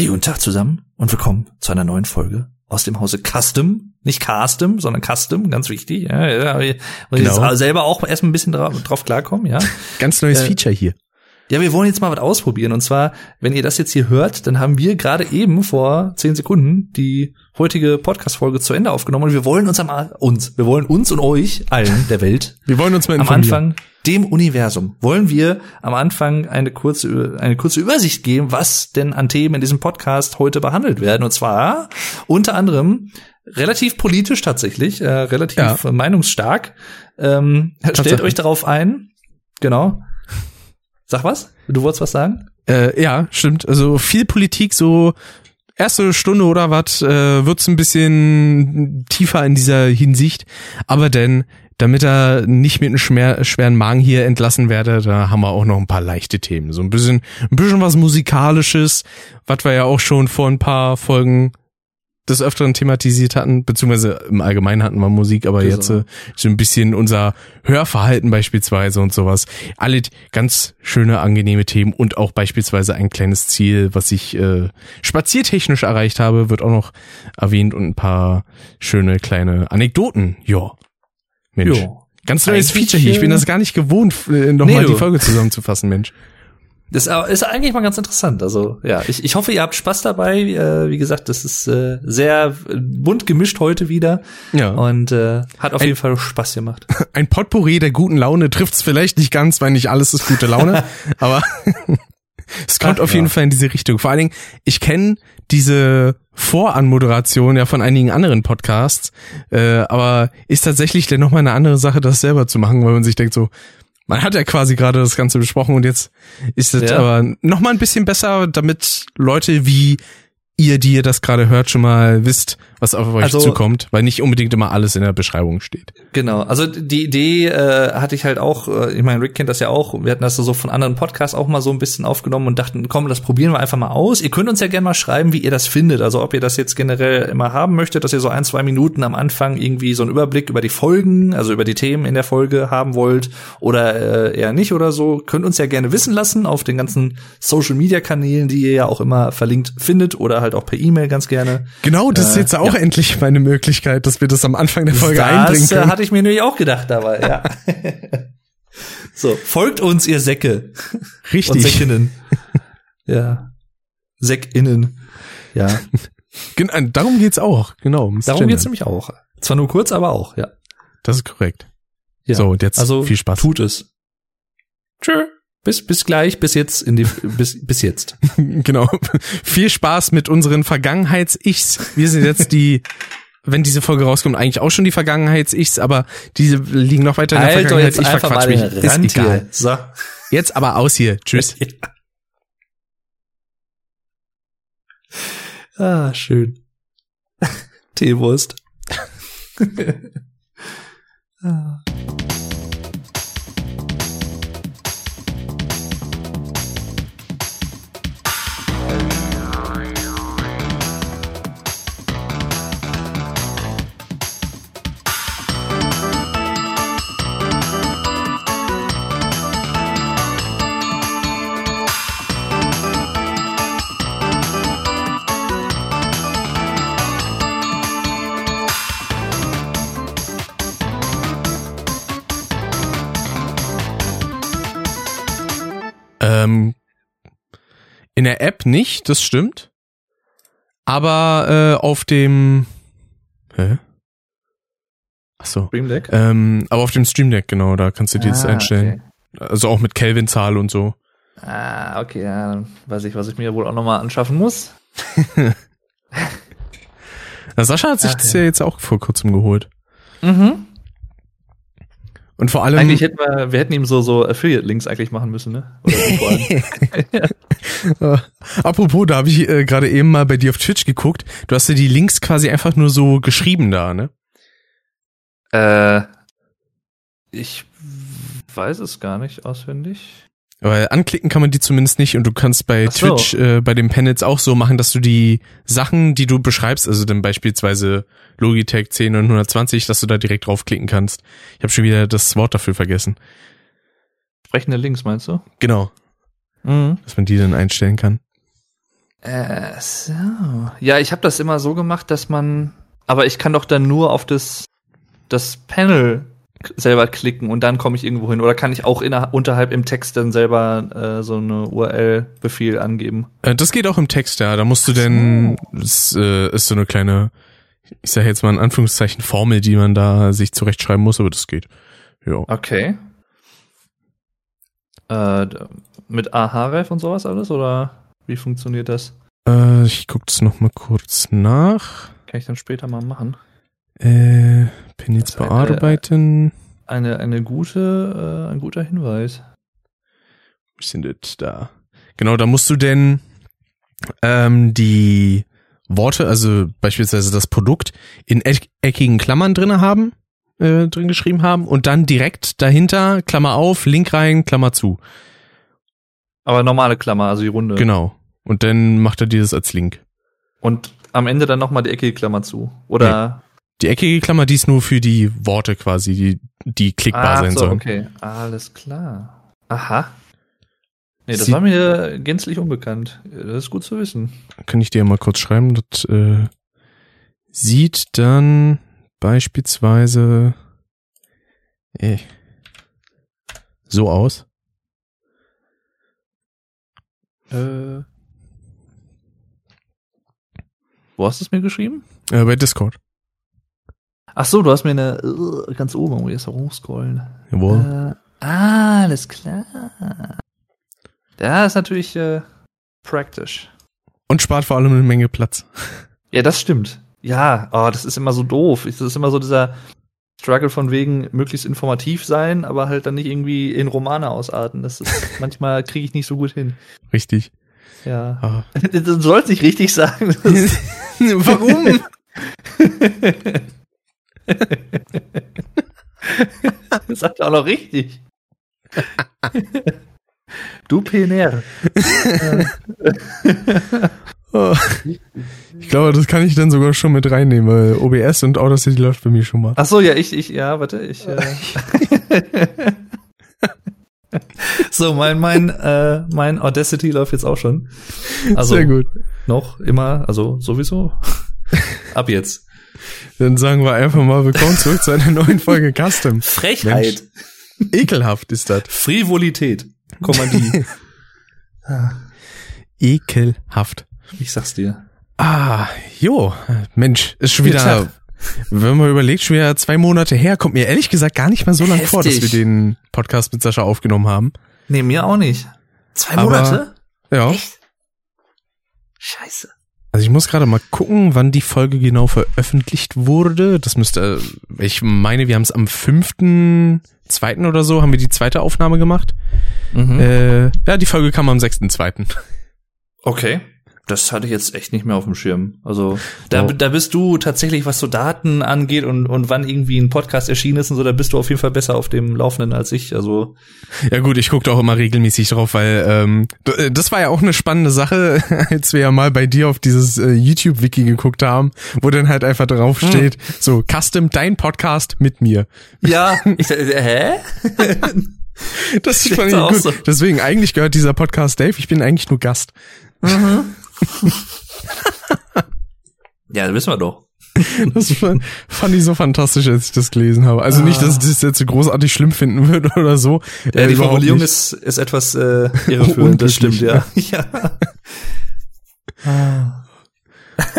Hey, guten Tag zusammen und willkommen zu einer neuen Folge aus dem Hause Custom. Nicht Custom, sondern Custom, ganz wichtig. Ja, ja, muss genau. selber auch erstmal ein bisschen drauf, drauf klarkommen, ja. Ganz neues äh, Feature hier. Ja, wir wollen jetzt mal was ausprobieren. Und zwar, wenn ihr das jetzt hier hört, dann haben wir gerade eben vor zehn Sekunden die heutige Podcast-Folge zu Ende aufgenommen. Und wir wollen uns am uns, wir wollen uns und euch allen der Welt. Wir wollen uns mal informieren. Am Anfang dem Universum wollen wir am Anfang eine kurze eine kurze Übersicht geben, was denn an Themen in diesem Podcast heute behandelt werden. Und zwar unter anderem relativ politisch tatsächlich, äh, relativ ja. meinungsstark. Ähm, stellt euch darauf ein. Genau. Sag was? Du wolltest was sagen? Äh, ja, stimmt. Also viel Politik, so erste Stunde oder was, äh, wird's ein bisschen tiefer in dieser Hinsicht. Aber denn, damit er nicht mit einem schwer, schweren Magen hier entlassen werde, da haben wir auch noch ein paar leichte Themen. So ein bisschen, ein bisschen was Musikalisches, was wir ja auch schon vor ein paar Folgen des Öfteren thematisiert hatten, beziehungsweise im Allgemeinen hatten wir Musik, aber genau. jetzt äh, so ein bisschen unser Hörverhalten beispielsweise und sowas. Alle ganz schöne, angenehme Themen und auch beispielsweise ein kleines Ziel, was ich äh, spaziertechnisch erreicht habe, wird auch noch erwähnt und ein paar schöne kleine Anekdoten. Ja, Mensch. Jo. Ganz neues Feature hier. Ich bin das gar nicht gewohnt, äh, nochmal nee, die Folge zusammenzufassen, Mensch. Das ist eigentlich mal ganz interessant. Also ja, ich, ich hoffe, ihr habt Spaß dabei. Äh, wie gesagt, das ist äh, sehr bunt gemischt heute wieder. Ja. Und äh, hat auf ein, jeden Fall Spaß gemacht. Ein Potpourri der guten Laune trifft's vielleicht nicht ganz, weil nicht alles ist gute Laune. aber es kommt Ach, auf jeden Fall in diese Richtung. Vor allen Dingen, ich kenne diese Voranmoderation ja von einigen anderen Podcasts, äh, aber ist tatsächlich dann nochmal eine andere Sache, das selber zu machen, weil man sich denkt so, man hat ja quasi gerade das Ganze besprochen und jetzt ist es ja. aber noch mal ein bisschen besser, damit Leute wie ihr, die ihr das gerade hört, schon mal wisst, was auf euch also, zukommt, weil nicht unbedingt immer alles in der Beschreibung steht. Genau, also die Idee äh, hatte ich halt auch, äh, ich meine, Rick kennt das ja auch, wir hatten das so von anderen Podcasts auch mal so ein bisschen aufgenommen und dachten, komm, das probieren wir einfach mal aus. Ihr könnt uns ja gerne mal schreiben, wie ihr das findet, also ob ihr das jetzt generell immer haben möchtet, dass ihr so ein, zwei Minuten am Anfang irgendwie so einen Überblick über die Folgen, also über die Themen in der Folge haben wollt oder äh, eher nicht oder so, könnt uns ja gerne wissen lassen auf den ganzen Social-Media-Kanälen, die ihr ja auch immer verlinkt findet oder halt auch per E-Mail ganz gerne. Genau, das ist äh, jetzt auch ja. endlich meine Möglichkeit, dass wir das am Anfang der Folge das, einbringen können. Das hatte ich mir nämlich auch gedacht dabei, ja. so, folgt uns, ihr Säcke. Richtig. Und Säckinnen. ja. Säckinnen. Ja. Genau, darum geht's auch, genau. Darum geht's nämlich auch. Zwar nur kurz, aber auch, ja. Das ist korrekt. Ja. So, und jetzt also, viel Spaß. Tut es. Tschö. Bis, bis gleich, bis jetzt, in die, bis, bis jetzt. genau. Viel Spaß mit unseren Vergangenheits-Ichs. Wir sind jetzt die, wenn diese Folge rauskommt, eigentlich auch schon die Vergangenheits-Ichs, aber diese liegen noch weiter in der Alter, Vergangenheit. Jetzt ich verquatsch mich. Ist egal. So. Jetzt aber aus hier. Tschüss. ah, schön. Teewurst. ah. In der App nicht, das stimmt. Aber äh, auf dem Hä? Ach so. Stream Deck? Ähm, aber auf dem Stream Deck, genau, da kannst du dir ah, das einstellen. Okay. Also auch mit Kelvin-Zahl und so. Ah, okay, ja, dann weiß ich, was ich mir wohl auch nochmal anschaffen muss. Na, Sascha hat sich Ach, das ja. ja jetzt auch vor kurzem geholt. Mhm. Und vor allem. Eigentlich hätten wir, wir hätten ihm so, so Affiliate-Links eigentlich machen müssen, ne? Ja. Apropos, da habe ich äh, gerade eben mal bei dir auf Twitch geguckt. Du hast ja die Links quasi einfach nur so geschrieben da, ne? Äh, ich weiß es gar nicht auswendig. Weil anklicken kann man die zumindest nicht und du kannst bei so. Twitch äh, bei den Panels auch so machen, dass du die Sachen, die du beschreibst, also dann beispielsweise Logitech 10920, dass du da direkt draufklicken kannst. Ich habe schon wieder das Wort dafür vergessen. Sprechende Links meinst du? Genau. Mhm. Dass man die dann einstellen kann. Äh, so. Ja, ich habe das immer so gemacht, dass man, aber ich kann doch dann nur auf das das Panel selber klicken und dann komme ich irgendwo hin. Oder kann ich auch inner, unterhalb im Text dann selber äh, so eine URL-Befehl angeben? Äh, das geht auch im Text, ja. Da musst du denn, das äh, ist so eine kleine, ich sage jetzt mal in Anführungszeichen Formel, die man da sich zurechtschreiben muss, aber das geht. Ja. Okay. Äh, mit AHREF und sowas alles oder wie funktioniert das? Äh, ich guck das noch mal kurz nach. Kann ich dann später mal machen. Äh, Das eine- bearbeiten. Eine, eine gute, äh, ein guter Hinweis. Wo sind das da? Genau, da musst du denn ähm, die Worte, also beispielsweise das Produkt, in eck eckigen Klammern drinne haben, äh, drin geschrieben haben und dann direkt dahinter, Klammer auf, Link rein, Klammer zu. Aber normale Klammer, also die runde. Genau. Und dann macht er dir das als Link. Und am Ende dann nochmal die eckige Klammer zu. Oder Die eckige Klammer, die ist nur für die Worte quasi, die, die klickbar Ah, sein so, sollen. okay. Alles klar. Aha. Nee, das Sie- war mir gänzlich unbekannt. Das ist gut zu wissen. Kann ich dir mal kurz schreiben. Das äh, sieht dann beispielsweise äh, so aus. Äh, wo hast du es mir geschrieben? Äh, bei Discord. Ach so, du hast mir eine äh, ganz oben, wo jetzt hochscrollen. Jawohl. Äh, ah, alles klar. Das ist natürlich äh, praktisch. Und spart vor allem eine Menge Platz. Ja, das stimmt. Ja, oh, das ist immer so doof. Das ist immer so dieser Struggle von wegen möglichst informativ sein, aber halt dann nicht irgendwie in Romane ausarten. Das ist manchmal kriege ich nicht so gut hin. Richtig. Ja. Ah. Du sollst nicht richtig sagen. Das sagt er auch noch richtig. Du PNR. Ich glaube, das kann ich dann sogar schon mit reinnehmen, weil OBS und Audacity läuft bei mir schon mal. Ach so, ja, ich, ich, ja, warte, ich. Äh. so, mein, mein, äh, mein Audacity läuft jetzt auch schon. Also Sehr gut. noch immer, also sowieso. Ab jetzt. Dann sagen wir einfach mal willkommen zurück zu einer neuen Folge Custom. Frechheit, Ekelhaft ist das. Frivolität, Kommandie. Ekelhaft. ich sag's dir. Ah, jo, Mensch, ist schon wieder, wenn man überlegt, schon wieder zwei Monate her, kommt mir ehrlich gesagt gar nicht mal so lang vor, dass wir den Podcast mit Sascha aufgenommen haben. Nee, mir auch nicht. Zwei Aber- Monate? Ja. Echt? Scheiße. Also ich muss gerade mal gucken, wann die Folge genau veröffentlicht wurde. Das müsste, ich meine, wir haben es am fünften, zweiten oder so, haben wir die zweite Aufnahme gemacht. Mhm. Äh, ja, die Folge kam am sechsten, zweiten. Okay. Das hatte ich jetzt echt nicht mehr auf dem Schirm. Also da, da bist du tatsächlich, was so Daten angeht und, und wann irgendwie ein Podcast erschienen ist und so, da bist du auf jeden Fall besser auf dem Laufenden als ich. Also Ja gut, ich gucke auch immer regelmäßig drauf, weil ähm, äh, das war ja auch eine spannende Sache, als wir ja mal bei dir auf dieses äh, YouTube-Wiki geguckt haben, wo dann halt einfach drauf steht, so Custom, dein Podcast mit mir. ja, ich, hä? Das Steht fand ich gut. so. Deswegen, eigentlich gehört dieser Podcast Dave, ich bin eigentlich nur Gast. Ja, das wissen wir doch. Das fand, ich so fantastisch, als ich das gelesen habe. Also nicht, dass ich das jetzt so großartig schlimm finden würde oder so. Ja, Äh, die überhaupt Formulierung ist, ist etwas äh, irreführend, das stimmt, ja. ja.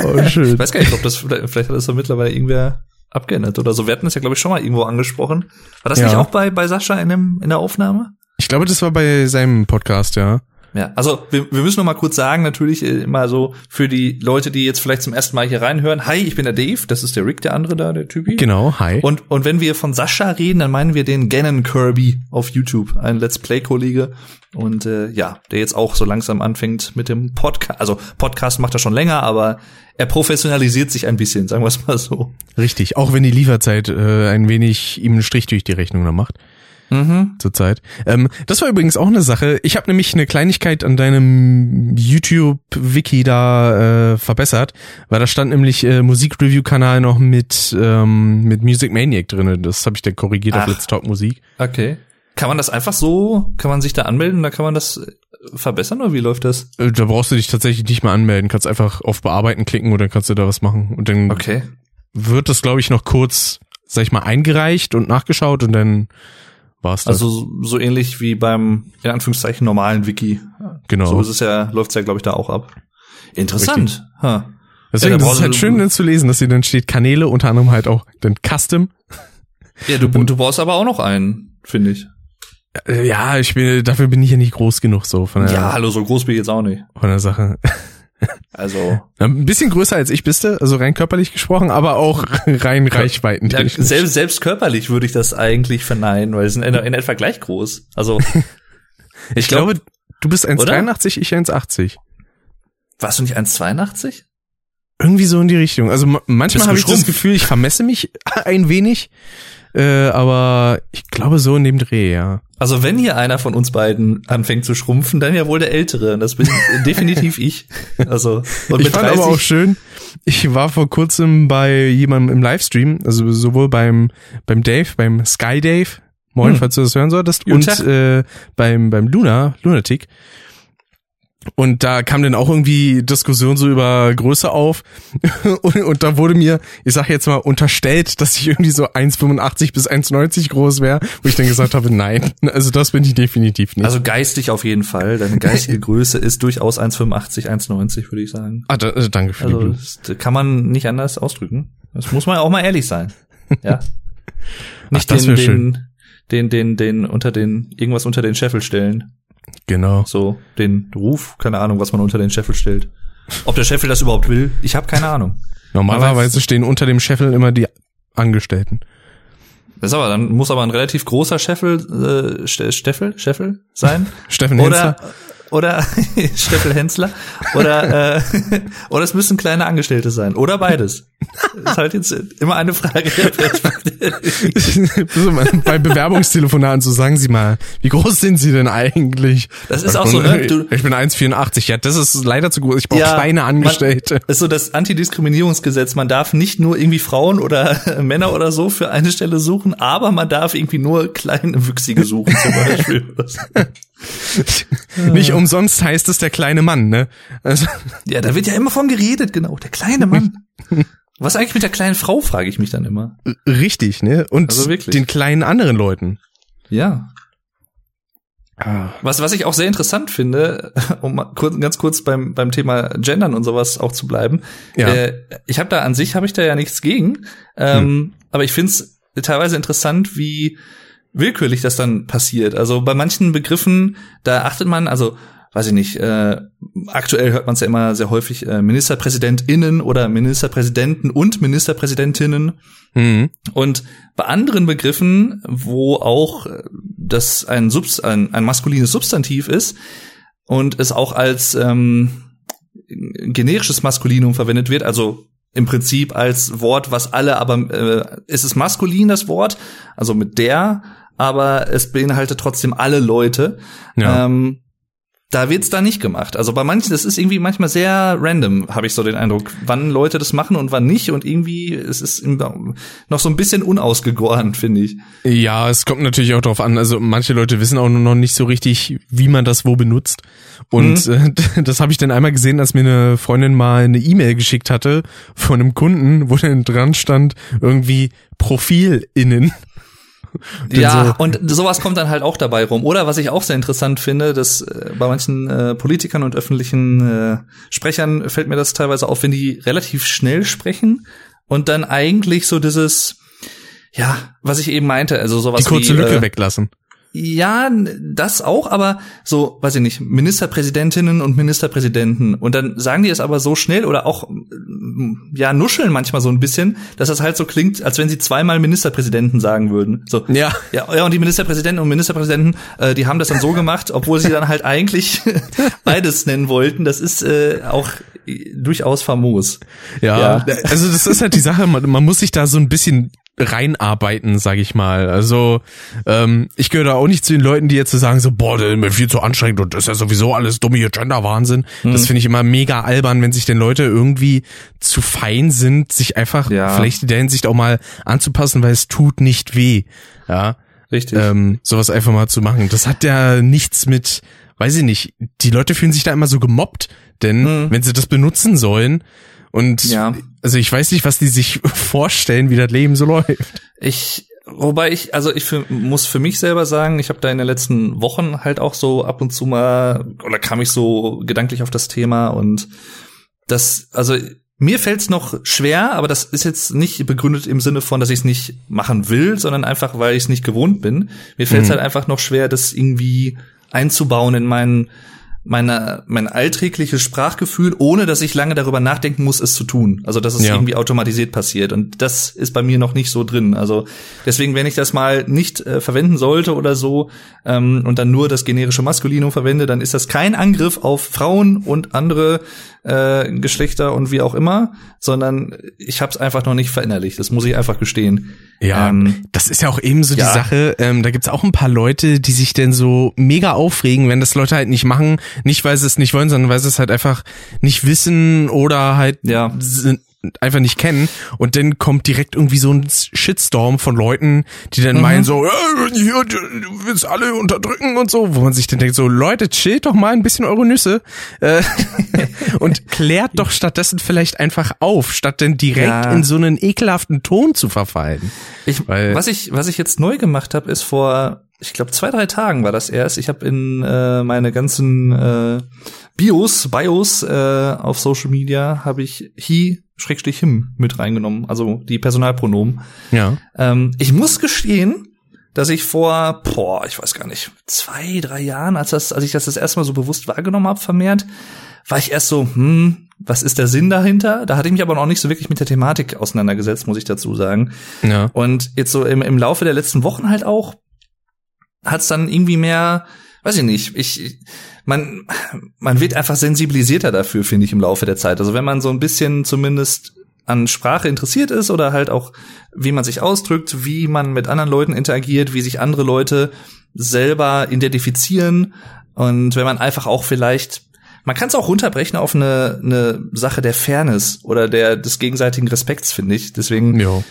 Oh, schön. Ich weiß gar nicht, ob das vielleicht vielleicht hat das so mittlerweile irgendwer abgeändert oder so. Wir hatten das ja, glaube ich, schon mal irgendwo angesprochen. War das Ja. nicht auch bei, bei Sascha in, dem, in der Aufnahme? Ich glaube, das war bei seinem Podcast, ja. Ja, also wir, wir müssen noch mal kurz sagen, natürlich äh, immer so für die Leute, die jetzt vielleicht zum ersten Mal hier reinhören. Hi, ich bin der Dave, das ist der Rick, der andere da, der Typi. Genau, hi. Und, und wenn wir von Sascha reden, dann meinen wir den Gannon Kirby auf YouTube, ein Let's Play-Kollege. Und äh, ja, der jetzt auch so langsam anfängt mit dem Podcast. Also Podcast macht er schon länger, aber er professionalisiert sich ein bisschen, sagen wir es mal so. Richtig, auch wenn die Lieferzeit äh, ein wenig ihm einen Strich durch die Rechnung da macht Mhm. zurzeit. Ähm, das war übrigens auch eine Sache. Ich habe nämlich eine Kleinigkeit an deinem YouTube-Wiki da äh, verbessert, weil da stand nämlich äh, Musikreview-Kanal noch mit ähm, mit Music Maniac drinne. Das habe ich dann korrigiert auf Ach. Let's Talk Musik. Okay. Kann man das einfach so, kann man sich da anmelden, da kann man das äh, verbessern oder wie läuft das? Äh, Da brauchst du dich tatsächlich nicht mehr anmelden. Kannst einfach auf Bearbeiten klicken und dann kannst du da was machen. Und dann Okay. wird das, glaube ich, noch kurz, sag ich mal, eingereicht und nachgeschaut und dann war's das. Also so- ähnlich wie beim, in Anführungszeichen, normalen Wiki. genau. So ist es ja, läuft's ja, glaube ich, da auch ab. Interessant. Ha. Deswegen Ja, ist brauchst halt schön dann zu lesen, dass hier dann steht Kanäle, unter anderem halt auch dann Custom. Ja, du, du brauchst aber auch noch einen, finde ich. Ja, ich bin, dafür bin ich ja nicht groß genug so von der, Ja, hallo, so groß bin ich jetzt auch nicht. von der Sache. Also, Ein bisschen größer als ich bist du, also rein körperlich gesprochen, aber auch rein Reichweiten. ja, selbst, selbst körperlich würde ich das eigentlich verneinen, weil sie sind in, in etwa gleich groß. Also, ich glaub- glaube, du bist 1,83, ich 1,80. warst du nicht 1,82? Irgendwie so in die Richtung. Also ma- manchmal habe ich das. Gefühl, ich vermesse mich ein wenig, äh, aber ich glaube so in dem Dreh, ja. Also wenn hier einer von uns beiden anfängt zu schrumpfen, dann ja wohl der Ältere. Und das bin definitiv ich. Also und ich fand aber auch schön, ich war vor kurzem bei jemandem im Livestream, also sowohl beim, beim Dave, beim Sky Dave, moin, Hm. falls du das hören solltest, Guten und Tag. äh, beim, beim Luna, Lunatic. Und da kam dann auch irgendwie Diskussion so über Größe auf. und, und da wurde mir, ich sag jetzt mal, unterstellt, dass ich irgendwie so 1,85 bis 1,90 groß wäre, wo ich dann gesagt habe, nein, also das bin ich definitiv nicht. Also geistig auf jeden Fall. Deine geistige Größe ist durchaus 1,85, 1,90 würde ich sagen. ah, da, äh, danke für die Also das kann man nicht anders ausdrücken. Das muss man auch mal ehrlich sein. Ja. Nicht das den, den, den, den, den, unter den, irgendwas unter den Scheffel stellen. Genau. So, den Ruf, keine Ahnung, was man unter den Scheffel stellt. Ob der Scheffel das überhaupt will, ich habe keine Ahnung. Normalerweise stehen unter dem Scheffel immer die Angestellten. Das ist aber, dann muss aber ein relativ großer Scheffel, äh, Ste- Steffel, Scheffel sein. Steffen Oder. Oder Steffel Hensler. Oder, äh, oder es müssen kleine Angestellte sein. Oder beides. Das ist halt jetzt immer eine Frage bei Bewerbungstelefonaten so sagen Sie mal, wie groß sind Sie denn eigentlich? Das ist auch so, ne? Du- ich bin 1,84. Ja, das ist leider zu groß. Ich brauche Ja, kleine Angestellte. Man, ist so das Antidiskriminierungsgesetz. Man darf nicht nur irgendwie Frauen oder Männer oder so für eine Stelle suchen, aber man darf irgendwie nur kleine Wüchsige suchen zum Beispiel. Nicht umsonst heißt es der kleine Mann, ne? Also, ja, da wird ja immer von geredet, genau. Der kleine Mann. Was eigentlich mit der kleinen Frau, frage ich mich dann immer. richtig, ne? Und Also den kleinen anderen Leuten. Ja. Was, was ich auch sehr interessant finde, um kurz, ganz kurz beim, beim Thema Gendern und sowas auch zu bleiben. Ja. Äh, ich habe da an sich, habe ich da ja nichts gegen. Ähm, Aber ich finde es teilweise interessant, wie willkürlich das dann passiert. Also bei manchen Begriffen, da achtet man, also weiß ich nicht, äh, aktuell hört man es ja immer sehr häufig, äh, MinisterpräsidentInnen oder Ministerpräsidenten und Ministerpräsidentinnen. Mhm. Und bei anderen Begriffen, wo auch das ein, Subs ein, ein maskulines Substantiv ist und es auch als ähm, generisches Maskulinum verwendet wird, also im Prinzip als Wort, was alle, aber äh, es ist maskulin das Wort, also mit der, aber es beinhaltet trotzdem alle Leute. Ja. Ähm, da wird's da nicht gemacht. Also bei manchen, das ist irgendwie manchmal sehr random, habe ich so den Eindruck, wann Leute das machen und wann nicht. Und irgendwie es ist noch so ein bisschen unausgegoren, finde ich. Ja, es kommt natürlich auch drauf an. Also manche Leute wissen auch noch nicht so richtig, wie man das wo benutzt. Und Mhm. äh, das habe ich dann einmal gesehen, als mir eine Freundin mal eine E-Mail geschickt hatte von einem Kunden, wo dann dran stand, irgendwie Profil innen. Ja, so- und sowas kommt dann halt auch dabei rum. Oder was ich auch sehr interessant finde, dass äh, bei manchen äh, Politikern und öffentlichen äh, Sprechern fällt mir das teilweise auf, wenn die relativ schnell sprechen und dann eigentlich so dieses, ja, was ich eben meinte, also sowas die kurze wie, Lücke äh, weglassen. Ja, das auch, aber so, weiß ich nicht, Ministerpräsidentinnen und Ministerpräsidenten. Und dann sagen die es aber so schnell oder auch, ja, nuscheln manchmal so ein bisschen, dass das halt so klingt, als wenn sie zweimal Ministerpräsidenten sagen würden. So, Ja. ja, ja, und die Ministerpräsidenten und Ministerpräsidenten, äh, die haben das dann so gemacht, obwohl sie dann halt eigentlich beides nennen wollten. Das ist äh, auch äh, durchaus famos. Ja, Ja. also das ist halt die Sache, man, man muss sich da so ein bisschen reinarbeiten, sag ich mal. Also ähm, ich gehöre da auch nicht zu den Leuten, die jetzt so sagen so, boah, das ist mir viel zu anstrengend und das ist ja sowieso alles dumme Gender-Wahnsinn. Mhm. Das finde ich immer mega albern, wenn sich denn Leute irgendwie zu fein sind, sich einfach Ja. vielleicht in der Hinsicht auch mal anzupassen, weil es tut nicht weh. Ja. Richtig. Ähm, sowas einfach mal zu machen. Das hat ja nichts mit, weiß ich nicht, die Leute fühlen sich da immer so gemobbt, denn Mhm. wenn sie das benutzen sollen und Ja. also ich weiß nicht, was die sich vorstellen, wie das Leben so läuft. Ich, wobei ich, also ich für, muss für mich selber sagen, ich habe da in den letzten Wochen halt auch so ab und zu mal, oder kam ich so gedanklich auf das Thema und das, also mir fällt's noch schwer, aber das ist jetzt nicht begründet im Sinne von, dass ich es nicht machen will, sondern einfach, weil ich es nicht gewohnt bin. Mir fällt's Mhm. halt einfach noch schwer, das irgendwie einzubauen in meinen meine, mein alltägliches Sprachgefühl, ohne dass ich lange darüber nachdenken muss, es zu tun. Also, dass es Ja. irgendwie automatisiert passiert. Und das ist bei mir noch nicht so drin. Also, deswegen, wenn ich das mal nicht äh, verwenden sollte oder so, ähm, und dann nur das generische Maskulinum verwende, dann ist das kein Angriff auf Frauen und andere äh, Geschlechter und wie auch immer, sondern ich habe es einfach noch nicht verinnerlicht. Das muss ich einfach gestehen. Ja, Ähm, das ist ja auch eben so ja. die Sache. Ähm, da gibt's auch ein paar Leute, die sich denn so mega aufregen, wenn das Leute halt nicht machen. Nicht, weil sie es nicht wollen, sondern weil sie es halt einfach nicht wissen oder halt Ja. sind, einfach nicht kennen. Und dann kommt direkt irgendwie so ein Shitstorm von Leuten, die dann Mhm. meinen so, ja, hier, du du willst alle unterdrücken und so, wo man sich dann denkt so, Leute, chillt doch mal ein bisschen eure Nüsse äh, und klärt doch stattdessen vielleicht einfach auf, statt denn direkt Ja. in so einen ekelhaften Ton zu verfallen. Ich, Weil- was ich was ich jetzt neu gemacht habe, ist vor ich glaube zwei drei Tagen war das erst. Ich habe in äh, meine ganzen äh, Bios Bios äh, auf Social Media habe ich he Schrägstrich him mit reingenommen, also die Personalpronomen. Ja. Ähm, ich muss gestehen, dass ich vor, boah, ich weiß gar nicht, zwei, drei Jahren, als, das, als ich das das erste Mal so bewusst wahrgenommen habe, vermehrt, war ich erst so, hm, was ist der Sinn dahinter? Da hatte ich mich aber noch nicht so wirklich mit der Thematik auseinandergesetzt, muss ich dazu sagen. Ja. Und jetzt so im, im Laufe der letzten Wochen halt auch, hat's dann irgendwie mehr, weiß ich nicht, ich, man, man wird einfach sensibilisierter dafür, finde ich, im Laufe der Zeit. Also wenn man so ein bisschen zumindest an Sprache interessiert ist oder halt auch, wie man sich ausdrückt, wie man mit anderen Leuten interagiert, wie sich andere Leute selber identifizieren und wenn man einfach auch vielleicht man kann es auch runterbrechen auf eine, eine Sache der Fairness oder der des gegenseitigen Respekts, finde ich. Deswegen Ja.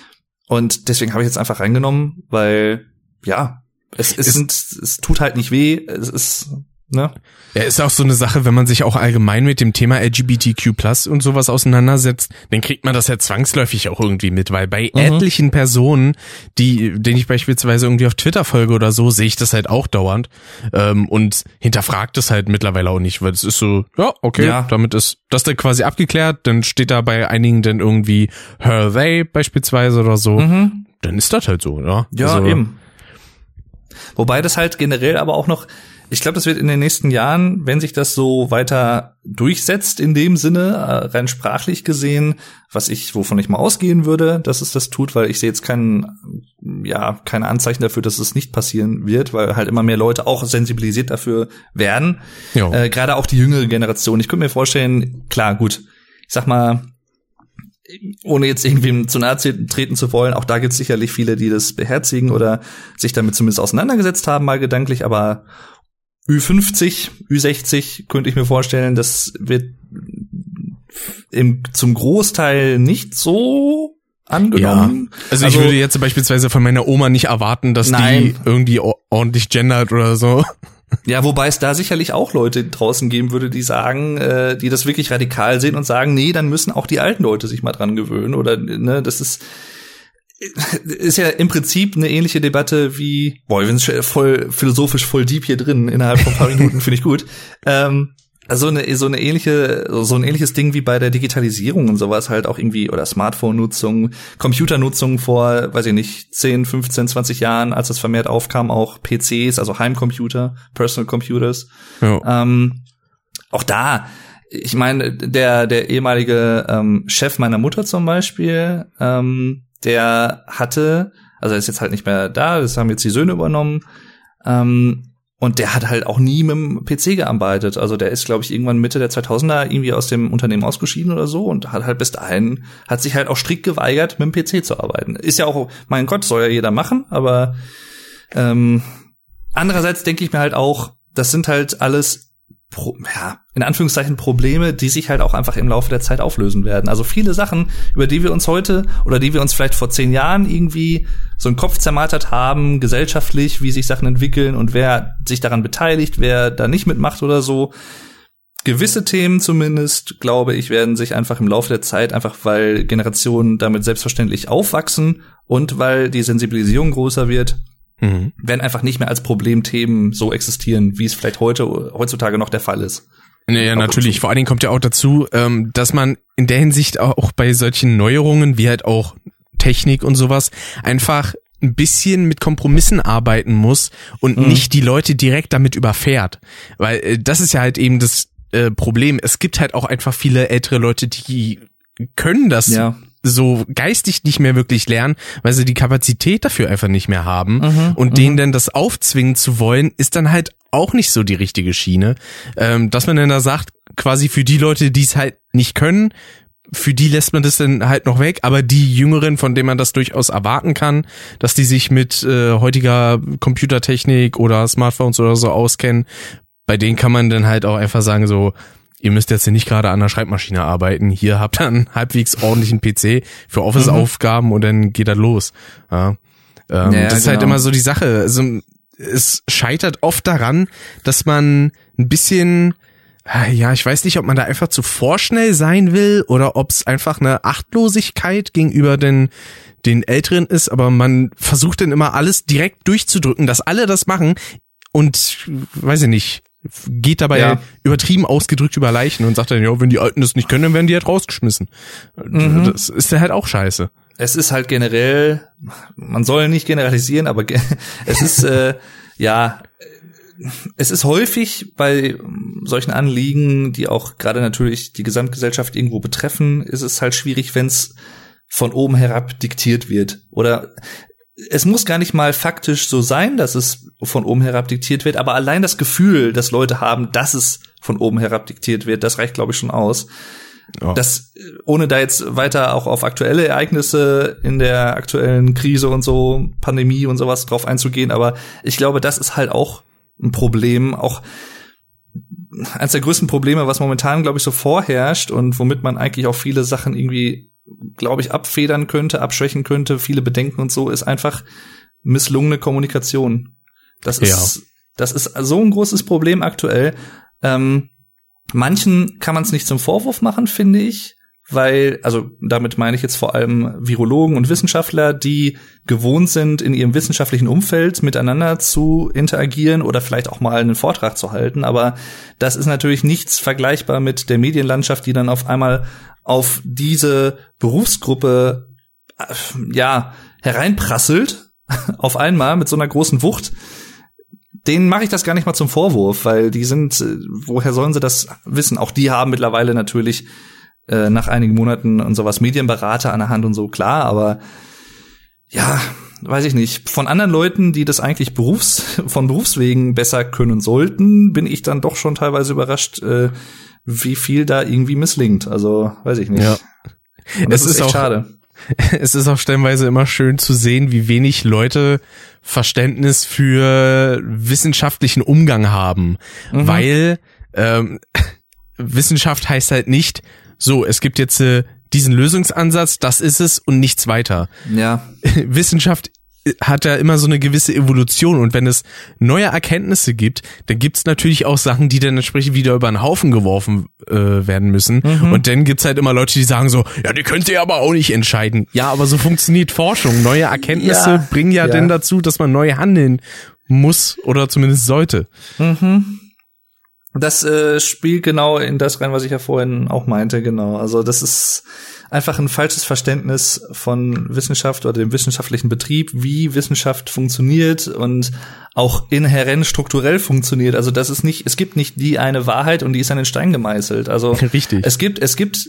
und deswegen habe ich jetzt einfach reingenommen, weil ja, es, es, sind, es tut halt nicht weh. Es ist ne. Ja, ist auch so eine Sache, wenn man sich auch allgemein mit dem Thema LGBTQ+ und sowas auseinandersetzt, dann kriegt man das ja zwangsläufig auch irgendwie mit, weil bei Mhm. etlichen Personen, die, denen ich beispielsweise irgendwie auf Twitter folge oder so, sehe ich das halt auch dauernd ähm, und hinterfragt es halt mittlerweile auch nicht, weil es ist so, ja, okay, Ja. damit ist das dann quasi abgeklärt, dann steht da bei einigen dann irgendwie her, they beispielsweise oder so, Mhm. dann ist das halt so, ja. Ja, Also, eben. Wobei das halt generell aber auch noch, ich glaube, das wird in den nächsten Jahren, wenn sich das so weiter durchsetzt in dem Sinne, äh, rein sprachlich gesehen, was ich, wovon ich mal ausgehen würde, dass es das tut, weil ich sehe jetzt keinen, ja, keine Anzeichen dafür, dass es nicht passieren wird, weil halt immer mehr Leute auch sensibilisiert dafür werden. Äh, Gerade auch die jüngere Generation. Ich könnte mir vorstellen, klar, gut, ich sag mal, ohne jetzt irgendwem zu nahe treten zu wollen, auch da gibt es sicherlich viele, die das beherzigen oder sich damit zumindest auseinandergesetzt haben, mal gedanklich, aber Ü50, Ü60 könnte ich mir vorstellen, das wird im, zum Großteil nicht so angenommen. Also, ich würde jetzt beispielsweise von meiner Oma nicht erwarten, dass Nein. die irgendwie ordentlich gendert oder so. Ja, wobei es da sicherlich auch Leute draußen geben würde, die sagen, äh, die das wirklich radikal sehen und sagen, nee, dann müssen auch die alten Leute sich mal dran gewöhnen oder ne, das ist ist ja im Prinzip eine ähnliche Debatte wie, boah, wir sind voll philosophisch voll deep hier drin innerhalb von ein paar Minuten, finde ich gut. Ähm, also eine, so eine ähnliche, so ein ähnliches Ding wie bei der Digitalisierung und sowas halt auch irgendwie, oder Smartphone-Nutzung, Computernutzung vor, weiß ich nicht, 10, 15, 20 Jahren, als das vermehrt aufkam, auch PCs, also Heimcomputer, Personal Computers. Ja. Ähm, auch da, ich meine, der, der ehemalige ähm, Chef meiner Mutter zum Beispiel, ähm, der hatte, also er ist jetzt halt nicht mehr da, das haben jetzt die Söhne übernommen, ähm, und der hat halt auch nie mit dem PC gearbeitet. Also der ist, glaube ich, irgendwann Mitte der 2000er irgendwie aus dem Unternehmen ausgeschieden oder so und hat halt bis dahin, hat sich halt auch strikt geweigert, mit dem PC zu arbeiten. Ist ja auch, mein Gott, soll ja jeder machen, aber ähm, andererseits denke ich mir halt auch, das sind halt alles Pro, ja, in Anführungszeichen Probleme, die sich halt auch einfach im Laufe der Zeit auflösen werden. Also viele Sachen, über die wir uns heute oder die wir uns vielleicht vor zehn Jahren irgendwie so einen Kopf zermartert haben, gesellschaftlich, wie sich Sachen entwickeln und wer sich daran beteiligt, wer da nicht mitmacht oder so. Gewisse Themen zumindest, glaube ich, werden sich einfach im Laufe der Zeit, einfach weil Generationen damit selbstverständlich aufwachsen und weil die Sensibilisierung größer wird, mhm. werden einfach nicht mehr als Problemthemen so existieren, wie es vielleicht heute heutzutage noch der Fall ist. Ja, ja natürlich. Vor allen Dingen kommt ja auch dazu, ähm, dass man in der Hinsicht auch bei solchen Neuerungen, wie halt auch Technik und sowas, einfach ein bisschen mit Kompromissen arbeiten muss und mhm. nicht die Leute direkt damit überfährt. Weil äh, das ist ja halt eben das äh, Problem. Es gibt halt auch einfach viele ältere Leute, die können das ja so geistig nicht mehr wirklich lernen, weil sie die Kapazität dafür einfach nicht mehr haben. Mhm, und denen mhm. dann das aufzwingen zu wollen, ist dann halt auch nicht so die richtige Schiene. Ähm, dass man dann da sagt, quasi für die Leute, die es halt nicht können, für die lässt man das dann halt noch weg, aber die Jüngeren, von denen man das durchaus erwarten kann, dass die sich mit äh, heutiger Computertechnik oder Smartphones oder so auskennen, bei denen kann man dann halt auch einfach sagen so, ihr müsst jetzt hier nicht gerade an der Schreibmaschine arbeiten. Hier habt ihr einen halbwegs ordentlichen PC für Office-Aufgaben mhm. und dann geht das los. Ja. Ähm, ja, das ist halt genau. halt immer so die Sache. Also, es scheitert oft daran, dass man ein bisschen äh, ja, ich weiß nicht, ob man da einfach zu vorschnell sein will oder ob es einfach eine Achtlosigkeit gegenüber den, den Älteren ist, aber man versucht dann immer alles direkt durchzudrücken, dass alle das machen und weiß ich nicht, geht dabei ja. übertrieben ausgedrückt über Leichen und sagt dann, ja, wenn die Alten das nicht können, dann werden die halt rausgeschmissen. Mhm. Das ist ja halt auch scheiße. Es ist halt generell, man soll nicht generalisieren, aber es ist, äh, ja, es ist häufig bei solchen Anliegen, die auch gerade natürlich die Gesamtgesellschaft irgendwo betreffen, ist es halt schwierig, wenn es von oben herab diktiert wird. Oder es muss gar nicht mal faktisch so sein, dass es von oben herab diktiert wird, aber allein das Gefühl, dass Leute haben, dass es von oben herab diktiert wird, das reicht, glaube ich, schon aus. Ja. Das, ohne da jetzt weiter auch auf aktuelle Ereignisse in der aktuellen Krise und so, Pandemie und sowas drauf einzugehen, aber ich glaube, das ist halt auch ein Problem, auch eines der größten Probleme, was momentan, glaube ich, so vorherrscht und womit man eigentlich auch viele Sachen irgendwie glaube ich, abfedern könnte, abschwächen könnte, viele Bedenken und so, ist einfach misslungene Kommunikation. Das ist, ja. das ist so ein großes Problem aktuell. Ähm, manchen kann man es nicht zum Vorwurf machen, finde ich, weil, also damit meine ich jetzt vor allem Virologen und Wissenschaftler, die gewohnt sind, in ihrem wissenschaftlichen Umfeld miteinander zu interagieren oder vielleicht auch mal einen Vortrag zu halten. Aber das ist natürlich nichts vergleichbar mit der Medienlandschaft, die dann auf einmal auf diese Berufsgruppe äh, ja hereinprasselt auf einmal mit so einer großen Wucht, denen mache ich das gar nicht mal zum Vorwurf, weil die sind, äh, woher sollen sie das wissen? Auch die haben mittlerweile natürlich äh, nach einigen Monaten und sowas Medienberater an der Hand und so, klar, aber ja, weiß ich nicht. Von anderen Leuten, die das eigentlich Berufs, von Berufswegen besser können sollten, bin ich dann doch schon teilweise überrascht, äh, wie viel da irgendwie misslingt. Also, weiß ich nicht. Ja. es ist, ist auch schade. Es ist auch stellenweise immer schön zu sehen, wie wenig Leute Verständnis für wissenschaftlichen Umgang haben, mhm. weil ähm, Wissenschaft heißt halt nicht, so, es gibt jetzt äh, diesen Lösungsansatz, das ist es und nichts weiter. Ja. Wissenschaft hat ja immer so eine gewisse Evolution und wenn es neue Erkenntnisse gibt, dann gibt es natürlich auch Sachen, die dann entsprechend wieder über einen Haufen geworfen äh, werden müssen mhm. und dann gibt's halt immer Leute, die sagen so, ja, die könnt ihr aber auch nicht entscheiden. Ja, aber so funktioniert Forschung. Neue Erkenntnisse ja, bringen ja, ja dann dazu, dass man neu handeln muss oder zumindest sollte. Mhm. Das äh, spielt genau in das rein, was ich ja vorhin auch meinte, genau. Also das ist einfach ein falsches Verständnis von Wissenschaft oder dem wissenschaftlichen Betrieb, wie Wissenschaft funktioniert und auch inhärent strukturell funktioniert. Also das ist nicht, es gibt nicht die eine Wahrheit und die ist an den Stein gemeißelt. Also Richtig. es gibt, es gibt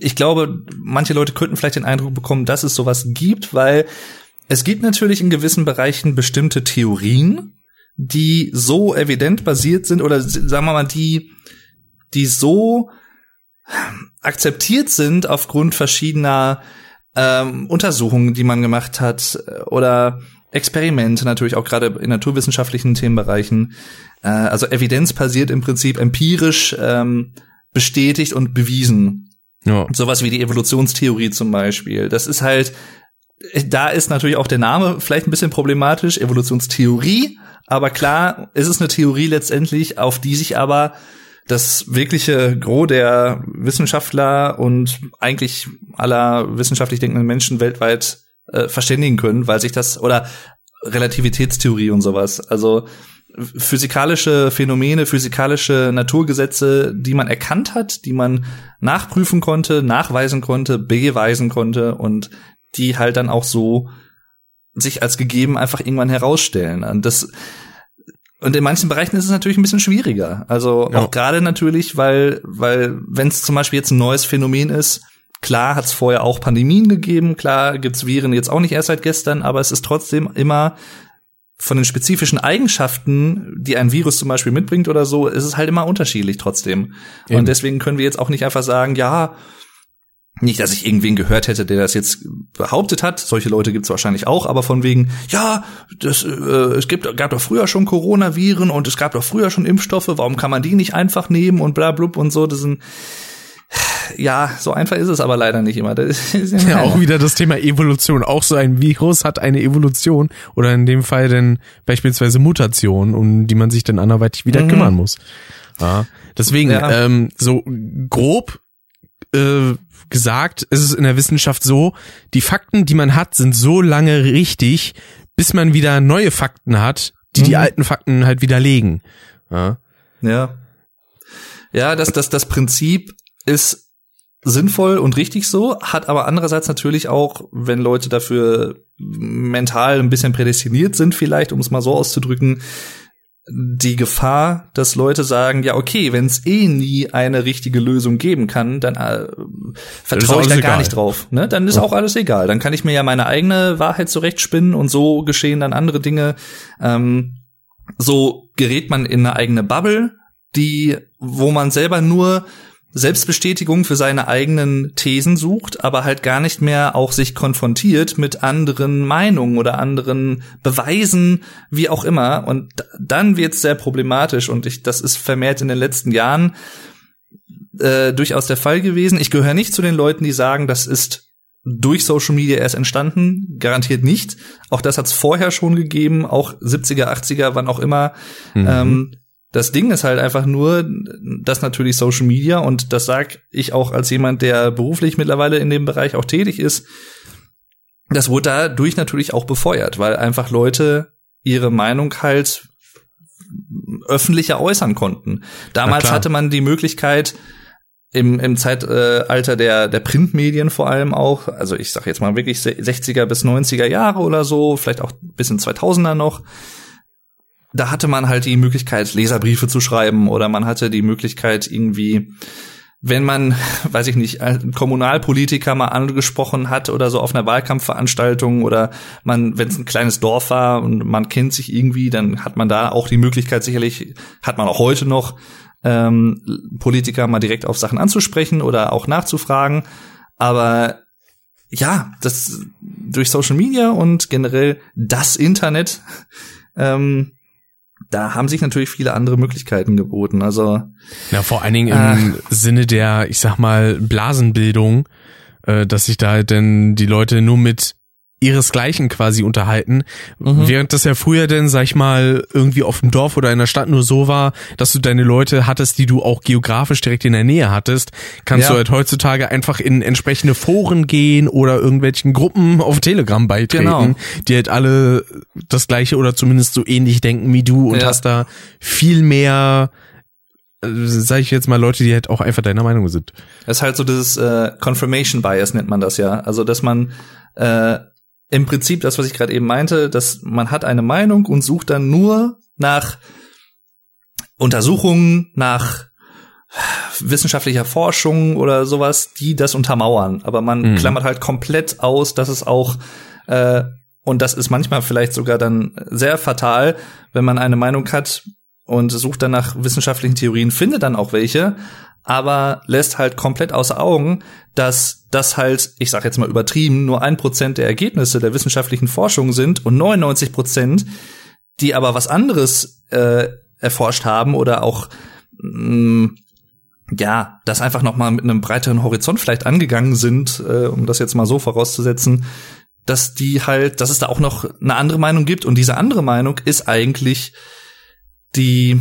ich glaube, manche Leute könnten vielleicht den Eindruck bekommen, dass es sowas gibt, weil es gibt natürlich in gewissen Bereichen bestimmte Theorien, die so evident basiert sind oder sagen wir mal, die, die so akzeptiert sind aufgrund verschiedener ähm, Untersuchungen, die man gemacht hat oder Experimente natürlich auch gerade in naturwissenschaftlichen Themenbereichen. Äh, also evidenzbasiert im Prinzip empirisch ähm, bestätigt und bewiesen. Ja. Sowas wie die Evolutionstheorie zum Beispiel. Das ist halt, da ist natürlich auch der Name vielleicht ein bisschen problematisch, Evolutionstheorie. Aber klar, ist es eine Theorie letztendlich, auf die sich aber das wirkliche Gros der Wissenschaftler und eigentlich aller wissenschaftlich denkenden Menschen weltweit äh, verständigen können, weil sich das oder Relativitätstheorie und sowas. Also physikalische Phänomene, physikalische Naturgesetze, die man erkannt hat, die man nachprüfen konnte, nachweisen konnte, beweisen konnte und die halt dann auch so sich als gegeben einfach irgendwann herausstellen. Und das und in manchen Bereichen ist es natürlich ein bisschen schwieriger. Also ja. auch gerade natürlich, weil, weil wenn es zum Beispiel jetzt ein neues Phänomen ist, klar hat es vorher auch Pandemien gegeben, klar gibt's Viren jetzt auch nicht erst seit gestern, aber es ist trotzdem immer von den spezifischen Eigenschaften, die ein Virus zum Beispiel mitbringt oder so, ist es halt immer unterschiedlich trotzdem. Eben. Und deswegen können wir jetzt auch nicht einfach sagen, ja, nicht, dass ich irgendwen gehört hätte, der das jetzt behauptet hat. Solche Leute gibt es wahrscheinlich auch, aber von wegen, ja, das, äh, es gibt, gab doch früher schon Coronaviren und es gab doch früher schon Impfstoffe, warum kann man die nicht einfach nehmen und bla blub und so. Das sind ja, so einfach ist es aber leider nicht immer. Das ist ja, auch wieder das Thema Evolution. Auch so ein Virus hat eine Evolution oder in dem Fall dann beispielsweise Mutation, um die man sich dann anderweitig wieder mhm. kümmern muss. Ja, deswegen, ja. ähm, so grob äh, gesagt, ist es in der Wissenschaft so, die Fakten, die man hat, sind so lange richtig, bis man wieder neue Fakten hat, die mhm. die alten Fakten halt widerlegen. Ja. Ja. Ja, das, das, das Prinzip ist sinnvoll und richtig so, hat aber andererseits natürlich auch, wenn Leute dafür mental ein bisschen prädestiniert sind, vielleicht, um es mal so auszudrücken, die Gefahr, dass Leute sagen, ja, okay, wenn es eh nie eine richtige Lösung geben kann, dann äh, vertraue ich da gar nicht drauf. Ne? Dann ist ja. auch alles egal. Dann kann ich mir ja meine eigene Wahrheit zurechtspinnen und so geschehen dann andere Dinge. Ähm, so gerät man in eine eigene Bubble, die, wo man selber nur Selbstbestätigung für seine eigenen Thesen sucht, aber halt gar nicht mehr auch sich konfrontiert mit anderen Meinungen oder anderen Beweisen, wie auch immer. Und dann wird es sehr problematisch und ich, das ist vermehrt in den letzten Jahren äh, durchaus der Fall gewesen. Ich gehöre nicht zu den Leuten, die sagen, das ist durch Social Media erst entstanden, garantiert nicht. Auch das hat es vorher schon gegeben, auch 70er, 80er, wann auch immer. Mhm. Ähm, das Ding ist halt einfach nur, dass natürlich Social Media, und das sag ich auch als jemand, der beruflich mittlerweile in dem Bereich auch tätig ist, das wurde dadurch natürlich auch befeuert, weil einfach Leute ihre Meinung halt öffentlicher äußern konnten. Damals hatte man die Möglichkeit, im, im Zeitalter der, der Printmedien vor allem auch, also ich sag jetzt mal wirklich 60er bis 90er Jahre oder so, vielleicht auch bis in 2000er noch, da hatte man halt die Möglichkeit, Leserbriefe zu schreiben oder man hatte die Möglichkeit irgendwie, wenn man, weiß ich nicht, einen Kommunalpolitiker mal angesprochen hat oder so auf einer Wahlkampfveranstaltung oder man, wenn es ein kleines Dorf war und man kennt sich irgendwie, dann hat man da auch die Möglichkeit, sicherlich, hat man auch heute noch, ähm, Politiker mal direkt auf Sachen anzusprechen oder auch nachzufragen. Aber ja, das durch Social Media und generell das Internet ähm, da haben sich natürlich viele andere Möglichkeiten geboten. Also ja, vor allen Dingen im äh, Sinne der, ich sag mal, Blasenbildung, äh, dass sich da denn die Leute nur mit ihresgleichen quasi unterhalten. Mhm. Während das ja früher denn, sag ich mal, irgendwie auf dem Dorf oder in der Stadt nur so war, dass du deine Leute hattest, die du auch geografisch direkt in der Nähe hattest, kannst ja. du halt heutzutage einfach in entsprechende Foren gehen oder irgendwelchen Gruppen auf Telegram beitreten, genau. die halt alle das gleiche oder zumindest so ähnlich denken wie du und ja. hast da viel mehr äh, sage ich jetzt mal Leute, die halt auch einfach deiner Meinung sind. Das ist halt so dieses äh, Confirmation Bias nennt man das ja. Also dass man äh, im Prinzip das, was ich gerade eben meinte, dass man hat eine Meinung und sucht dann nur nach Untersuchungen, nach wissenschaftlicher Forschung oder sowas, die das untermauern. Aber man mhm. klammert halt komplett aus, dass es auch äh, und das ist manchmal vielleicht sogar dann sehr fatal, wenn man eine Meinung hat und sucht dann nach wissenschaftlichen Theorien, findet dann auch welche, aber lässt halt komplett außer Augen, dass das halt, ich sag jetzt mal übertrieben, nur ein Prozent der Ergebnisse der wissenschaftlichen Forschung sind und 99 Prozent, die aber was anderes äh, erforscht haben oder auch mh, mm, ja, das einfach noch mal mit einem breiteren Horizont vielleicht angegangen sind, äh, um das jetzt mal so vorauszusetzen, dass die halt, dass es da auch noch eine andere Meinung gibt. Und diese andere Meinung ist eigentlich die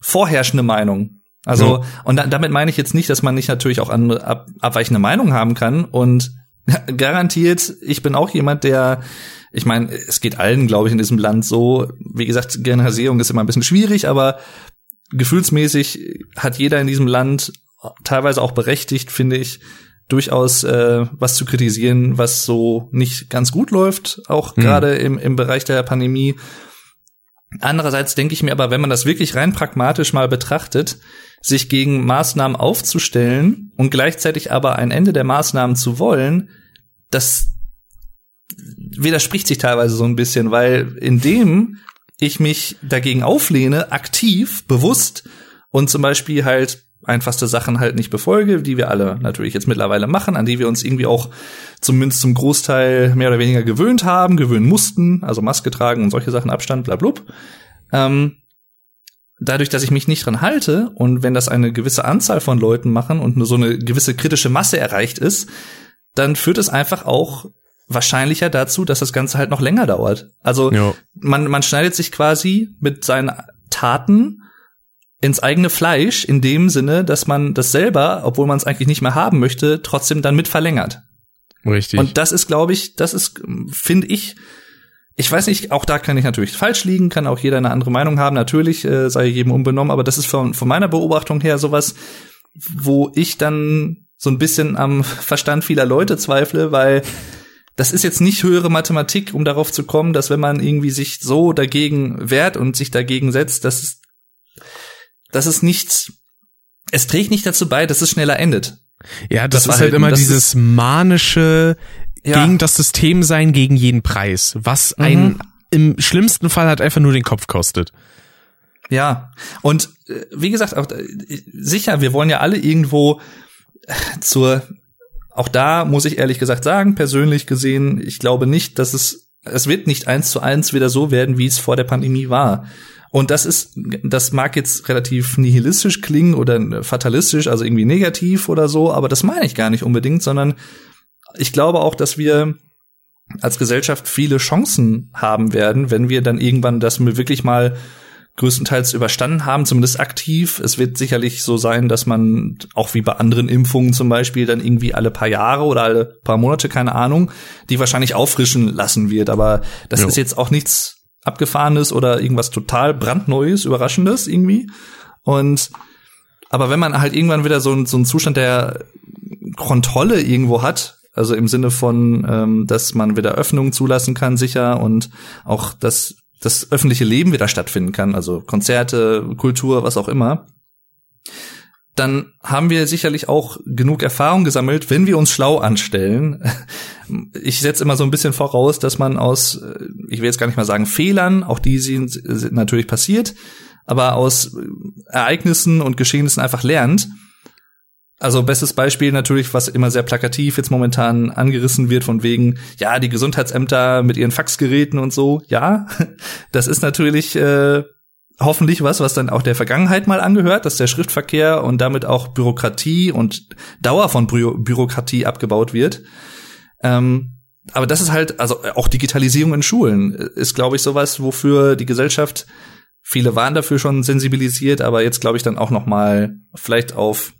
vorherrschende Meinung also, ja. und da, damit meine ich jetzt nicht, dass man nicht natürlich auch andere ab, abweichende Meinungen haben kann. Und garantiert, ich bin auch jemand, der, ich meine, es geht allen, glaube ich, in diesem Land so. Wie gesagt, Generalisierung ist immer ein bisschen schwierig, aber gefühlsmäßig hat jeder in diesem Land teilweise auch berechtigt, finde ich, durchaus äh, was zu kritisieren, was so nicht ganz gut läuft, auch mhm. gerade im, im Bereich der Pandemie. Andererseits denke ich mir aber, wenn man das wirklich rein pragmatisch mal betrachtet, sich gegen Maßnahmen aufzustellen und gleichzeitig aber ein Ende der Maßnahmen zu wollen, das widerspricht sich teilweise so ein bisschen, weil indem ich mich dagegen auflehne, aktiv, bewusst und zum Beispiel halt einfachste Sachen halt nicht befolge, die wir alle natürlich jetzt mittlerweile machen, an die wir uns irgendwie auch zumindest zum Großteil mehr oder weniger gewöhnt haben, gewöhnen mussten, also Maske tragen und solche Sachen, Abstand, bla, blub. Ähm, dadurch, dass ich mich nicht dran halte und wenn das eine gewisse Anzahl von Leuten machen und nur so eine gewisse kritische Masse erreicht ist, dann führt es einfach auch wahrscheinlicher dazu, dass das Ganze halt noch länger dauert. Also man, man schneidet sich quasi mit seinen Taten ins eigene Fleisch in dem Sinne, dass man das selber, obwohl man es eigentlich nicht mehr haben möchte, trotzdem dann mit verlängert. Richtig. Und das ist, glaube ich, das ist, finde ich, ich weiß nicht, auch da kann ich natürlich falsch liegen, kann auch jeder eine andere Meinung haben, natürlich äh, sei jedem unbenommen, aber das ist von, von meiner Beobachtung her sowas, wo ich dann so ein bisschen am Verstand vieler Leute zweifle, weil das ist jetzt nicht höhere Mathematik, um darauf zu kommen, dass wenn man irgendwie sich so dagegen wehrt und sich dagegen setzt, dass es, dass es nicht, es trägt nicht dazu bei, dass es schneller endet. Ja, das, das ist halt, halt immer dieses manische, ja. gegen das System sein, gegen jeden Preis, was mhm. einen im schlimmsten Fall halt einfach nur den Kopf kostet. Ja, und äh, wie gesagt, auch, äh, sicher, wir wollen ja alle irgendwo äh, zur, auch da muss ich ehrlich gesagt sagen, persönlich gesehen, ich glaube nicht, dass es, es wird nicht eins zu eins wieder so werden, wie es vor der Pandemie war. Und das ist, das mag jetzt relativ nihilistisch klingen oder fatalistisch, also irgendwie negativ oder so, aber das meine ich gar nicht unbedingt, sondern ich glaube auch, dass wir als Gesellschaft viele Chancen haben werden, wenn wir dann irgendwann das wirklich mal größtenteils überstanden haben, zumindest aktiv. Es wird sicherlich so sein, dass man auch wie bei anderen Impfungen zum Beispiel dann irgendwie alle paar Jahre oder alle paar Monate, keine Ahnung, die wahrscheinlich auffrischen lassen wird. Aber das jo. ist jetzt auch nichts Abgefahrenes oder irgendwas total brandneues, Überraschendes irgendwie. Und aber wenn man halt irgendwann wieder so, so einen Zustand der Kontrolle irgendwo hat, also im Sinne von, ähm, dass man wieder Öffnungen zulassen kann, sicher, und auch, dass das öffentliche Leben wieder stattfinden kann, also Konzerte, Kultur, was auch immer, dann haben wir sicherlich auch genug Erfahrung gesammelt, wenn wir uns schlau anstellen. Ich setze immer so ein bisschen voraus, dass man aus, äh, ich will jetzt gar nicht mal sagen Fehlern, auch die sind, sind natürlich passiert, aber aus Ereignissen und Geschehnissen einfach lernt also bestes Beispiel natürlich, was immer sehr plakativ jetzt momentan angerissen wird von wegen, ja, die Gesundheitsämter mit ihren Faxgeräten und so. Ja, das ist natürlich äh, hoffentlich was, was dann auch der Vergangenheit mal angehört, dass der Schriftverkehr und damit auch Bürokratie und Dauer von Bü Bürokratie abgebaut wird. Ähm, aber das ist halt, also auch Digitalisierung in Schulen ist, glaube ich, sowas, wofür die Gesellschaft, viele waren dafür schon sensibilisiert, aber jetzt glaube ich dann auch noch mal vielleicht auf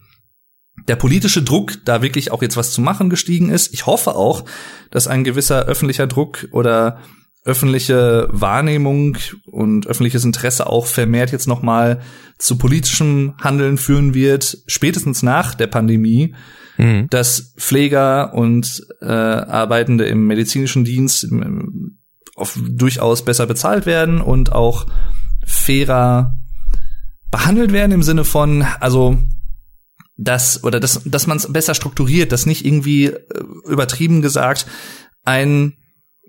der politische Druck, da wirklich auch jetzt was zu machen, gestiegen ist. Ich hoffe auch, dass ein gewisser öffentlicher Druck oder öffentliche Wahrnehmung und öffentliches Interesse auch vermehrt jetzt noch mal zu politischem Handeln führen wird, spätestens nach der Pandemie, mhm. dass Pfleger und äh, Arbeitende im medizinischen Dienst auf, durchaus besser bezahlt werden und auch fairer behandelt werden im Sinne von, also dass oder dass dass man es besser strukturiert, dass nicht irgendwie äh, übertrieben gesagt ein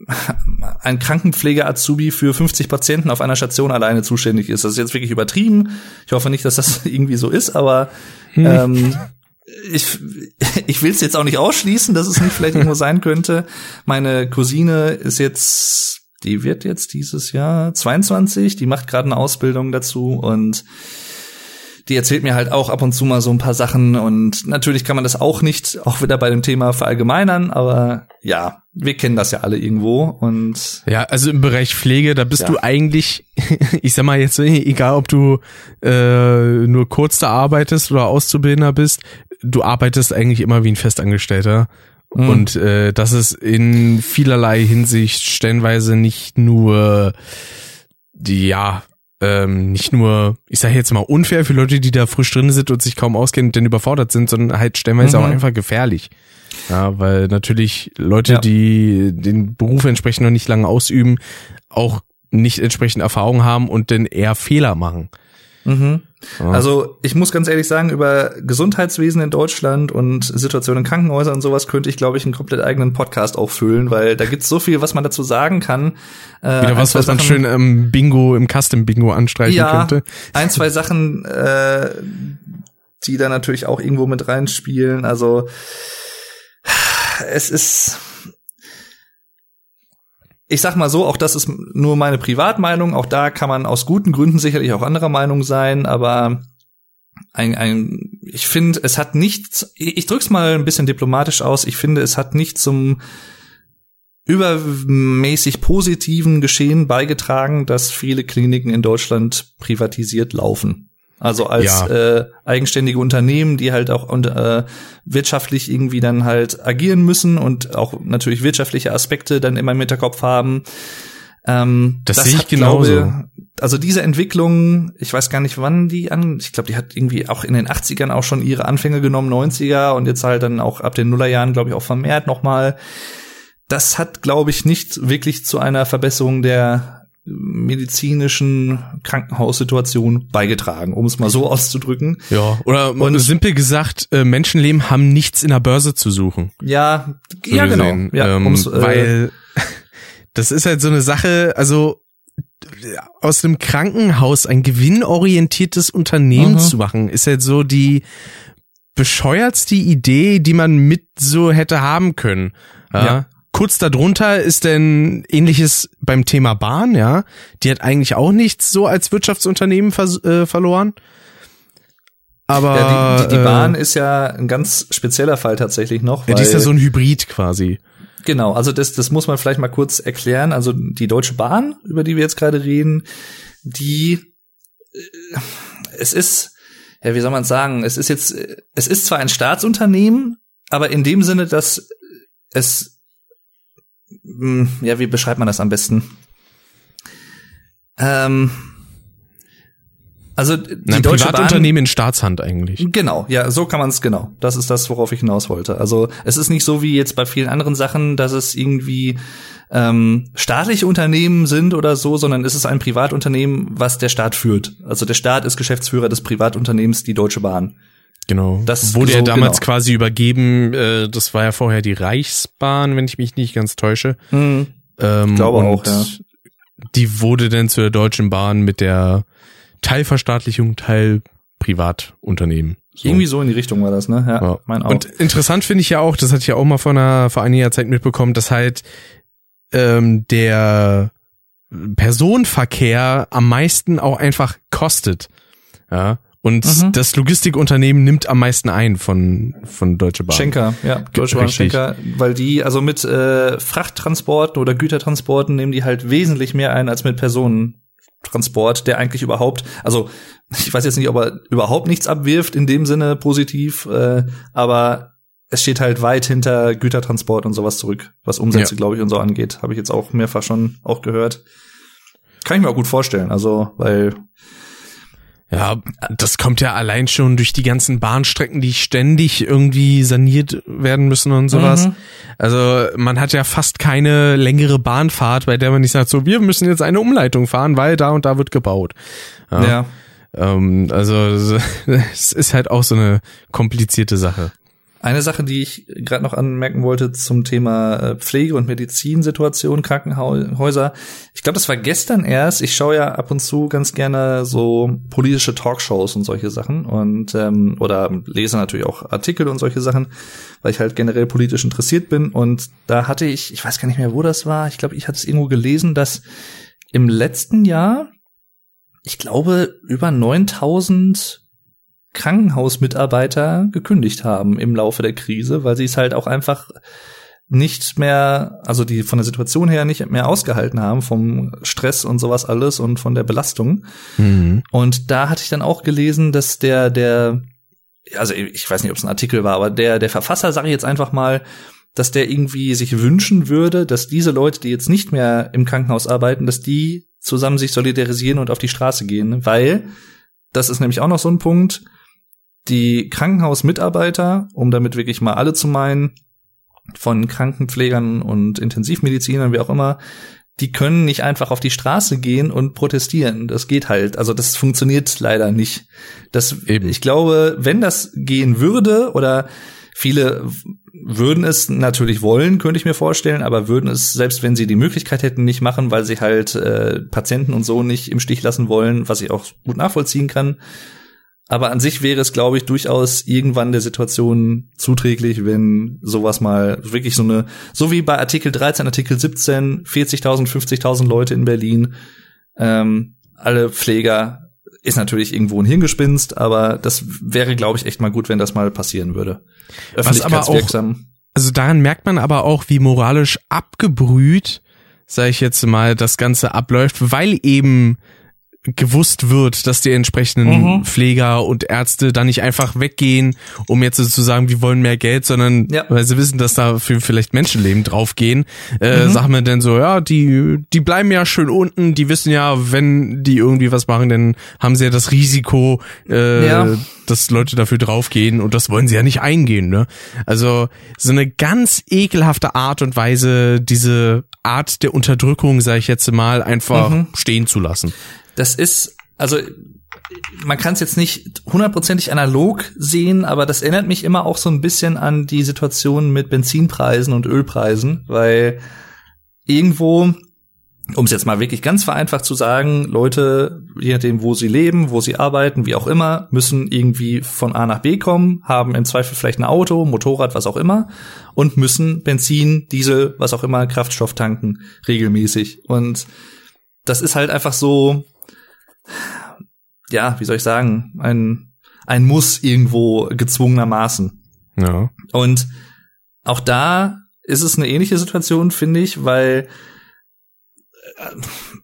ein Krankenpfleger-Azubi für 50 Patienten auf einer Station alleine zuständig ist. Das ist jetzt wirklich übertrieben. Ich hoffe nicht, dass das irgendwie so ist, aber hm. ähm, ich, ich will es jetzt auch nicht ausschließen, dass es nicht vielleicht irgendwo sein könnte. Meine Cousine ist jetzt, die wird jetzt dieses Jahr 22, die macht gerade eine Ausbildung dazu und die erzählt mir halt auch ab und zu mal so ein paar Sachen und natürlich kann man das auch nicht, auch wieder bei dem Thema verallgemeinern, aber ja, wir kennen das ja alle irgendwo und ja, also im Bereich Pflege, da bist ja. du eigentlich, ich sag mal jetzt, egal ob du äh, nur kurz da arbeitest oder Auszubildender bist, du arbeitest eigentlich immer wie ein Festangestellter. Mhm. Und äh, das ist in vielerlei Hinsicht stellenweise nicht nur die, ja, ähm, nicht nur, ich sage jetzt mal unfair für Leute, die da frisch drin sind und sich kaum auskennen und dann überfordert sind, sondern halt stellenweise mhm. auch einfach gefährlich. Ja, weil natürlich Leute, ja. die den Beruf entsprechend noch nicht lange ausüben, auch nicht entsprechend Erfahrung haben und dann eher Fehler machen. Mhm. Also ich muss ganz ehrlich sagen, über Gesundheitswesen in Deutschland und Situationen in Krankenhäusern und sowas könnte ich, glaube ich, einen komplett eigenen Podcast auffüllen, weil da gibt's so viel, was man dazu sagen kann. Äh, Wieder was, was man schön im Bingo, im Custom-Bingo anstreichen ja, könnte. Ein, zwei Sachen, äh, die da natürlich auch irgendwo mit reinspielen. Also es ist ich sag mal so, auch das ist nur meine Privatmeinung. Auch da kann man aus guten Gründen sicherlich auch anderer Meinung sein, aber ein, ein, ich finde, es hat nichts, ich drück's mal ein bisschen diplomatisch aus, ich finde, es hat nicht zum übermäßig positiven Geschehen beigetragen, dass viele Kliniken in Deutschland privatisiert laufen. Also als ja. äh, eigenständige Unternehmen, die halt auch äh, wirtschaftlich irgendwie dann halt agieren müssen und auch natürlich wirtschaftliche Aspekte dann immer im Hinterkopf haben. Ähm, das, das sehe ich genauso. Glaube, also diese Entwicklung, ich weiß gar nicht, wann die an, ich glaube, die hat irgendwie auch in den 80ern auch schon ihre Anfänge genommen, 90er und jetzt halt dann auch ab den Nullerjahren, glaube ich, auch vermehrt nochmal. Das hat, glaube ich, nicht wirklich zu einer Verbesserung der medizinischen Krankenhaussituation beigetragen, um es mal so auszudrücken. Ja, oder und, simpel gesagt, äh, Menschenleben haben nichts in der Börse zu suchen. Ja, so ja genau. Ja, ähm, äh, weil das ist halt so eine Sache, also aus einem Krankenhaus ein gewinnorientiertes Unternehmen mhm. zu machen, ist halt so die bescheuertste Idee, die man mit so hätte haben können. Ja. ja. Kurz darunter ist denn ähnliches beim Thema Bahn, ja. Die hat eigentlich auch nichts so als Wirtschaftsunternehmen vers äh, verloren. Aber ja, die, die, die, Bahn äh, ist ja ein ganz spezieller Fall tatsächlich noch. ja, die ist ja so ein Hybrid quasi. Genau, also das, das muss man vielleicht mal kurz erklären. Also die Deutsche Bahn, über die wir jetzt gerade reden, die äh, es ist, ja, wie soll man sagen, es ist jetzt, es ist zwar ein Staatsunternehmen, aber in dem Sinne, dass es ja, wie beschreibt man das am besten? Ähm, also die Nein, Deutsche Privatunternehmen Bahn, in Staatshand eigentlich. Genau, ja, so kann man es genau. Das ist das, worauf ich hinaus wollte. Also es ist nicht so wie jetzt bei vielen anderen Sachen, dass es irgendwie ähm, staatliche Unternehmen sind oder so, sondern es ist ein Privatunternehmen, was der Staat führt. Also der Staat ist Geschäftsführer des Privatunternehmens die Deutsche Bahn. Genau. Das wurde so, ja damals genau. quasi übergeben, äh, das war ja vorher die Reichsbahn, wenn ich mich nicht ganz täusche. Mhm. Ähm, ich glaube auch, ja. Die wurde dann zur Deutschen Bahn mit der Teilverstaatlichung, Teil Privatunternehmen. So. Irgendwie so in die Richtung war das, ne? Ja, ja. mein auch. Und interessant finde ich ja auch, das hatte ich ja auch mal vor einer vor einiger Zeit mitbekommen, dass halt ähm, der Personenverkehr am meisten auch einfach kostet. Ja, und mhm. das Logistikunternehmen nimmt am meisten ein von, von Deutsche Bahn. Schenker, ja, Deutsche Bahn Schenker, weil die, also mit äh, Frachttransporten oder Gütertransporten nehmen die halt wesentlich mehr ein als mit Personentransport, der eigentlich überhaupt, also ich weiß jetzt nicht, ob er überhaupt nichts abwirft in dem Sinne positiv, äh, aber es steht halt weit hinter Gütertransport und sowas zurück, was Umsätze, ja. glaube ich, und so angeht. Habe ich jetzt auch mehrfach schon auch gehört. Kann ich mir auch gut vorstellen, also, weil ja, das kommt ja allein schon durch die ganzen Bahnstrecken, die ständig irgendwie saniert werden müssen und sowas. Mhm. Also man hat ja fast keine längere Bahnfahrt, bei der man nicht sagt, so wir müssen jetzt eine Umleitung fahren, weil da und da wird gebaut. Ja. ja. Ähm, also es ist halt auch so eine komplizierte Sache. Eine Sache, die ich gerade noch anmerken wollte zum Thema äh, Pflege- und Medizinsituation, Krankenhäuser. Ich glaube, das war gestern erst. Ich schaue ja ab und zu ganz gerne so politische Talkshows und solche Sachen und ähm, oder lese natürlich auch Artikel und solche Sachen, weil ich halt generell politisch interessiert bin. Und da hatte ich, ich weiß gar nicht mehr, wo das war. Ich glaube, ich hatte es irgendwo gelesen, dass im letzten Jahr, ich glaube, über 9000 Krankenhausmitarbeiter gekündigt haben im Laufe der Krise, weil sie es halt auch einfach nicht mehr, also die von der Situation her nicht mehr ausgehalten haben, vom Stress und sowas alles und von der Belastung. Mhm. Und da hatte ich dann auch gelesen, dass der, der, also ich weiß nicht, ob es ein Artikel war, aber der, der Verfasser, sage ich jetzt einfach mal, dass der irgendwie sich wünschen würde, dass diese Leute, die jetzt nicht mehr im Krankenhaus arbeiten, dass die zusammen sich solidarisieren und auf die Straße gehen, weil das ist nämlich auch noch so ein Punkt, die Krankenhausmitarbeiter, um damit wirklich mal alle zu meinen, von Krankenpflegern und Intensivmedizinern, wie auch immer, die können nicht einfach auf die Straße gehen und protestieren. Das geht halt. Also das funktioniert leider nicht. Das, Eben. ich glaube, wenn das gehen würde oder viele würden es natürlich wollen, könnte ich mir vorstellen, aber würden es, selbst wenn sie die Möglichkeit hätten, nicht machen, weil sie halt äh, Patienten und so nicht im Stich lassen wollen, was ich auch gut nachvollziehen kann. Aber an sich wäre es, glaube ich, durchaus irgendwann der Situation zuträglich, wenn sowas mal wirklich so eine, so wie bei Artikel 13, Artikel 17, 40.000, 50.000 Leute in Berlin, ähm, alle Pfleger, ist natürlich irgendwo ein Hirngespinst, aber das wäre, glaube ich, echt mal gut, wenn das mal passieren würde. Öffentlichkeitswirksam. also daran merkt man aber auch, wie moralisch abgebrüht, sage ich jetzt mal, das Ganze abläuft, weil eben gewusst wird, dass die entsprechenden mhm. Pfleger und Ärzte da nicht einfach weggehen, um jetzt zu sagen, wir wollen mehr Geld, sondern ja. weil sie wissen, dass da für vielleicht Menschenleben draufgehen, äh, mhm. sagen wir dann so, ja, die, die bleiben ja schön unten, die wissen ja, wenn die irgendwie was machen, dann haben sie ja das Risiko, äh, ja. dass Leute dafür draufgehen und das wollen sie ja nicht eingehen, ne? Also so eine ganz ekelhafte Art und Weise, diese Art der Unterdrückung, sage ich jetzt mal, einfach mhm. stehen zu lassen das ist, also man kann es jetzt nicht hundertprozentig analog sehen, aber das erinnert mich immer auch so ein bisschen an die Situation mit Benzinpreisen und Ölpreisen, weil irgendwo, um es jetzt mal wirklich ganz vereinfacht zu sagen, Leute, je nachdem, wo sie leben, wo sie arbeiten, wie auch immer, müssen irgendwie von A nach B kommen, haben im Zweifel vielleicht ein Auto, Motorrad, was auch immer, und müssen Benzin, Diesel, was auch immer, Kraftstoff tanken, regelmäßig. Und das ist halt einfach so, ja, wie soll ich sagen, ein, ein Muss irgendwo gezwungenermaßen. Ja. Und auch da ist es eine ähnliche Situation, finde ich, weil äh,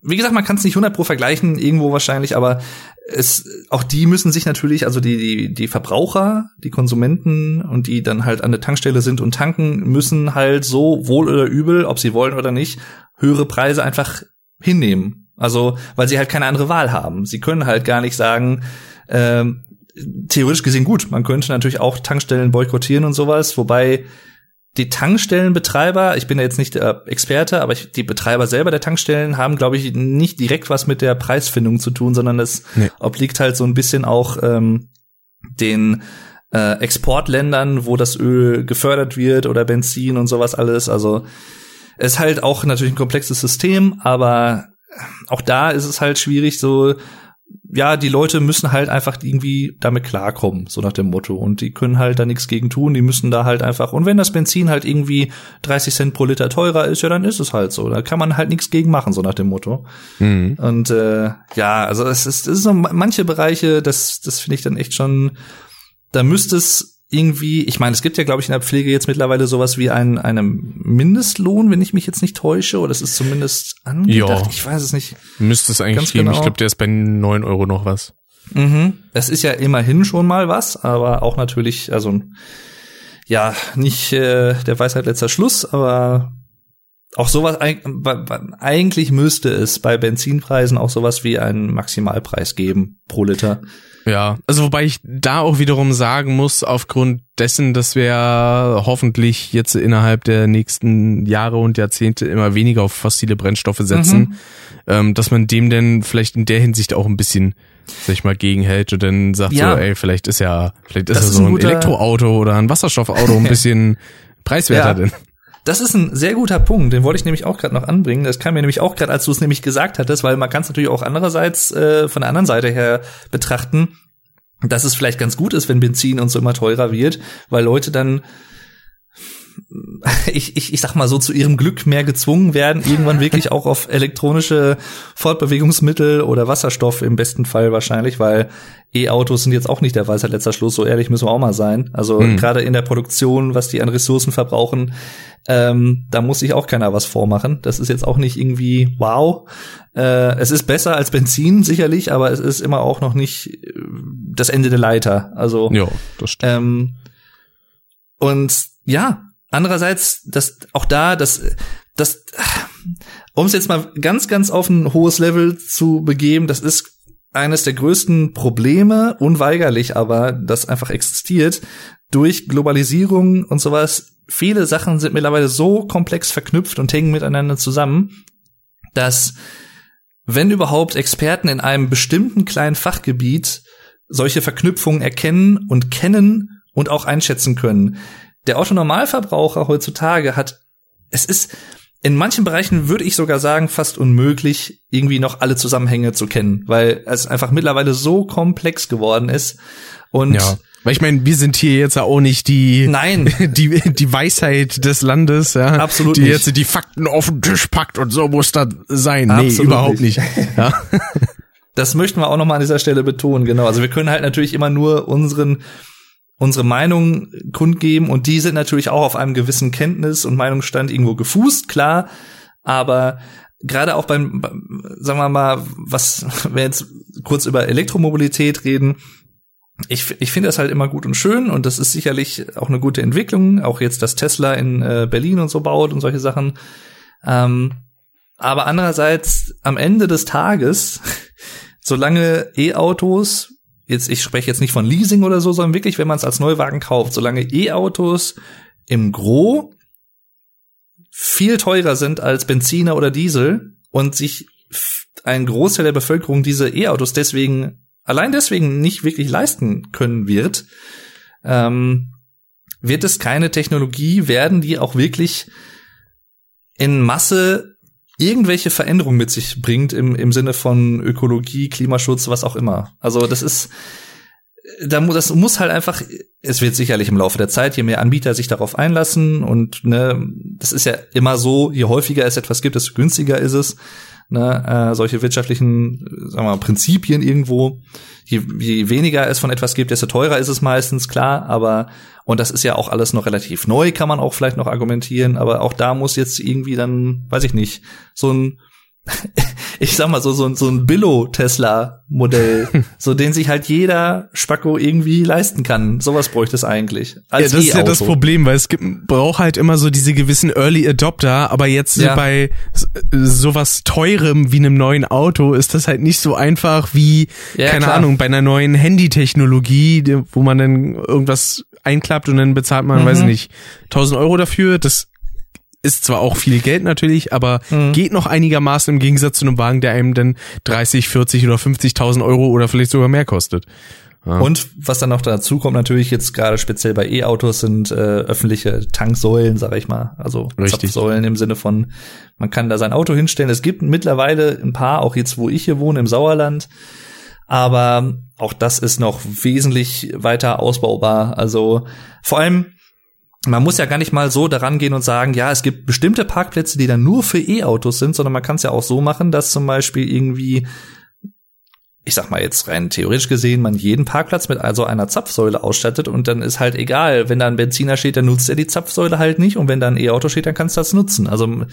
wie gesagt, man kann es nicht 100 pro vergleichen, irgendwo wahrscheinlich, aber es, auch die müssen sich natürlich, also die, die, die Verbraucher, die Konsumenten und die dann halt an der Tankstelle sind und tanken, müssen halt so wohl oder übel, ob sie wollen oder nicht, höhere Preise einfach hinnehmen. Also, weil sie halt keine andere Wahl haben. Sie können halt gar nicht sagen, ähm, theoretisch gesehen gut, man könnte natürlich auch Tankstellen boykottieren und sowas, wobei die Tankstellenbetreiber, ich bin ja jetzt nicht der Experte, aber ich, die Betreiber selber der Tankstellen haben, glaube ich, nicht direkt was mit der Preisfindung zu tun, sondern es nee. obliegt halt so ein bisschen auch ähm, den äh, Exportländern, wo das Öl gefördert wird oder Benzin und sowas alles. Also es ist halt auch natürlich ein komplexes System, aber auch da ist es halt schwierig, so, ja, die Leute müssen halt einfach irgendwie damit klarkommen, so nach dem Motto. Und die können halt da nichts gegen tun, die müssen da halt einfach, und wenn das Benzin halt irgendwie 30 Cent pro Liter teurer ist, ja, dann ist es halt so. Da kann man halt nichts gegen machen, so nach dem Motto. Mhm. Und äh, ja, also es ist, es ist so manche Bereiche, das, das finde ich dann echt schon, da müsste es irgendwie, ich meine, es gibt ja, glaube ich, in der Pflege jetzt mittlerweile sowas wie einen, einen Mindestlohn, wenn ich mich jetzt nicht täusche, oder es ist zumindest angedacht. Ja. Ich weiß es nicht. Müsste es eigentlich geben. Genau. Ich glaube, der ist bei neun Euro noch was. Mhm. Das ist ja immerhin schon mal was, aber auch natürlich, also ja, nicht äh, der Weisheit letzter Schluss, aber auch sowas eigentlich müsste es bei Benzinpreisen auch sowas wie einen Maximalpreis geben pro Liter. Ja, also wobei ich da auch wiederum sagen muss, aufgrund dessen, dass wir hoffentlich jetzt innerhalb der nächsten Jahre und Jahrzehnte immer weniger auf fossile Brennstoffe setzen, mhm. ähm, dass man dem denn vielleicht in der Hinsicht auch ein bisschen sich mal gegenhält und dann sagt Ja. so, ey, vielleicht ist ja, vielleicht ist Das ja so ein ein, Elektroauto oder ein Wasserstoffauto ein bisschen preiswerter Ja. denn. Das ist ein sehr guter Punkt, den wollte ich nämlich auch gerade noch anbringen. Das kam mir nämlich auch gerade, als du es nämlich gesagt hattest, weil man kann es natürlich auch andererseits äh, von der anderen Seite her betrachten, dass es vielleicht ganz gut ist, wenn Benzin und so immer teurer wird, weil Leute dann ich, ich, ich sag mal so zu ihrem Glück mehr gezwungen werden, irgendwann wirklich auch auf elektronische Fortbewegungsmittel oder Wasserstoff im besten Fall wahrscheinlich, weil E-Autos sind jetzt auch nicht der Weisheit letzter Schluss, so ehrlich müssen wir auch mal sein. Also Hm. gerade in der Produktion, was die an Ressourcen verbrauchen, ähm, da muss sich auch keiner was vormachen. Das ist jetzt auch nicht irgendwie wow. Äh, es ist besser als Benzin sicherlich, aber es ist immer auch noch nicht äh, das Ende der Leiter. Also Ja, das stimmt. ähm, und ja, andererseits, das auch da, das, das, um es jetzt mal ganz, ganz auf ein hohes Level zu begeben, das ist eines der größten Probleme, unweigerlich aber, das einfach existiert, durch Globalisierung und sowas. Viele Sachen sind mittlerweile so komplex verknüpft und hängen miteinander zusammen, dass wenn überhaupt Experten in einem bestimmten kleinen Fachgebiet solche Verknüpfungen erkennen und kennen und auch einschätzen können. Der Autonormalverbraucher heutzutage hat, es ist in manchen Bereichen würde ich sogar sagen, fast unmöglich, irgendwie noch alle Zusammenhänge zu kennen, weil es einfach mittlerweile so komplex geworden ist. Und Ja. Weil ich meine, wir sind hier jetzt ja auch nicht die, nein, die, die Weisheit des Landes, ja. Absolut Die nicht. jetzt die Fakten auf den Tisch packt und so muss das sein. Absolut nee, überhaupt nicht. Ja. Das möchten wir auch noch mal an dieser Stelle betonen, genau. Also wir können halt natürlich immer nur unseren unsere Meinung kundgeben und die sind natürlich auch auf einem gewissen Kenntnis und Meinungsstand irgendwo gefußt, klar, aber gerade auch beim, sagen wir mal, was wir jetzt kurz über Elektromobilität reden, ich, ich finde das halt immer gut und schön und das ist sicherlich auch eine gute Entwicklung, auch jetzt, dass Tesla in äh, Berlin und so baut und solche Sachen. Ähm, aber andererseits, am Ende des Tages, solange E-Autos, jetzt, ich spreche jetzt nicht von Leasing oder so, sondern wirklich, wenn man es als Neuwagen kauft, solange E-Autos im Gro viel teurer sind als Benziner oder Diesel und sich ein Großteil der Bevölkerung diese E-Autos deswegen, allein deswegen nicht wirklich leisten können wird, ähm, wird es keine Technologie werden, die auch wirklich in Masse irgendwelche Veränderungen mit sich bringt im, im Sinne von Ökologie, Klimaschutz, was auch immer. Also das ist, da muss, das muss halt einfach, es wird sicherlich im Laufe der Zeit, je mehr Anbieter sich darauf einlassen und ne, das ist ja immer so, je häufiger es etwas gibt, desto günstiger ist es. Ne, äh, solche wirtschaftlichen, sagen wir mal, Prinzipien irgendwo. Je, je weniger es von etwas gibt, desto teurer ist es meistens, klar, aber und das ist ja auch alles noch relativ neu, kann man auch vielleicht noch argumentieren, aber auch da muss jetzt irgendwie dann, weiß ich nicht, so ein ich sag mal so, so, ein- so ein Billo-Tesla-Modell, so den sich halt jeder Spacko irgendwie leisten kann. Sowas bräuchte es eigentlich. Ja, Als das ist ja das. Problem, weil es gibt, braucht halt immer so diese gewissen Early Adopter, aber jetzt Ja. bei s- sowas teurem wie einem neuen Auto ist das halt nicht so einfach wie, Ja, keine klar. Ahnung, bei einer neuen Handytechnologie, wo man dann irgendwas einklappt und dann bezahlt man, Mhm. weiß ich nicht, 1000 Euro dafür. Das ist zwar auch viel Geld natürlich, aber Mhm. geht noch einigermaßen im Gegensatz zu einem Wagen, der einem dann 30, 40 oder 50.000 Euro oder vielleicht sogar mehr kostet. Ja. Und was dann noch dazu kommt, natürlich jetzt gerade speziell bei E-Autos sind äh, öffentliche Tanksäulen, sag ich mal. Also Richtig. Zapfsäulen im Sinne von, man kann da sein Auto hinstellen. Es gibt mittlerweile ein paar, auch jetzt, wo ich hier wohne, im Sauerland. Aber auch das ist noch wesentlich weiter ausbaubar. Also vor allem, man muss ja gar nicht mal so daran gehen und sagen, ja, es gibt bestimmte Parkplätze, die dann nur für E-Autos sind, sondern man kann es ja auch so machen, dass zum Beispiel irgendwie ich sag mal jetzt rein theoretisch gesehen, man jeden Parkplatz mit also einer Zapfsäule ausstattet und dann ist halt egal, wenn da ein Benziner steht, dann nutzt er die Zapfsäule halt nicht und wenn da ein E-Auto steht, dann kannst du das nutzen. Also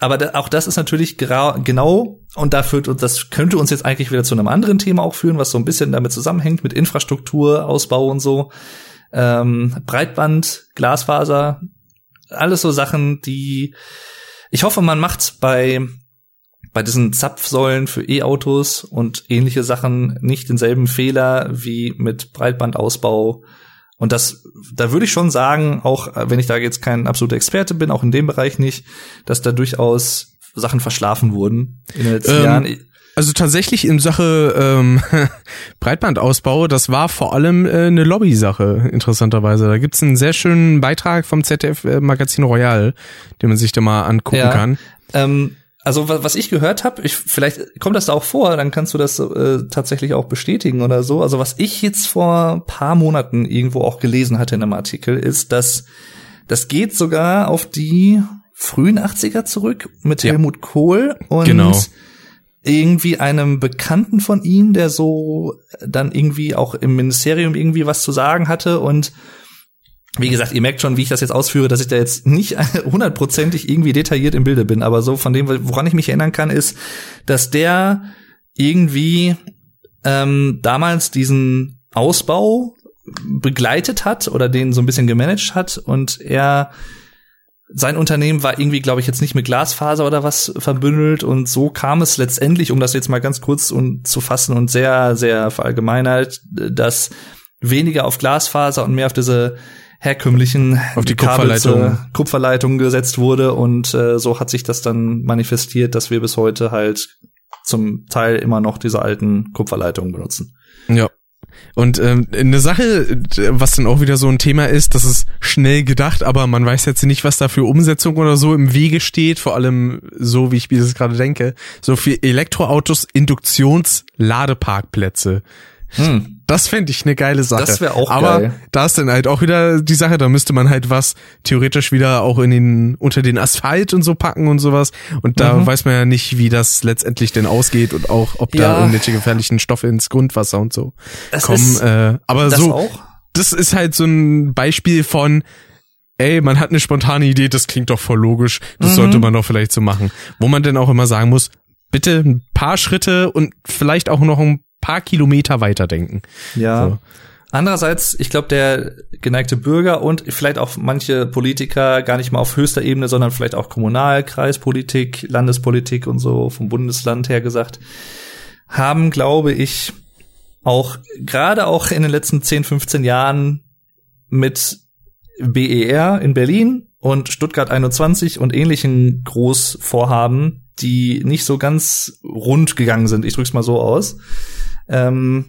aber auch das ist natürlich genau und da führt und das könnte uns jetzt eigentlich wieder zu einem anderen Thema auch führen, was so ein bisschen damit zusammenhängt mit Infrastruktur, Ausbau und so. Ähm, Breitband, Glasfaser, alles so Sachen, die ich hoffe, man macht bei bei diesen Zapfsäulen für E-Autos und ähnliche Sachen nicht denselben Fehler wie mit Breitbandausbau. Und das, da würde ich schon sagen, auch äh, wenn ich da jetzt kein absoluter Experte bin, auch in dem Bereich nicht, dass da durchaus Sachen verschlafen wurden in den letzten Ähm, Jahren. Also tatsächlich in Sache ähm, Breitbandausbau, das war vor allem äh, eine Lobby-Sache, interessanterweise. Da gibt's einen sehr schönen Beitrag vom ZDF-Magazin Royal, den man sich da mal angucken Ja. kann. Ähm, also was, was ich gehört habe, ich, vielleicht kommt das da auch vor, dann kannst du das äh, tatsächlich auch bestätigen oder so. Also was ich jetzt vor paar Monaten irgendwo auch gelesen hatte in einem Artikel, ist, dass das geht sogar auf die frühen 80er zurück mit Ja. Helmut Kohl und Genau. Irgendwie einem Bekannten von ihm, der so dann irgendwie auch im Ministerium irgendwie was zu sagen hatte. Und wie gesagt, ihr merkt schon, wie ich das jetzt ausführe, dass ich da jetzt nicht hundertprozentig irgendwie detailliert im Bilde bin, aber so von dem, woran ich mich erinnern kann, ist, dass der irgendwie ähm, damals diesen Ausbau begleitet hat oder den so ein bisschen gemanagt hat und er sein Unternehmen war irgendwie, glaube ich, jetzt nicht mit Glasfaser oder was verbündelt und so kam es letztendlich, um das jetzt mal ganz kurz und zu fassen und sehr, sehr verallgemeinert, dass weniger auf Glasfaser und mehr auf diese herkömmlichen Auf die Kupferleitung. Kupferleitung gesetzt wurde und äh, so hat sich das dann manifestiert, dass wir bis heute halt zum Teil immer noch diese alten Kupferleitungen benutzen. Ja. Und ähm, eine Sache, was dann auch wieder so ein Thema ist, das ist schnell gedacht, aber man weiß jetzt nicht, was da für Umsetzung oder so im Wege steht, vor allem so, wie ich mir das gerade denke. So für Elektroautos Induktionsladeparkplätze. Hm. Das fände ich eine geile Sache. Das wär auch Aber geil. da ist dann halt auch wieder die Sache, da müsste man halt was theoretisch wieder auch in den, unter den Asphalt und so packen und sowas. Und da Mhm. weiß man ja nicht, wie das letztendlich denn ausgeht und auch, ob Ja. da irgendwelche gefährlichen Stoffe ins Grundwasser und so Das kommen. äh, aber so, auch. das ist halt so ein Beispiel von, ey, man hat eine spontane Idee, das klingt doch voll logisch, das Mhm. sollte man doch vielleicht so machen. Wo man dann auch immer sagen muss, bitte ein paar Schritte und vielleicht auch noch ein paar Kilometer weiterdenken. Ja. So. Andererseits, ich glaube, der geneigte Bürger und vielleicht auch manche Politiker gar nicht mal auf höchster Ebene, sondern vielleicht auch Kommunal-, Kreispolitik, Landespolitik und so vom Bundesland her gesagt, haben, glaube ich, auch gerade auch in den letzten 10, 15 Jahren mit BER in Berlin und Stuttgart 21 und ähnlichen Großvorhaben, die nicht so ganz rund gegangen sind, ich drück's mal so aus, ähm,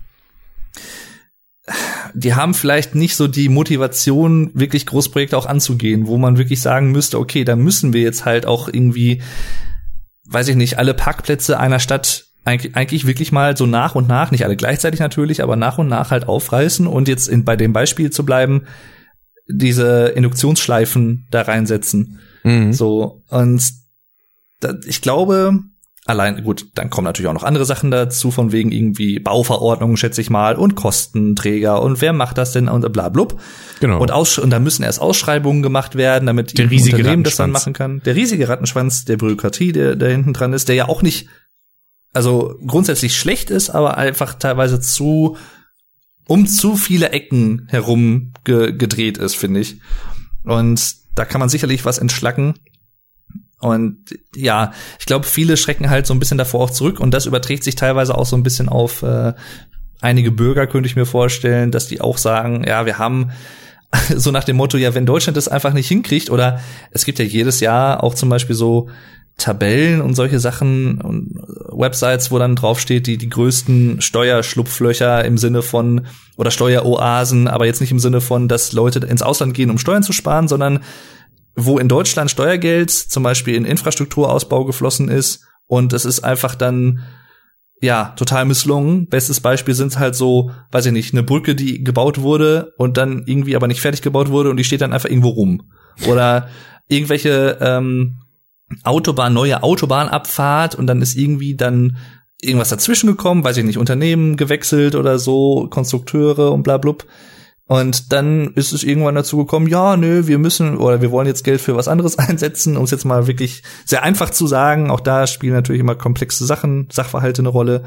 die haben vielleicht nicht so die Motivation, wirklich Großprojekte auch anzugehen, wo man wirklich sagen müsste, okay, da müssen wir jetzt halt auch irgendwie, weiß ich nicht, alle Parkplätze einer Stadt eigentlich, eigentlich wirklich mal so nach und nach, nicht alle gleichzeitig natürlich, aber nach und nach halt aufreißen und jetzt in, bei dem Beispiel zu bleiben, diese Induktionsschleifen da reinsetzen. Mhm. So, und da, ich glaube, allein, gut, dann kommen natürlich auch noch andere Sachen dazu, von wegen irgendwie Bauverordnungen, schätze ich mal, und Kostenträger und wer macht das denn und bla blub. Genau. Und, und da müssen erst Ausschreibungen gemacht werden, damit Der riesige Unternehmen das dann machen kann. Der riesige Rattenschwanz der Bürokratie, der da hinten dran ist, der ja auch nicht, also grundsätzlich schlecht ist, aber einfach teilweise zu um zu viele Ecken herum ge gedreht ist, finde ich. Und da kann man sicherlich was entschlacken. Und ja, ich glaube, viele schrecken halt so ein bisschen davor auch zurück. Und das überträgt sich teilweise auch so ein bisschen auf äh, einige Bürger, könnte ich mir vorstellen, dass die auch sagen, ja, wir haben so nach dem Motto, ja, wenn Deutschland das einfach nicht hinkriegt oder es gibt ja jedes Jahr auch zum Beispiel so Tabellen und solche Sachen und Websites, wo dann draufsteht, die die größten Steuerschlupflöcher im Sinne von oder Steueroasen, aber jetzt nicht im Sinne von, dass Leute ins Ausland gehen, um Steuern zu sparen, sondern wo in Deutschland Steuergeld zum Beispiel in Infrastrukturausbau geflossen ist und es ist einfach dann ja total misslungen. Bestes Beispiel sind halt so, weiß ich nicht, eine Brücke, die gebaut wurde und dann irgendwie aber nicht fertig gebaut wurde und die steht dann einfach irgendwo rum oder irgendwelche ähm, Autobahn, neue Autobahnabfahrt und dann ist irgendwie dann irgendwas dazwischen gekommen, weiß ich nicht, Unternehmen gewechselt oder so, Konstrukteure und bla blub. Und dann ist es irgendwann dazu gekommen, ja, nö, wir müssen oder wir wollen jetzt Geld für was anderes einsetzen, um es jetzt mal wirklich sehr einfach zu sagen. Auch da spielen natürlich immer komplexe Sachen, Sachverhalte eine Rolle.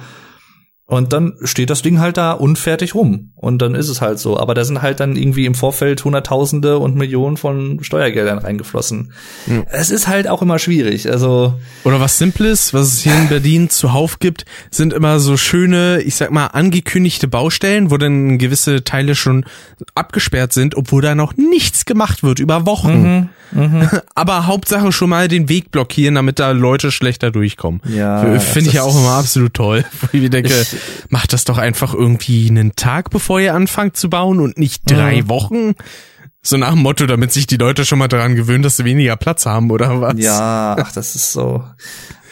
Und dann steht das Ding halt da unfertig rum. Und dann ist es halt so. Aber da sind halt dann irgendwie im Vorfeld Hunderttausende und Millionen von Steuergeldern reingeflossen. Ja. Es ist halt auch immer schwierig. Also, Oder was Simples, was es hier in Berlin zuhauf gibt, sind immer so schöne, ich sag mal, angekündigte Baustellen, wo dann gewisse Teile schon abgesperrt sind, obwohl da noch nichts gemacht wird über Wochen. Mhm. Aber Hauptsache schon mal den Weg blockieren, damit da Leute schlechter durchkommen. Ja. Finde ich ja auch immer absolut toll. Wo ich denke, ich, macht das doch einfach irgendwie einen Tag, bevor ihr anfangt zu bauen und nicht drei mhm. Wochen. So nach dem Motto, damit sich die Leute schon mal daran gewöhnen, dass sie weniger Platz haben, oder was? Ja, ach, das ist so.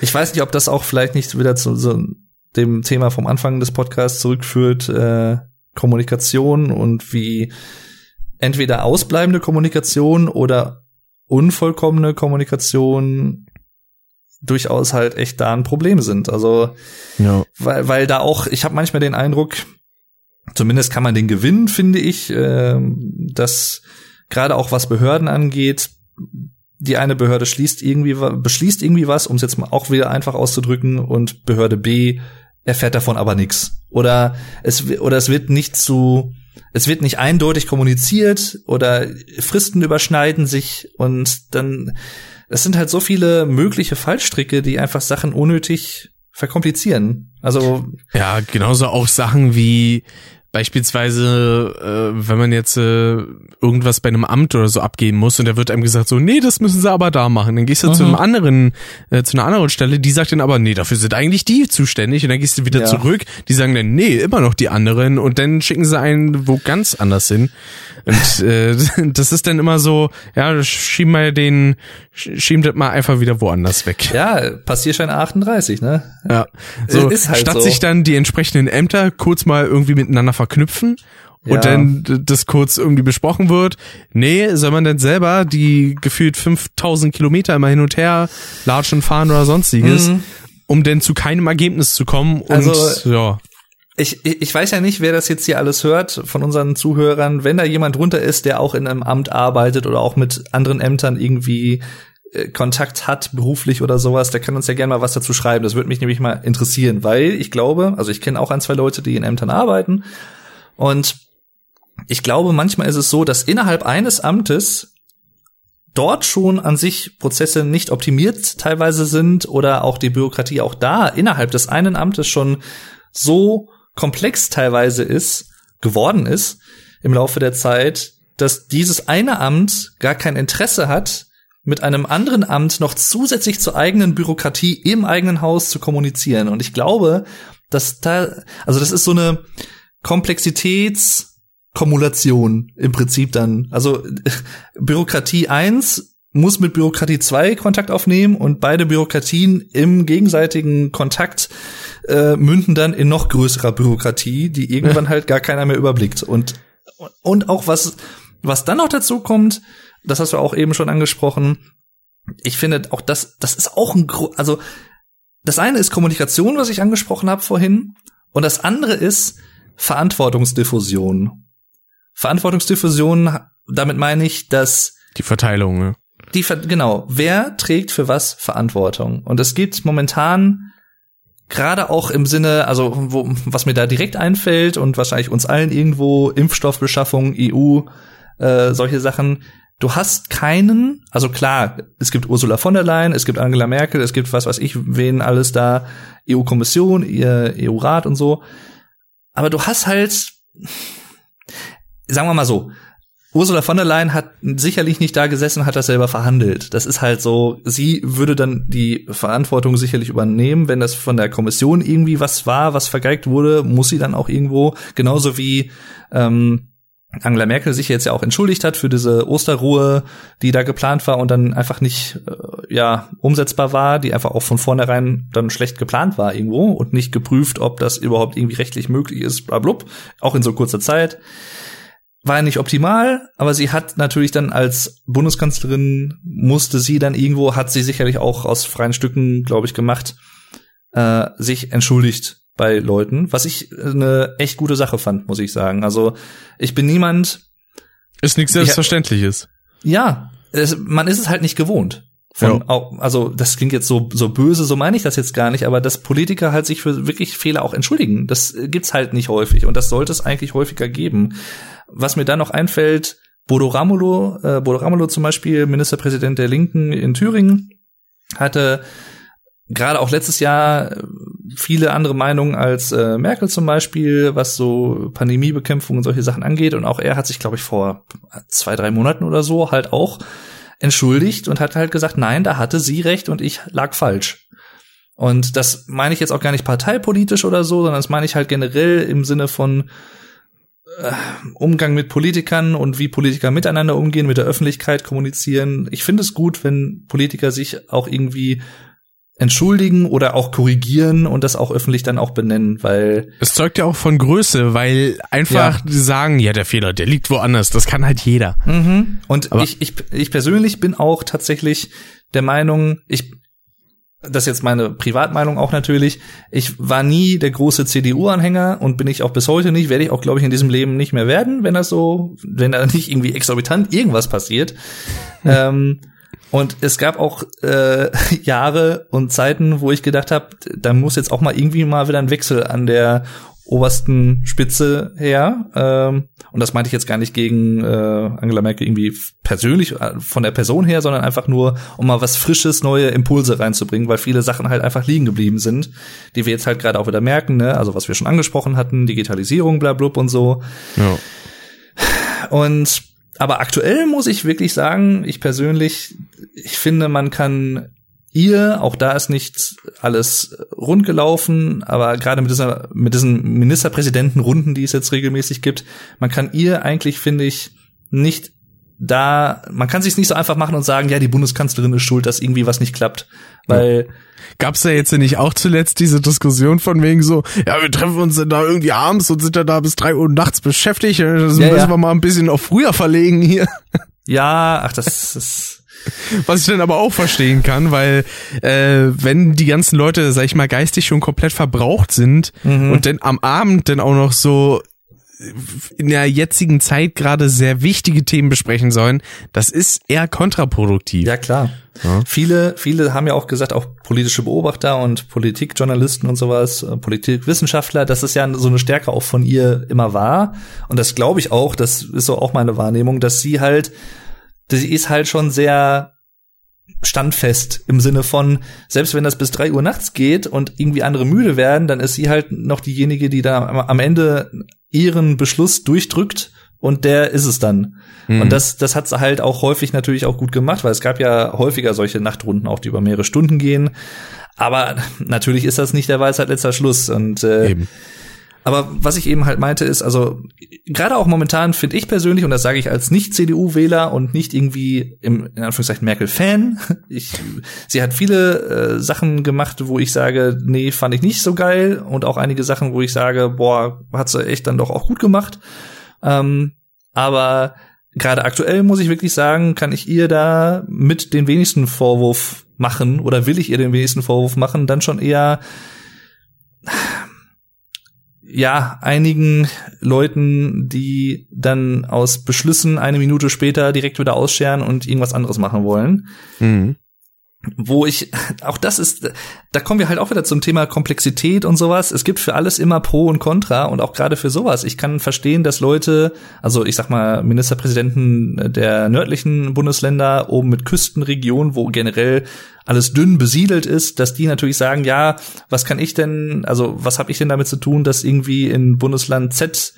Ich weiß nicht, ob das auch vielleicht nicht wieder zu so dem Thema vom Anfang des Podcasts zurückführt, äh, Kommunikation und wie entweder ausbleibende Kommunikation oder unvollkommene Kommunikation durchaus halt echt da ein Problem sind. Also ja. weil, weil da auch, ich habe manchmal den Eindruck, zumindest kann man den gewinnen, finde ich, äh, dass gerade auch was Behörden angeht, die eine Behörde schließt irgendwie, beschließt irgendwie was, um es jetzt mal auch wieder einfach auszudrücken, und Behörde B erfährt davon aber nichts. Oder es, oder es wird nicht zu, es wird nicht eindeutig kommuniziert oder Fristen überschneiden sich und dann, es sind halt so viele mögliche Fallstricke, die einfach Sachen unnötig verkomplizieren. Also. Ja, genauso auch Sachen wie, Beispielsweise, äh, wenn man jetzt äh, irgendwas bei einem Amt oder so abgeben muss und da wird einem gesagt so, nee, das müssen sie aber da machen. Dann gehst du mhm. zu einem anderen, äh, zu einer anderen Stelle, die sagt dann aber, nee, dafür sind eigentlich die zuständig und dann gehst du wieder ja. zurück, die sagen dann, nee, immer noch die anderen und dann schicken sie einen wo ganz anders hin. Und äh, das ist dann immer so, ja, schieben wir den, schieben das mal einfach wieder woanders weg. Ja, Passierschein 38, ne? Ja. So, ist halt statt so. sich dann die entsprechenden Ämter kurz mal irgendwie miteinander verknüpfen und ja. dann das kurz irgendwie besprochen wird. Nee, soll man denn selber die gefühlt 5000 Kilometer immer hin und her latschen, fahren oder sonstiges, mhm. um denn zu keinem Ergebnis zu kommen und also, ja ich, ich weiß ja nicht, wer das jetzt hier alles hört von unseren Zuhörern. Wenn da jemand drunter ist, der auch in einem Amt arbeitet oder auch mit anderen Ämtern irgendwie äh, Kontakt hat, beruflich oder sowas, der kann uns ja gerne mal was dazu schreiben. Das würde mich nämlich mal interessieren, weil ich glaube, also ich kenne auch ein, zwei Leute, die in Ämtern arbeiten und ich glaube, manchmal ist es so, dass innerhalb eines Amtes dort schon an sich Prozesse nicht optimiert teilweise sind oder auch die Bürokratie auch da innerhalb des einen Amtes schon so komplex teilweise ist, geworden ist im Laufe der Zeit, dass dieses eine Amt gar kein Interesse hat, mit einem anderen Amt noch zusätzlich zur eigenen Bürokratie im eigenen Haus zu kommunizieren. Und ich glaube, dass da, also das ist so eine Komplexitätskumulation im Prinzip dann. Also Bürokratie eins muss mit Bürokratie 2 Kontakt aufnehmen und beide Bürokratien im gegenseitigen Kontakt äh, münden dann in noch größerer Bürokratie, die irgendwann halt gar keiner mehr überblickt. Und, und auch was, was dann noch dazu kommt, das hast du auch eben schon angesprochen, ich finde auch das, das ist auch ein, also das eine ist Kommunikation, was ich angesprochen habe vorhin, und das andere ist Verantwortungsdiffusion. Verantwortungsdiffusion, damit meine ich, dass die Verteilung, ne? Die, genau, wer trägt für was Verantwortung? Und es gibt momentan gerade auch im Sinne, also wo, was mir da direkt einfällt und wahrscheinlich uns allen irgendwo Impfstoffbeschaffung, EU, äh, solche Sachen. Du hast keinen, also klar, es gibt Ursula von der Leyen, es gibt Angela Merkel, es gibt was weiß ich, wen alles da, EU-Kommission, EU-Rat und so. Aber du hast halt, sagen wir mal so, Ursula von der Leyen hat sicherlich nicht da gesessen, hat das selber verhandelt. Das ist halt so, sie würde dann die Verantwortung sicherlich übernehmen, wenn das von der Kommission irgendwie was war, was vergeigt wurde, muss sie dann auch irgendwo, genauso wie ähm, Angela Merkel sich jetzt ja auch entschuldigt hat für diese Osterruhe, die da geplant war und dann einfach nicht äh, ja umsetzbar war, die einfach auch von vornherein dann schlecht geplant war irgendwo und nicht geprüft, ob das überhaupt irgendwie rechtlich möglich ist, bla blub, auch in so kurzer Zeit war nicht optimal, aber sie hat natürlich dann als Bundeskanzlerin musste sie dann irgendwo, hat sie sicherlich auch aus freien Stücken, glaube ich, gemacht, äh, sich entschuldigt bei Leuten, was ich eine echt gute Sache fand, muss ich sagen. Also ich bin niemand. Ist nichts Selbstverständliches. Ja, es, man ist es halt nicht gewohnt. Von, ja. also das klingt jetzt so so böse, so meine ich das jetzt gar nicht, aber dass Politiker halt sich für wirklich Fehler auch entschuldigen, das gibt's halt nicht häufig und das sollte es eigentlich häufiger geben. Was mir dann noch einfällt, Bodo Ramelow, äh, Bodo Ramelow zum Beispiel, Ministerpräsident der Linken in Thüringen, hatte gerade auch letztes Jahr viele andere Meinungen als äh, Merkel zum Beispiel, was so Pandemiebekämpfung und solche Sachen angeht. Und auch er hat sich, glaube ich, vor zwei, drei Monaten oder so halt auch entschuldigt und hat halt gesagt, nein, da hatte sie recht und ich lag falsch. Und das meine ich jetzt auch gar nicht parteipolitisch oder so, sondern das meine ich halt generell im Sinne von äh, Umgang mit Politikern und wie Politiker miteinander umgehen, mit der Öffentlichkeit kommunizieren. Ich finde es gut, wenn Politiker sich auch irgendwie entschuldigen oder auch korrigieren und das auch öffentlich dann auch benennen, weil es zeugt ja auch von Größe, weil einfach ja. sagen, ja der Fehler, der liegt woanders, das kann halt jeder. Mhm. Und ich, ich ich persönlich bin auch tatsächlich der Meinung, ich das ist jetzt meine Privatmeinung auch natürlich. Ich war nie der große CDU-Anhänger und bin ich auch bis heute nicht, werde ich auch, glaube ich, in diesem Leben nicht mehr werden, wenn das so, wenn da nicht irgendwie exorbitant irgendwas passiert. Hm. Ähm, und es gab auch äh, Jahre und Zeiten, wo ich gedacht habe, da muss jetzt auch mal irgendwie mal wieder ein Wechsel an der obersten Spitze her. Ähm, und das meinte ich jetzt gar nicht gegen äh, Angela Merkel irgendwie persönlich äh, von der Person her, sondern einfach nur, um mal was Frisches, neue Impulse reinzubringen, weil viele Sachen halt einfach liegen geblieben sind, die wir jetzt halt gerade auch wieder merken, ne? Also was wir schon angesprochen hatten, Digitalisierung, bla blub und so. Ja. Und aber aktuell muss ich wirklich sagen, ich persönlich, ich finde, man kann ihr, auch da ist nicht alles rund gelaufen, aber gerade mit dieser, mit diesen Ministerpräsidentenrunden, die es jetzt regelmäßig gibt, man kann ihr eigentlich, finde ich, nicht da, man kann sich nicht so einfach machen und sagen, ja, die Bundeskanzlerin ist schuld, dass irgendwie was nicht klappt, weil ja. Gab's da jetzt nicht auch zuletzt diese Diskussion von wegen so, ja, wir treffen uns dann da irgendwie abends und sind dann da bis drei Uhr nachts beschäftigt, das ja, müssen ja. wir mal ein bisschen auf früher verlegen hier. Ja, ach, das ist was ich dann aber auch verstehen kann, weil äh, wenn die ganzen Leute, sag ich mal, geistig schon komplett verbraucht sind mhm. und dann am Abend dann auch noch so in der jetzigen Zeit gerade sehr wichtige Themen besprechen sollen, das ist eher kontraproduktiv. Ja, klar. Ja. Viele, viele haben ja auch gesagt, auch politische Beobachter und Politikjournalisten und sowas, äh, Politikwissenschaftler, dass es ja so eine Stärke auch von ihr immer war. Und das glaube ich auch, das ist so auch meine Wahrnehmung, dass sie halt sie ist halt schon sehr standfest im Sinne von, selbst wenn das bis drei Uhr nachts geht und irgendwie andere müde werden, dann ist sie halt noch diejenige, die da am Ende ihren Beschluss durchdrückt und der ist es dann. Mhm. Und das, das hat sie halt auch häufig natürlich auch gut gemacht, weil es gab ja häufiger solche Nachtrunden auch, die über mehrere Stunden gehen. Aber natürlich ist das nicht der Weisheit letzter Schluss und äh, Eben. Aber was ich eben halt meinte ist, also gerade auch momentan finde ich persönlich, und das sage ich als Nicht-CDU-Wähler und nicht irgendwie im in Anführungszeichen Merkel-Fan, ich, sie hat viele äh, Sachen gemacht, wo ich sage, nee, fand ich nicht so geil, und auch einige Sachen, wo ich sage, boah, hat sie echt dann doch auch gut gemacht. Ähm, aber gerade aktuell muss ich wirklich sagen, kann ich ihr da mit den wenigsten Vorwurf machen oder will ich ihr den wenigsten Vorwurf machen, dann schon eher ja, einigen Leuten, die dann aus Beschlüssen eine Minute später direkt wieder ausscheren und irgendwas anderes machen wollen. Mhm wo ich, auch das ist, da kommen wir halt auch wieder zum Thema Komplexität und sowas. Es gibt für alles immer Pro und Contra und auch gerade für sowas. Ich kann verstehen, dass Leute, also ich sag mal, Ministerpräsidenten der nördlichen Bundesländer oben mit Küstenregionen, wo generell alles dünn besiedelt ist, dass die natürlich sagen, ja, was kann ich denn, also was habe ich denn damit zu tun, dass irgendwie in Bundesland Z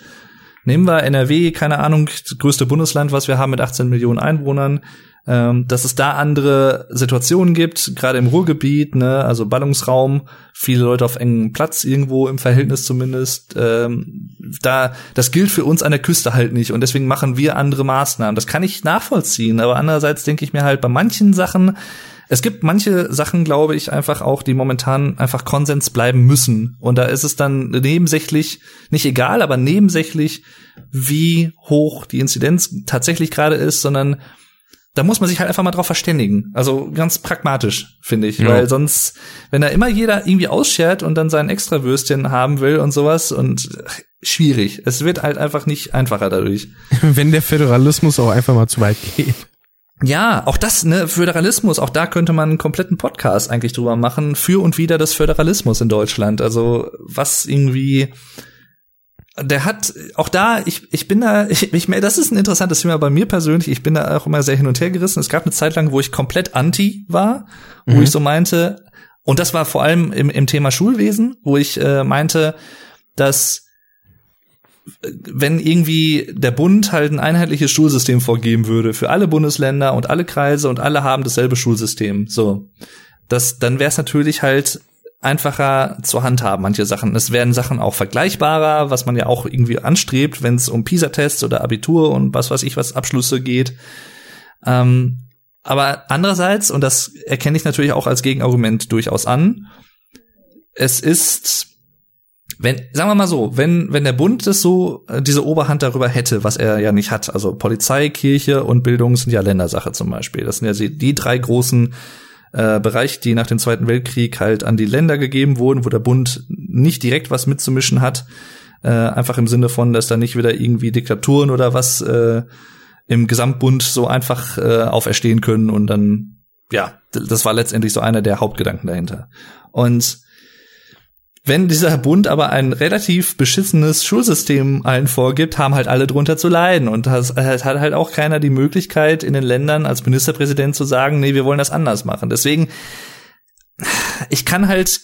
Nehmen wir NRW, keine Ahnung, größte Bundesland, was wir haben mit 18 Millionen Einwohnern, ähm, dass es da andere Situationen gibt, gerade im Ruhrgebiet, ne, also Ballungsraum, viele Leute auf engem Platz irgendwo im Verhältnis zumindest. Ähm, da, das gilt für uns an der Küste halt nicht und deswegen machen wir andere Maßnahmen. Das kann ich nachvollziehen, aber andererseits denke ich mir halt bei manchen Sachen, es gibt manche Sachen, glaube ich, einfach auch, die momentan einfach Konsens bleiben müssen. Und da ist es dann nebensächlich, nicht egal, aber nebensächlich, wie hoch die Inzidenz tatsächlich gerade ist, sondern da muss man sich halt einfach mal drauf verständigen. Also ganz pragmatisch, finde ich. Ja. Weil sonst, wenn da immer jeder irgendwie ausschert und dann sein Extrawürstchen haben will und sowas und schwierig. Es wird halt einfach nicht einfacher dadurch. Wenn der Föderalismus auch einfach mal zu weit geht. Ja, auch das, ne, Föderalismus, auch da könnte man einen kompletten Podcast eigentlich drüber machen, für und wieder des Föderalismus in Deutschland. Also was irgendwie der hat auch da, ich, ich bin da, ich, ich, das ist ein interessantes Thema bei mir persönlich. Ich bin da auch immer sehr hin und her gerissen. Es gab eine Zeit lang, wo ich komplett anti war, wo mhm. ich so meinte, und das war vor allem im, im Thema Schulwesen, wo ich äh, meinte, dass wenn irgendwie der Bund halt ein einheitliches Schulsystem vorgeben würde für alle Bundesländer und alle Kreise und alle haben dasselbe Schulsystem, so, das, dann wäre es natürlich halt einfacher zu handhaben, manche Sachen. Es werden Sachen auch vergleichbarer, was man ja auch irgendwie anstrebt, wenn es um PISA-Tests oder Abitur und was weiß ich was Abschlüsse geht. Ähm, aber andererseits, und das erkenne ich natürlich auch als Gegenargument durchaus an, es ist, wenn, sagen wir mal so, wenn, wenn der Bund das so, äh, diese Oberhand darüber hätte, was er ja nicht hat, also Polizei, Kirche und Bildung sind ja Ländersache zum Beispiel. Das sind ja die drei großen äh, Bereiche, die nach dem Zweiten Weltkrieg halt an die Länder gegeben wurden, wo der Bund nicht direkt was mitzumischen hat. Äh, einfach im Sinne von, dass da nicht wieder irgendwie Diktaturen oder was äh, im Gesamtbund so einfach äh, auferstehen können und dann, ja, das war letztendlich so einer der Hauptgedanken dahinter. Und wenn dieser Bund aber ein relativ beschissenes Schulsystem allen vorgibt, haben halt alle drunter zu leiden. Und es hat halt auch keiner die Möglichkeit, in den Ländern als Ministerpräsident zu sagen, nee, wir wollen das anders machen. Deswegen, ich kann halt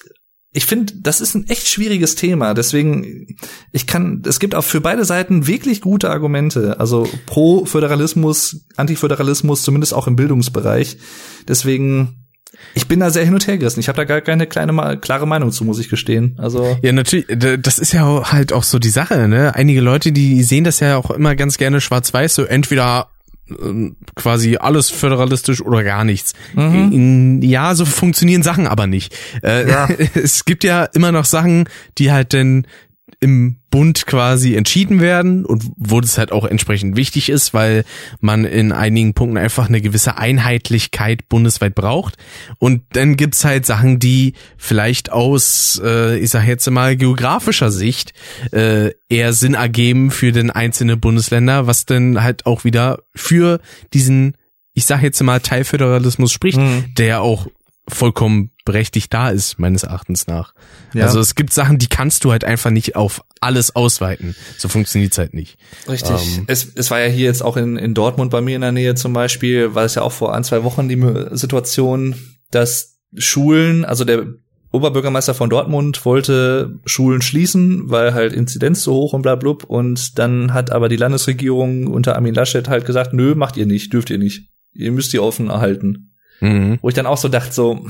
ich finde, das ist ein echt schwieriges Thema. Deswegen, ich kann, es gibt auch für beide Seiten wirklich gute Argumente. Also pro Föderalismus, Antiföderalismus, zumindest auch im Bildungsbereich. Deswegen, ich bin da sehr hin und her gerissen. Ich habe da gar keine kleine, klare Meinung zu, muss ich gestehen. Also ja, natürlich. Das ist ja halt auch so die Sache. Ne? Einige Leute, die sehen das ja auch immer ganz gerne schwarz-weiß. So entweder ähm, quasi alles föderalistisch oder gar nichts. Mhm. Ja, so funktionieren Sachen aber nicht. Äh, ja. Es gibt ja immer noch Sachen, die halt denn im Bund quasi entschieden werden und wo das halt auch entsprechend wichtig ist, weil man in einigen Punkten einfach eine gewisse Einheitlichkeit bundesweit braucht. Und dann gibt's halt Sachen, die vielleicht aus, äh, ich sag jetzt mal, geografischer Sicht äh, eher Sinn ergeben für den einzelnen Bundesländer, was dann halt auch wieder für diesen ich sag jetzt mal Teilföderalismus spricht, mhm. der auch vollkommen berechtigt da ist, meines Erachtens nach. Ja. Also es gibt Sachen, die kannst du halt einfach nicht auf alles ausweiten. So funktioniert's halt nicht. Richtig. Ähm, es, es war ja hier jetzt auch in, in Dortmund bei mir in der Nähe zum Beispiel, war es ja auch vor ein, zwei Wochen die Situation, dass Schulen, also der Oberbürgermeister von Dortmund wollte Schulen schließen, weil halt Inzidenz so hoch und bla blub. Und dann hat aber die Landesregierung unter Armin Laschet halt gesagt, nö, macht ihr nicht, dürft ihr nicht. Ihr müsst die offen erhalten. Mhm. Wo ich dann auch so dachte, so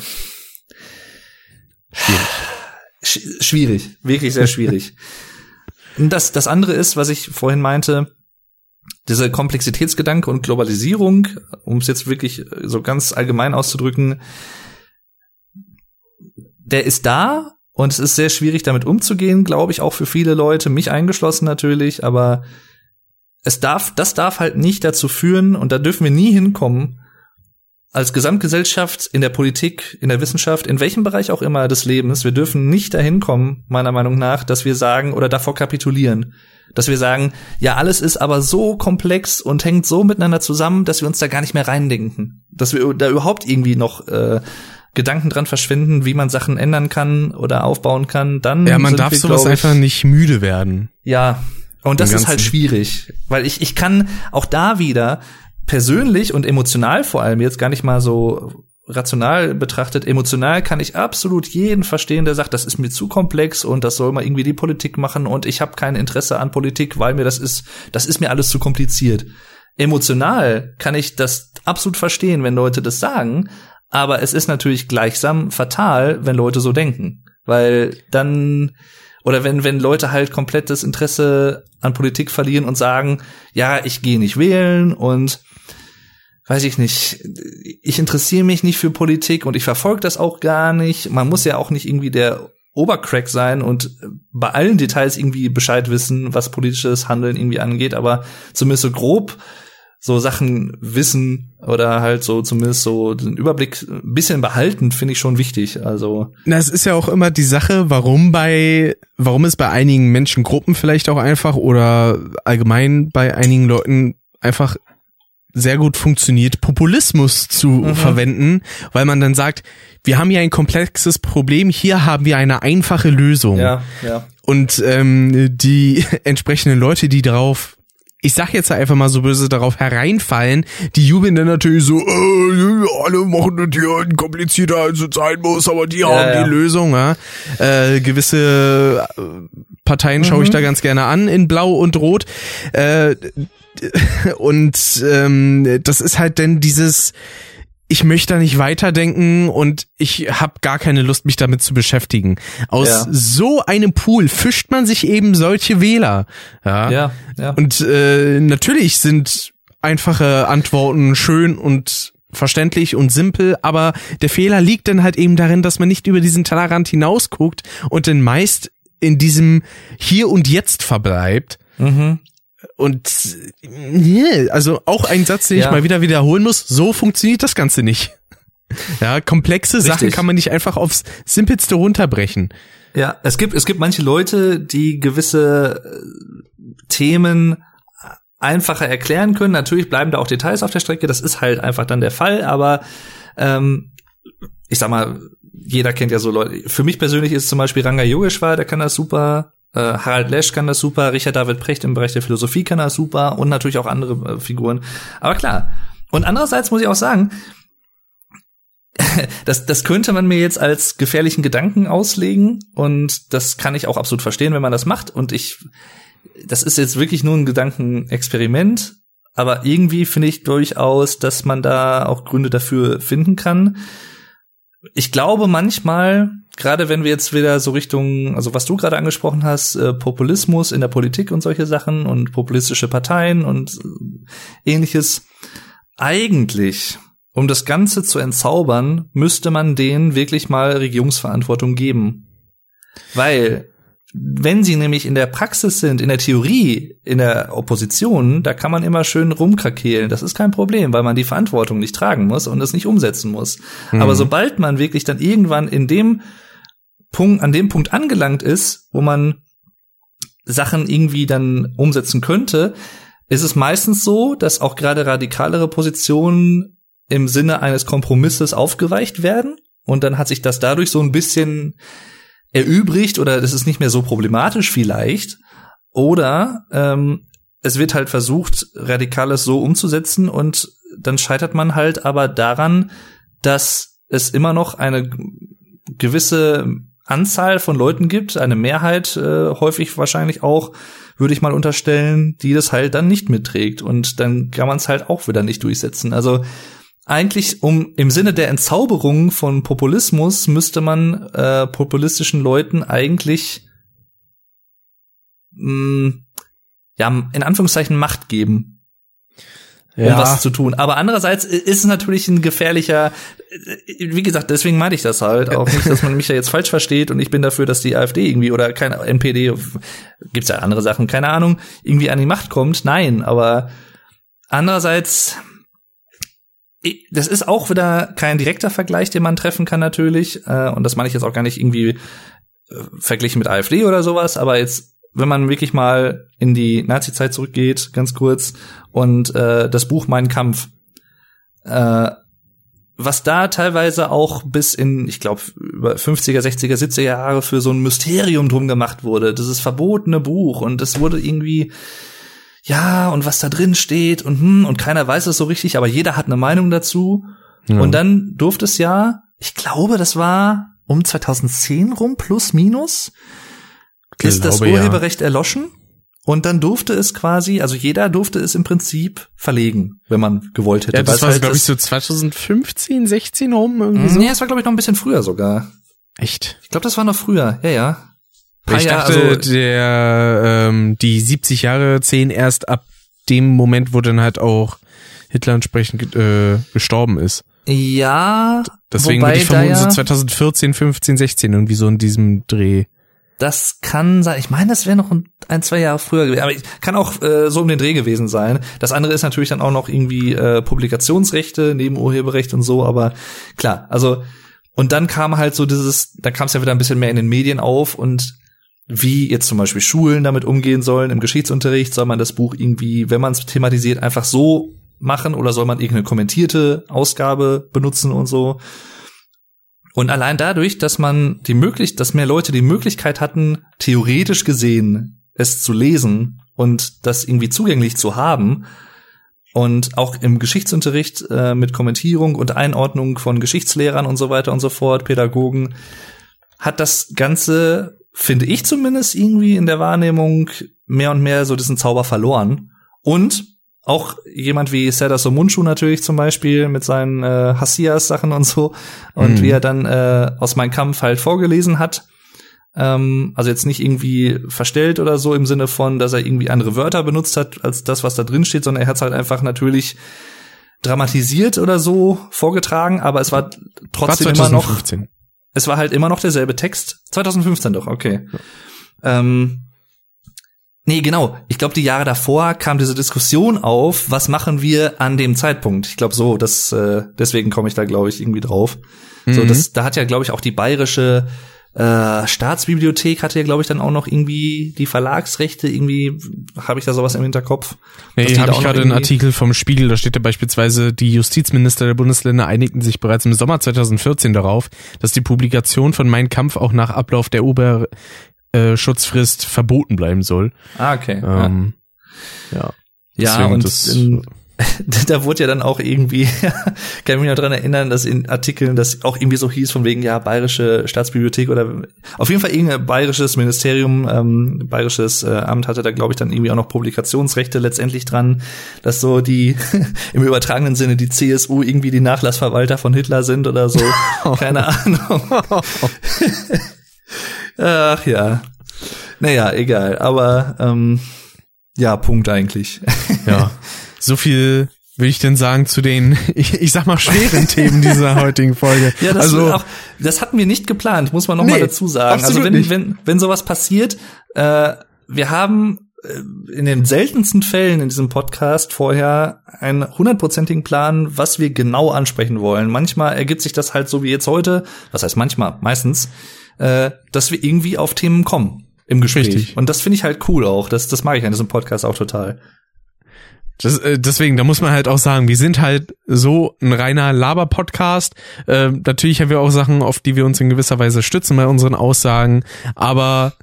schwierig. schwierig, wirklich sehr schwierig. das, das andere ist, was ich vorhin meinte, dieser Komplexitätsgedanke und Globalisierung, um es jetzt wirklich so ganz allgemein auszudrücken, der ist da und es ist sehr schwierig damit umzugehen, glaube ich, auch für viele Leute, mich eingeschlossen natürlich, aber es darf, das darf halt nicht dazu führen und da dürfen wir nie hinkommen, als Gesamtgesellschaft, in der Politik, in der Wissenschaft, in welchem Bereich auch immer des Lebens, wir dürfen nicht dahin kommen, meiner Meinung nach, dass wir sagen oder davor kapitulieren. Dass wir sagen, ja, alles ist aber so komplex und hängt so miteinander zusammen, dass wir uns da gar nicht mehr reindenken. Dass wir da überhaupt irgendwie noch äh, Gedanken dran verschwinden, wie man Sachen ändern kann oder aufbauen kann, dann. Ja, man darf wir, sowas ich, einfach nicht müde werden. Ja, und das ist halt schwierig, weil ich, ich kann auch da wieder persönlich und emotional vor allem jetzt gar nicht mal so rational betrachtet, emotional kann ich absolut jeden verstehen, der sagt, das ist mir zu komplex und das soll mal irgendwie die Politik machen und ich habe kein Interesse an Politik, weil mir das ist, das ist mir alles zu kompliziert. Emotional kann ich das absolut verstehen, wenn Leute das sagen, aber es ist natürlich gleichsam fatal, wenn Leute so denken, weil dann oder wenn wenn Leute halt komplettes Interesse an Politik verlieren und sagen, ja, ich gehe nicht wählen und weiß ich nicht, ich interessiere mich nicht für Politik und ich verfolge das auch gar nicht. Man muss ja auch nicht irgendwie der Obercrack sein und bei allen Details irgendwie Bescheid wissen, was politisches Handeln irgendwie angeht, aber zumindest so grob so Sachen wissen oder halt so zumindest so den Überblick ein bisschen behalten, finde ich schon wichtig. Also. Na, es ist ja auch immer die Sache, warum bei, warum es bei einigen Menschengruppen vielleicht auch einfach oder allgemein bei einigen Leuten einfach sehr gut funktioniert, Populismus zu mhm. verwenden, weil man dann sagt, wir haben hier ein komplexes Problem, hier haben wir eine einfache Lösung. Ja, ja. Und ähm, die entsprechenden Leute, die darauf ich sag jetzt einfach mal so böse darauf hereinfallen, die jubeln dann natürlich so, äh, alle machen das hier komplizierter als es sein muss, aber die ja, haben ja. die Lösung, ja. Äh, gewisse äh, Parteien schaue ich mhm. da ganz gerne an in Blau und Rot. Äh, und ähm, das ist halt denn dieses ich möchte da nicht weiterdenken und ich habe gar keine Lust, mich damit zu beschäftigen. Aus ja. so einem Pool fischt man sich eben solche Wähler. Ja, ja. ja. Und äh, natürlich sind einfache Antworten schön und verständlich und simpel, aber der Fehler liegt dann halt eben darin, dass man nicht über diesen Tellerrand hinausguckt und dann meist in diesem Hier und Jetzt verbleibt. Mhm. Und also auch ein Satz, den ja. ich mal wieder wiederholen muss, so funktioniert das Ganze nicht. Ja, komplexe Richtig. Sachen kann man nicht einfach aufs Simpelste runterbrechen. Ja, es gibt, es gibt manche Leute, die gewisse äh, Themen einfacher erklären können. Natürlich bleiben da auch Details auf der Strecke, das ist halt einfach dann der Fall, aber ähm, ich sag mal, jeder kennt ja so Leute. Für mich persönlich ist zum Beispiel Ranga Yogeshwar, der kann das super. Äh, Harald Lesch kann das super, Richard David Precht im Bereich der Philosophie kann das super und natürlich auch andere äh, Figuren. Aber klar. Und andererseits muss ich auch sagen, das, das könnte man mir jetzt als gefährlichen Gedanken auslegen und das kann ich auch absolut verstehen, wenn man das macht. Und ich, das ist jetzt wirklich nur ein Gedankenexperiment, aber irgendwie finde ich durchaus, dass man da auch Gründe dafür finden kann. Ich glaube manchmal, gerade wenn wir jetzt wieder so Richtung, also was du gerade angesprochen hast, äh, Populismus in der Politik und solche Sachen und populistische Parteien und äh, ähnliches, eigentlich, um das Ganze zu entzaubern, müsste man denen wirklich mal Regierungsverantwortung geben. Weil wenn sie nämlich in der Praxis sind, in der Theorie, in der Opposition, da kann man immer schön rumkrakehlen. Das ist kein Problem, weil man die Verantwortung nicht tragen muss und es nicht umsetzen muss. Mhm. Aber sobald man wirklich dann irgendwann in dem Punkt, an dem Punkt angelangt ist, wo man Sachen irgendwie dann umsetzen könnte, ist es meistens so, dass auch gerade radikalere Positionen im Sinne eines Kompromisses aufgeweicht werden. Und dann hat sich das dadurch so ein bisschen erübrigt oder das ist nicht mehr so problematisch vielleicht. Oder ähm, es wird halt versucht, Radikales so umzusetzen und dann scheitert man halt aber daran, dass es immer noch eine gewisse Anzahl von Leuten gibt, eine Mehrheit äh, häufig wahrscheinlich auch, würde ich mal unterstellen, die das halt dann nicht mitträgt und dann kann man es halt auch wieder nicht durchsetzen. Also eigentlich um im Sinne der Entzauberung von Populismus müsste man äh, populistischen Leuten eigentlich mh, mm, ja in Anführungszeichen Macht geben um ja. was zu tun. Aber andererseits ist es natürlich ein gefährlicher, wie gesagt, deswegen meinte ich das halt auch nicht, dass man mich da jetzt falsch versteht und ich bin dafür, dass die AfD irgendwie oder keine NPD, gibt's ja andere Sachen, keine Ahnung, irgendwie an die Macht kommt. Nein, aber andererseits das ist auch wieder kein direkter Vergleich, den man treffen kann natürlich. Äh, und das meine ich jetzt auch gar nicht irgendwie äh, verglichen mit AfD oder sowas, aber jetzt, wenn man wirklich mal in die Nazi-Zeit zurückgeht, ganz kurz, und äh, das Buch Mein Kampf, äh, was da teilweise auch bis in, ich glaube, über 50er, 60er, 70er Jahre für so ein Mysterium drum gemacht wurde. Das ist verbotene Buch und es wurde irgendwie ja, und was da drin steht und hm, und keiner weiß es so richtig, aber jeder hat eine Meinung dazu. Ja. Und dann durfte es ja, ich glaube, das war um 2010 rum, plus minus, ist das Urheberrecht ja. erloschen. Und dann durfte es quasi, also jeder durfte es im Prinzip verlegen, wenn man gewollt hätte. Ja, das war, halt glaube ich, so 2015, 16 rum irgendwie so. Nee, es war, glaube ich, noch ein bisschen früher sogar. Echt? Ich glaube, das war noch früher, ja, ja. Ich dachte, also, der ähm, die 70 Jahre zehn erst ab dem Moment, wo dann halt auch Hitler entsprechend äh, gestorben ist. Ja. Deswegen würde ich vermuten, ja, so 2014, 15, 16 irgendwie so in diesem Dreh. Das kann sein. Ich meine, das wäre noch ein, zwei Jahre früher gewesen. Aber kann auch äh, so um den Dreh gewesen sein. Das andere ist natürlich dann auch noch irgendwie äh, Publikationsrechte neben Urheberrecht und so. Aber klar, also und dann kam halt so dieses, da kam es ja wieder ein bisschen mehr in den Medien auf und wie jetzt zum Beispiel Schulen damit umgehen sollen. Im Geschichtsunterricht soll man das Buch irgendwie, wenn man es thematisiert, einfach so machen oder soll man irgendeine kommentierte Ausgabe benutzen und so. Und allein dadurch, dass man die Möglichkeit, dass mehr Leute die Möglichkeit hatten, theoretisch gesehen es zu lesen und das irgendwie zugänglich zu haben und auch im Geschichtsunterricht äh, mit Kommentierung und Einordnung von Geschichtslehrern und so weiter und so fort, Pädagogen, hat das Ganze finde ich zumindest irgendwie in der Wahrnehmung mehr und mehr so diesen Zauber verloren. Und auch jemand wie Seda Somunchu natürlich zum Beispiel mit seinen äh, Hassias-Sachen und so und mhm. wie er dann äh, aus meinem Kampf halt vorgelesen hat. Ähm, also jetzt nicht irgendwie verstellt oder so im Sinne von, dass er irgendwie andere Wörter benutzt hat als das, was da drin steht, sondern er hat es halt einfach natürlich dramatisiert oder so vorgetragen, aber es war trotzdem war immer noch. Es war halt immer noch derselbe Text. 2015 doch, okay. Ja. Ähm, Nee, genau. Ich glaube, die Jahre davor kam diese Diskussion auf, was machen wir an dem Zeitpunkt? Ich glaube so, das äh, deswegen komme ich da glaube ich irgendwie drauf. Mhm. So, das da hat ja glaube ich auch die bayerische äh, Staatsbibliothek hatte ja glaube ich dann auch noch irgendwie die Verlagsrechte irgendwie habe ich da sowas im Hinterkopf. Nee, habe ich gerade einen Artikel vom Spiegel, da steht ja beispielsweise die Justizminister der Bundesländer einigten sich bereits im Sommer 2014 darauf, dass die Publikation von Mein Kampf auch nach Ablauf der Ober äh, Schutzfrist verboten bleiben soll. Ah, okay. Ähm, ja. Ja, ja und das, in, da wurde ja dann auch irgendwie, kann mich noch dran erinnern, dass in Artikeln das auch irgendwie so hieß von wegen, ja, bayerische Staatsbibliothek oder auf jeden Fall irgendein bayerisches Ministerium, ähm, bayerisches äh, Amt hatte da, glaube ich, dann irgendwie auch noch Publikationsrechte letztendlich dran, dass so die im übertragenen Sinne die CSU irgendwie die Nachlassverwalter von Hitler sind oder so. Keine Ahnung. Ach ja. Naja, egal. Aber ähm, ja, Punkt eigentlich. ja. So viel will ich denn sagen zu den, ich, ich sag mal, schweren Themen dieser heutigen Folge. Ja, das, also, auch, das hatten wir nicht geplant, muss man noch nee, mal dazu sagen. Also wenn, nicht. wenn, wenn sowas passiert, äh, wir haben äh, in den seltensten Fällen in diesem Podcast vorher einen hundertprozentigen Plan, was wir genau ansprechen wollen. Manchmal ergibt sich das halt so wie jetzt heute, was heißt manchmal, meistens, äh, dass wir irgendwie auf Themen kommen im Gespräch. Richtig. Und das finde ich halt cool auch. Das, das mag ich an diesem Podcast auch total. Das, äh, deswegen, da muss man halt auch sagen, wir sind halt so ein reiner Laber-Podcast. Äh, natürlich haben wir auch Sachen, auf die wir uns in gewisser Weise stützen bei unseren Aussagen, aber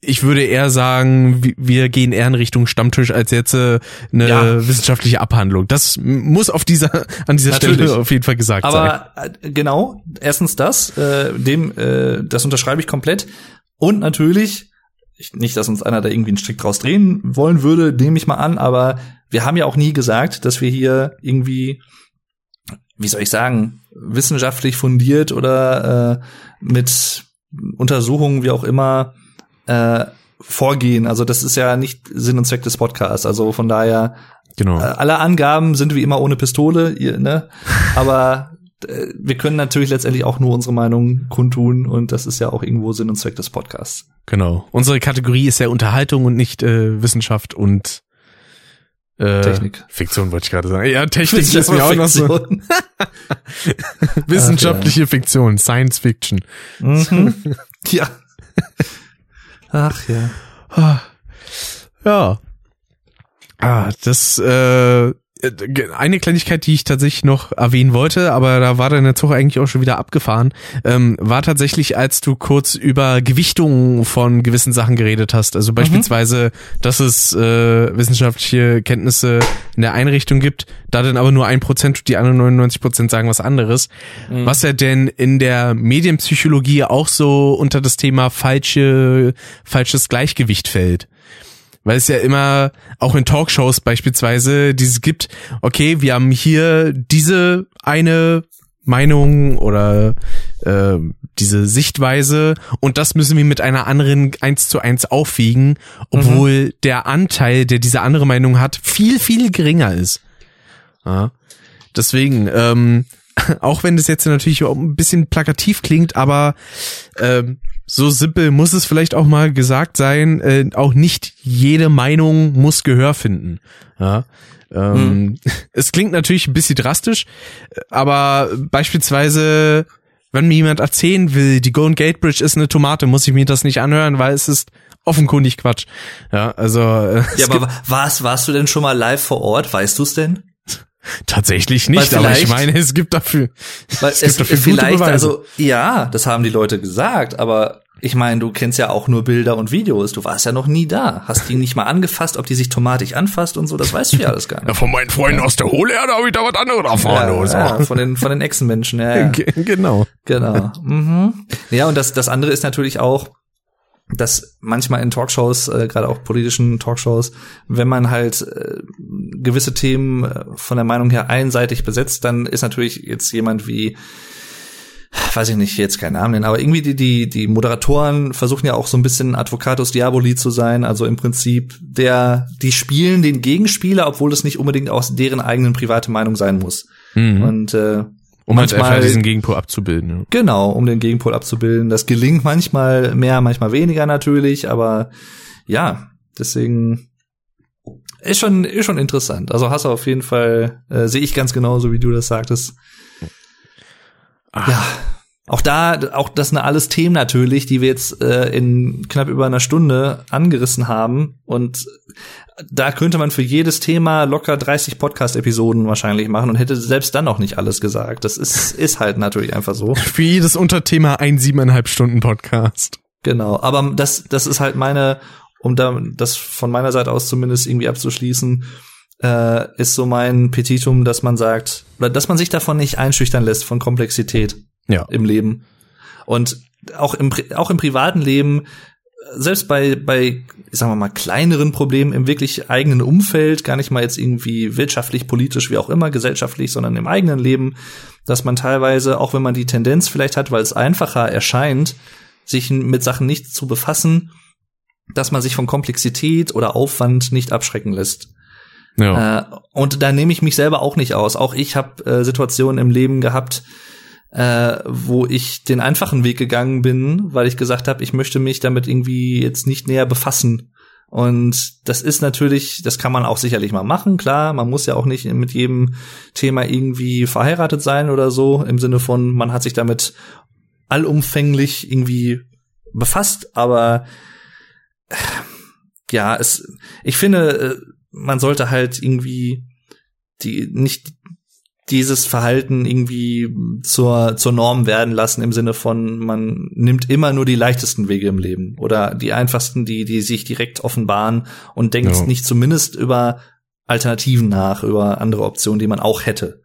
ich würde eher sagen, wir gehen eher in Richtung Stammtisch als jetzt äh, eine ja. wissenschaftliche Abhandlung. Das muss auf dieser an dieser Natürlich. Stelle auf jeden Fall gesagt Aber sein. Aber äh, genau, erstens das, äh, dem äh, das unterschreibe ich komplett und natürlich ich, nicht, dass uns einer da irgendwie einen Strick draus drehen wollen würde, nehme ich mal an, aber wir haben ja auch nie gesagt, dass wir hier irgendwie wie soll ich sagen, wissenschaftlich fundiert oder äh, mit Untersuchungen wie auch immer äh, vorgehen. Also das ist ja nicht Sinn und Zweck des Podcasts. Also von daher, genau. Äh, alle Angaben sind wie immer ohne Pistole, ihr, ne? Aber äh, wir können natürlich letztendlich auch nur unsere Meinung kundtun und das ist ja auch irgendwo Sinn und Zweck des Podcasts. Genau. Unsere Kategorie ist ja Unterhaltung und nicht äh, Wissenschaft und äh, Technik. Fiktion wollte ich gerade sagen. Ja, Technik ist mir auch noch so. Wissenschaftliche Ach, ja. Fiktion, Science Fiction. Mhm. ja. Ach ja. Ja. Ah, das äh, eine Kleinigkeit, die ich tatsächlich noch erwähnen wollte, aber da war deine Zug eigentlich auch schon wieder abgefahren, ähm, war tatsächlich, als du kurz über Gewichtungen von gewissen Sachen geredet hast. Also mhm. beispielsweise, mhm. dass es äh, wissenschaftliche Kenntnisse in der Einrichtung gibt, da dann aber nur ein Prozent und die anderen 99 Prozent sagen was anderes. Mhm. Was ja denn in der Medienpsychologie auch so unter das Thema falsche, falsches Gleichgewicht fällt weil es ja immer auch in Talkshows beispielsweise dieses gibt, okay, wir haben hier diese eine Meinung oder äh, diese Sichtweise und das müssen wir mit einer anderen eins zu eins aufwiegen, obwohl mhm. der Anteil, der diese andere Meinung hat, viel, viel geringer ist. Ja. Deswegen, ähm, auch wenn das jetzt natürlich auch ein bisschen plakativ klingt, aber ähm, so simpel muss es vielleicht auch mal gesagt sein, äh, auch nicht jede Meinung muss Gehör finden. Ja. Ähm, hm. Es klingt natürlich ein bisschen drastisch, aber beispielsweise, wenn mir jemand erzählen will, die Golden Gate Bridge ist eine Tomate, muss ich mir das nicht anhören, weil es ist offenkundig Quatsch. Ja, also. Äh, ja, aber warst, warst du denn schon mal live vor Ort? Weißt du es denn? Tatsächlich nicht, aber ich meine, es gibt dafür, weil es, es gibt dafür vielleicht, also ja, das haben die Leute gesagt, aber ich meine, du kennst ja auch nur Bilder und Videos. Du warst ja noch nie da. Hast die nicht mal angefasst, ob die sich tomatig anfasst und so. Das weißt du ja alles gar nicht. Ja, von meinen Freunden ja. aus der Hohlerde habe ich da was anderes erfahren. Ja, ja, von den von den Echsenmenschen. Ja, ja. Genau. Genau. Mhm. Ja, und das das andere ist natürlich auch dass manchmal in Talkshows, äh, gerade auch politischen Talkshows, wenn man halt äh, gewisse Themen äh, von der Meinung her einseitig besetzt, dann ist natürlich jetzt jemand wie weiß ich nicht, jetzt keinen Namen nennen, aber irgendwie die, die, die Moderatoren versuchen ja auch so ein bisschen Advocatus Diaboli zu sein, also im Prinzip der, die spielen den Gegenspieler, obwohl es nicht unbedingt aus deren eigenen private Meinung sein muss. Mhm. Und äh, um halt manchmal, einfach diesen Gegenpol abzubilden. Ja. Genau, um den Gegenpol abzubilden. Das gelingt manchmal mehr, manchmal weniger natürlich, aber ja, deswegen ist schon, ist schon interessant. Also hast du auf jeden Fall, äh, sehe ich ganz genauso, wie du das sagtest. Ach. Ja. Auch da, auch das sind alles Themen natürlich, die wir jetzt äh, in knapp über einer Stunde angerissen haben. Und da könnte man für jedes Thema locker 30 Podcast-Episoden wahrscheinlich machen und hätte selbst dann noch nicht alles gesagt. Das ist, ist halt natürlich einfach so. Für jedes Unterthema ein siebeneinhalb Stunden Podcast. Genau. Aber das, das ist halt meine, um da das von meiner Seite aus zumindest irgendwie abzuschließen, äh, ist so mein Petitum, dass man sagt, oder dass man sich davon nicht einschüchtern lässt von Komplexität Ja. im Leben. Und auch im, auch im privaten Leben, selbst bei, bei, sagen wir mal, kleineren Problemen im wirklich eigenen Umfeld, gar nicht mal jetzt irgendwie wirtschaftlich, politisch, wie auch immer, gesellschaftlich, sondern im eigenen Leben, dass man teilweise, auch wenn man die Tendenz vielleicht hat, weil es einfacher erscheint, sich mit Sachen nicht zu befassen, dass man sich von Komplexität oder Aufwand nicht abschrecken lässt. Ja. Äh, und da nehme ich mich selber auch nicht aus. Auch ich habe äh, Situationen im Leben gehabt, äh, wo ich den einfachen Weg gegangen bin, weil ich gesagt habe, ich möchte mich damit irgendwie jetzt nicht näher befassen. Und das ist natürlich, das kann man auch sicherlich mal machen, klar. Man muss ja auch nicht mit jedem Thema irgendwie verheiratet sein oder so, im Sinne von, man hat sich damit allumfänglich irgendwie befasst, aber äh, ja, es, ich finde, äh, man sollte halt irgendwie die nicht dieses Verhalten irgendwie zur, zur Norm werden lassen im Sinne von, man nimmt immer nur die leichtesten Wege im Leben oder die einfachsten, die, die sich direkt offenbaren und denkt Ja. nicht zumindest über Alternativen nach, über andere Optionen, die man auch hätte.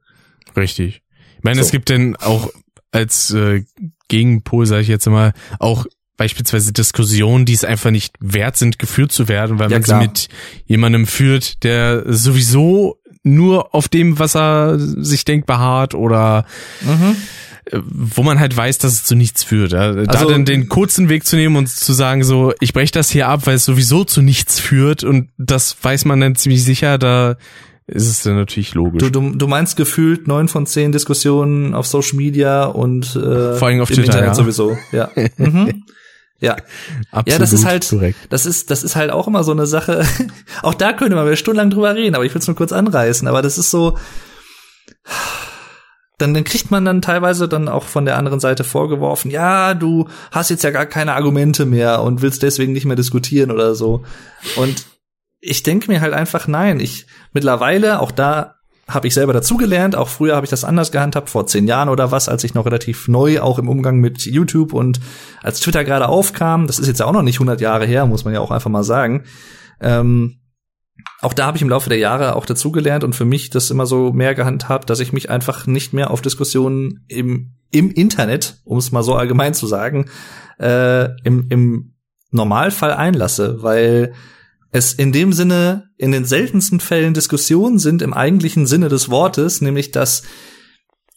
Richtig. Ich meine, So. es gibt denn auch als äh, Gegenpol, sage ich jetzt mal, auch beispielsweise Diskussionen, die es einfach nicht wert sind, geführt zu werden, weil Ja, man klar. sie mit jemandem führt, der sowieso nur auf dem, was er sich denkt, beharrt oder äh, wo man halt weiß, dass es zu nichts führt. Da Also- dann den kurzen Weg zu nehmen und zu sagen, so, ich breche das hier ab, weil es sowieso zu nichts führt und das weiß man dann ziemlich sicher, da ist es dann natürlich logisch. Du, du, du meinst gefühlt neun von zehn Diskussionen auf Social Media und äh, Vor allem auf im Twitter, Internet ja. sowieso. Ja. mhm. Ja. Absolut Ja, das ist halt, korrekt. das ist, das ist halt auch immer so eine Sache. auch da könnte man wieder stundenlang drüber reden, aber ich will es nur kurz anreißen. Aber das ist so, dann, dann kriegt man dann teilweise dann auch von der anderen Seite vorgeworfen, ja, du hast jetzt ja gar keine Argumente mehr und willst deswegen nicht mehr diskutieren oder so. Und ich denke mir halt einfach, nein, ich mittlerweile, auch da habe ich selber dazugelernt, auch früher habe ich das anders gehandhabt, vor zehn Jahren oder was, als ich noch relativ neu auch im Umgang mit YouTube und als Twitter gerade aufkam, das ist jetzt ja auch noch nicht 100 Jahre her, muss man ja auch einfach mal sagen, ähm, auch da habe ich im Laufe der Jahre auch dazugelernt und für mich das immer so mehr gehandhabt, dass ich mich einfach nicht mehr auf Diskussionen im, im Internet, um es mal so allgemein zu sagen, äh, im, im Normalfall einlasse, weil es in dem Sinne in den seltensten Fällen Diskussionen sind im eigentlichen Sinne des Wortes, nämlich dass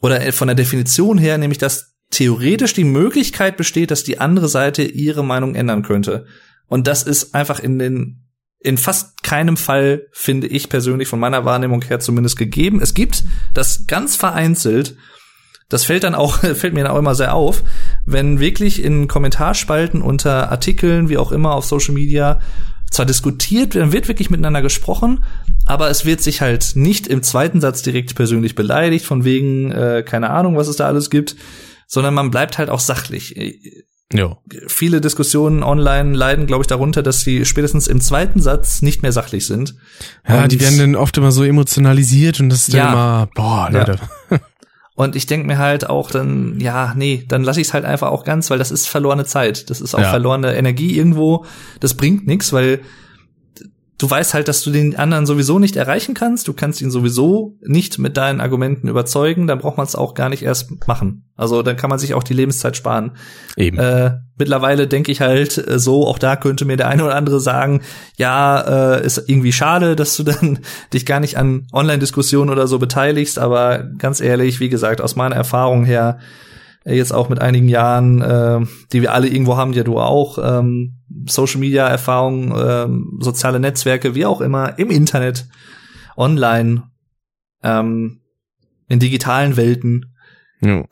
oder von der Definition her, nämlich dass theoretisch die Möglichkeit besteht, dass die andere Seite ihre Meinung ändern könnte. Und das ist einfach in den in fast keinem Fall finde ich persönlich von meiner Wahrnehmung her zumindest gegeben. Es gibt das ganz vereinzelt. Das fällt dann auch fällt mir dann auch immer sehr auf, wenn wirklich in Kommentarspalten unter Artikeln, wie auch immer auf Social Media zwar diskutiert, dann wird wirklich miteinander gesprochen, aber es wird sich halt nicht im zweiten Satz direkt persönlich beleidigt, von wegen, äh, keine Ahnung, was es da alles gibt, sondern man bleibt halt auch sachlich. Ja. Viele Diskussionen online leiden, glaube ich, darunter, dass sie spätestens im zweiten Satz nicht mehr sachlich sind. Ja, Und- die werden dann oft immer so emotionalisiert und das ist dann Ja. immer, boah, Ja. Und ich denk mir halt auch dann, ja, nee, dann lasse ich es halt einfach auch ganz, weil das ist verlorene Zeit. Das ist auch Ja. verlorene Energie irgendwo. Das bringt nichts, weil du weißt halt, dass du den anderen sowieso nicht erreichen kannst. Du kannst ihn sowieso nicht mit deinen Argumenten überzeugen. Dann braucht man es auch gar nicht erst machen. Also dann kann man sich auch die Lebenszeit sparen. Eben. Äh, mittlerweile denke ich halt äh, so, auch da könnte mir der eine oder andere sagen, ja, äh, ist irgendwie schade, dass du dann dich gar nicht an Online-Diskussionen oder so beteiligst. Aber ganz ehrlich, wie gesagt, aus meiner Erfahrung her, äh, jetzt auch mit einigen Jahren, äh, die wir alle irgendwo haben, ja du auch, ähm, Social Media Erfahrung, ähm, soziale Netzwerke, wie auch immer, im Internet, online, ähm, in digitalen Welten. Ja.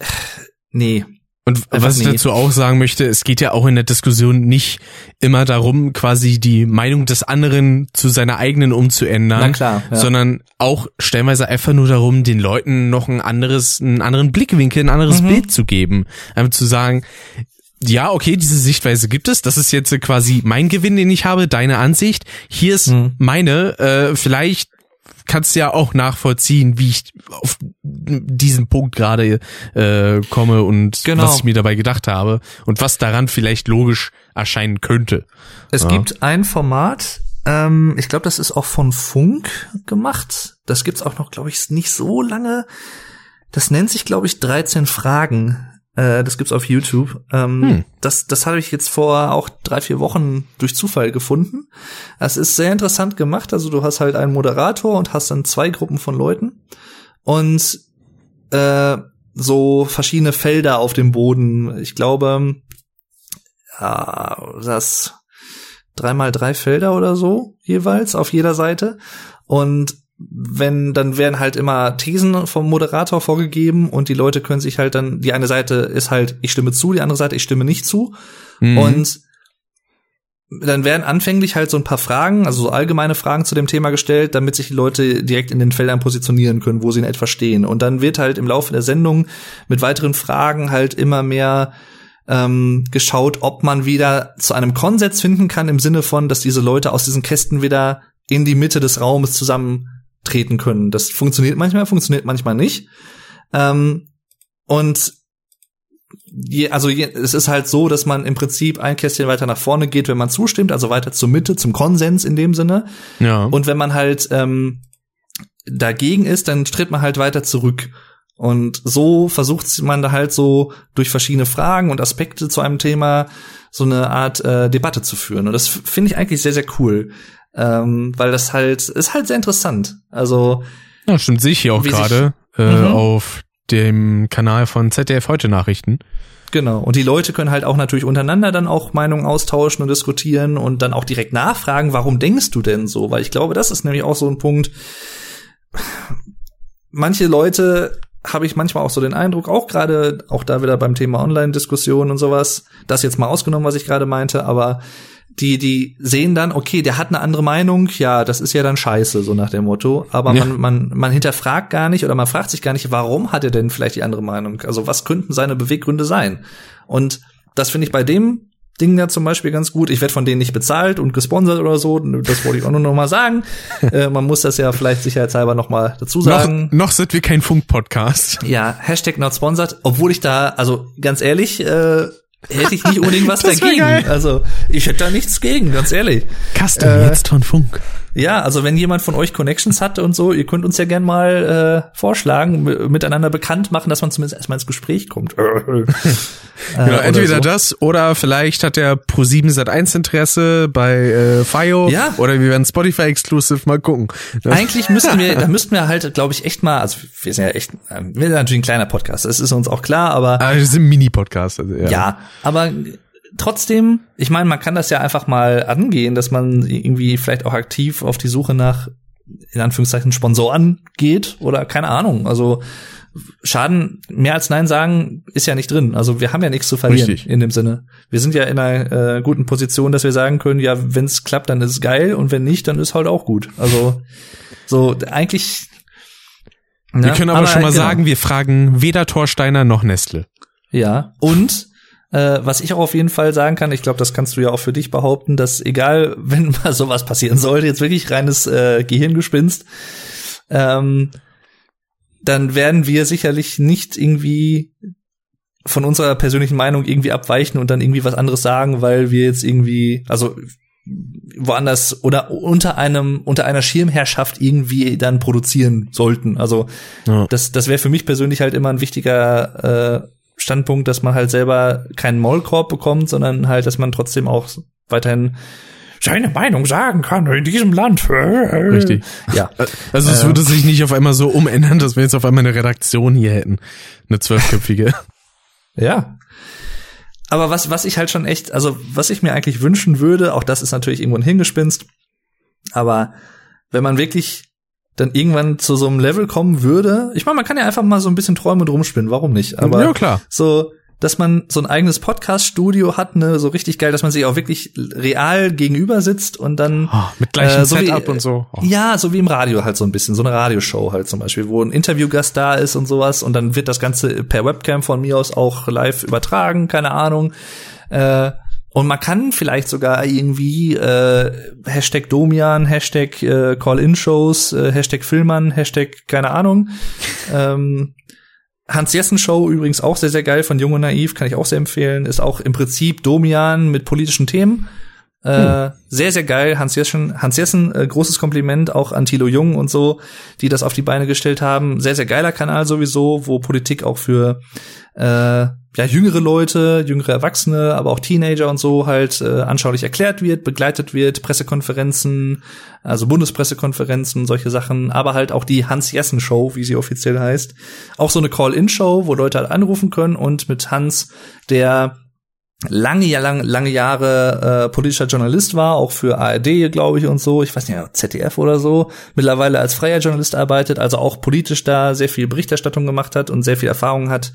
Nee. Und was ich nee. dazu auch sagen möchte, es geht ja auch in der Diskussion nicht immer darum, quasi die Meinung des anderen zu seiner eigenen umzuändern, Na klar, ja. sondern auch stellenweise einfach nur darum, den Leuten noch ein anderes, einen anderen Blickwinkel, ein anderes Mhm. Bild zu geben. Einfach zu sagen, ja, okay, diese Sichtweise gibt es. Das ist jetzt quasi mein Gewinn, den ich habe, deine Ansicht. Hier ist Mhm. meine. Äh, vielleicht kannst du ja auch nachvollziehen, wie ich auf diesen Punkt gerade äh, komme und Genau. was ich mir dabei gedacht habe und was daran vielleicht logisch erscheinen könnte. Es Ja. gibt ein Format, ähm, ich glaube, das ist auch von Funk gemacht. Das gibt's auch noch, glaube ich, nicht so lange. Das nennt sich, glaube ich, 13 Fragen. Äh, das gibt's auf YouTube. Ähm, Hm. Das, das habe ich jetzt vor auch drei, vier Wochen durch Zufall gefunden. Das ist sehr interessant gemacht. Also du hast halt einen Moderator und hast dann zwei Gruppen von Leuten und äh, so verschiedene Felder auf dem Boden. Ich glaube, ja, das dreimal drei Felder oder so jeweils auf jeder Seite. Und wenn, dann werden halt immer Thesen vom Moderator vorgegeben und die Leute können sich halt dann, die eine Seite ist halt, ich stimme zu, die andere Seite, ich stimme nicht zu. Mhm. Und dann werden anfänglich halt so ein paar Fragen, also so allgemeine Fragen zu dem Thema gestellt, damit sich die Leute direkt in den Feldern positionieren können, wo sie in etwa stehen. Und dann wird halt im Laufe der Sendung mit weiteren Fragen halt immer mehr ähm, geschaut, ob man wieder zu einem Konsens finden kann, im Sinne von, dass diese Leute aus diesen Kästen wieder in die Mitte des Raumes zusammentreten können. Das funktioniert manchmal, funktioniert manchmal nicht. Ähm, und je, also je, es ist halt so, dass man im Prinzip ein Kästchen weiter nach vorne geht, wenn man zustimmt, also weiter zur Mitte, zum Konsens in dem Sinne. ja. Und wenn man halt ähm, dagegen ist, dann tritt man halt weiter zurück. Und so versucht man da halt so durch verschiedene Fragen und Aspekte zu einem Thema so eine Art äh, Debatte zu führen. Und das finde ich eigentlich sehr, sehr cool. Ähm, weil das halt, ist halt sehr interessant. Also, ja, stimmt, sehe ich hier auch gerade äh, Mhm. auf dem Kanal von ZDF heute Nachrichten. Genau. Und die Leute können halt auch natürlich untereinander dann auch Meinungen austauschen und diskutieren und dann auch direkt nachfragen, warum denkst du denn so? Weil ich glaube, das ist nämlich auch so ein Punkt. Manche Leute habe ich manchmal auch so den Eindruck, auch gerade, auch da wieder beim Thema Online-Diskussion und sowas, das jetzt mal ausgenommen, was ich gerade meinte, aber die, die sehen dann, okay, der hat eine andere Meinung, ja, das ist ja dann scheiße, so nach dem Motto. Aber Ja. man, man, man hinterfragt gar nicht oder man fragt sich gar nicht, warum hat er denn vielleicht die andere Meinung? Also was könnten seine Beweggründe sein? Und das finde ich bei dem Ding ja zum Beispiel ganz gut. Ich werde von denen nicht bezahlt und gesponsert oder so. Das wollte ich auch nur noch mal sagen. äh, man muss das ja vielleicht sicherheitshalber noch mal dazu Noch, sagen. noch sind wir kein Funk-Podcast. Ja, Hashtag not sponsored, obwohl ich da, also ganz ehrlich, äh, hätte ich nicht unbedingt was dagegen. geil. Also ich hätte da nichts gegen, ganz ehrlich. Custom, Äh, jetzt von Funk. Ja, also wenn jemand von euch Connections hat und so, ihr könnt uns ja gern mal äh, vorschlagen, miteinander bekannt machen, dass man zumindest erstmal ins Gespräch kommt. äh, Genau, oder entweder so. das oder vielleicht hat der Pro7 Sat1 Interesse bei äh, FIO Ja. oder wir werden Spotify Exclusive mal gucken. Ne? Eigentlich müssten wir, da müssten wir halt, glaube ich, echt mal, also wir sind ja echt, äh, wir sind natürlich ein kleiner Podcast, das ist uns auch klar, aber Ah, das sind Mini-Podcasts. Also, ja. Ja, aber trotzdem, ich meine, man kann das ja einfach mal angehen, dass man irgendwie vielleicht auch aktiv auf die Suche nach, in Anführungszeichen, Sponsoren geht oder keine Ahnung. Also Schaden, mehr als Nein sagen, ist ja nicht drin. Also wir haben ja nichts zu verlieren Richtig. in dem Sinne. Wir sind ja in einer äh, guten Position, dass wir sagen können, ja, wenn es klappt, dann ist es geil und wenn nicht, dann ist halt auch gut. Also so eigentlich. Wir ne, können aber, schon mal genau. sagen, wir fragen weder Torsteiner noch Nestle. Ja, und äh, was ich auch auf jeden Fall sagen kann, ich glaube, das kannst du ja auch für dich behaupten, dass egal, wenn mal sowas passieren sollte, jetzt wirklich reines äh, Gehirngespinst, ähm, dann werden wir sicherlich nicht irgendwie von unserer persönlichen Meinung irgendwie abweichen und dann irgendwie was anderes sagen, weil wir jetzt irgendwie, also woanders oder unter einem unter einer Schirmherrschaft irgendwie dann produzieren sollten. Also ja. das das wäre für mich persönlich halt immer ein wichtiger äh, Standpunkt, dass man halt selber keinen Maulkorb bekommt, sondern halt, dass man trotzdem auch weiterhin seine Meinung sagen kann in diesem Land. Richtig. Ja. Also es würde sich nicht auf einmal so umändern, dass wir jetzt auf einmal eine Redaktion hier hätten. Eine zwölfköpfige. ja. Aber was, was ich halt schon echt, also was ich mir eigentlich wünschen würde, auch das ist natürlich irgendwo ein Hingespinst, aber wenn man wirklich dann irgendwann zu so einem Level kommen würde, ich meine, man kann ja einfach mal so ein bisschen träumen und rumspinnen, warum nicht? Aber ja, klar. so dass man so ein eigenes Podcast-Studio hat, ne, so richtig geil, dass man sich auch wirklich real gegenüber sitzt und dann oh, mit gleichem äh, so Setup wie, und so. Oh. Ja, so wie im Radio halt so ein bisschen, so eine Radioshow halt zum Beispiel, wo ein Interviewgast da ist und sowas und dann wird das Ganze per Webcam von mir aus auch live übertragen, keine Ahnung. Äh, und man kann vielleicht sogar irgendwie äh, Hashtag Domian, Hashtag äh, Call-In-Shows, äh, Hashtag Filmern, Hashtag keine Ahnung. ähm, Hans Jessen Show übrigens auch sehr, sehr geil von Jung und Naiv, kann ich auch sehr empfehlen. Ist auch im Prinzip Domian mit politischen Themen. Äh, hm. Sehr, sehr geil. Hans Jessen, Hans Jessen, äh, großes Kompliment auch an Thilo Jung und so, die das auf die Beine gestellt haben. Sehr, sehr geiler Kanal sowieso, wo Politik auch für äh, ja, jüngere Leute, jüngere Erwachsene, aber auch Teenager und so halt äh, anschaulich erklärt wird, begleitet wird, Pressekonferenzen, also Bundespressekonferenzen, solche Sachen, aber halt auch die Hans-Jessen-Show, wie sie offiziell heißt. Auch so eine Call-In-Show, wo Leute halt anrufen können und mit Hans, der lange, lange, lange Jahre äh, politischer Journalist war, auch für ARD, glaube ich, und so. Ich weiß nicht, ZDF oder so. Mittlerweile als freier Journalist arbeitet, also auch politisch da sehr viel Berichterstattung gemacht hat und sehr viel Erfahrung hat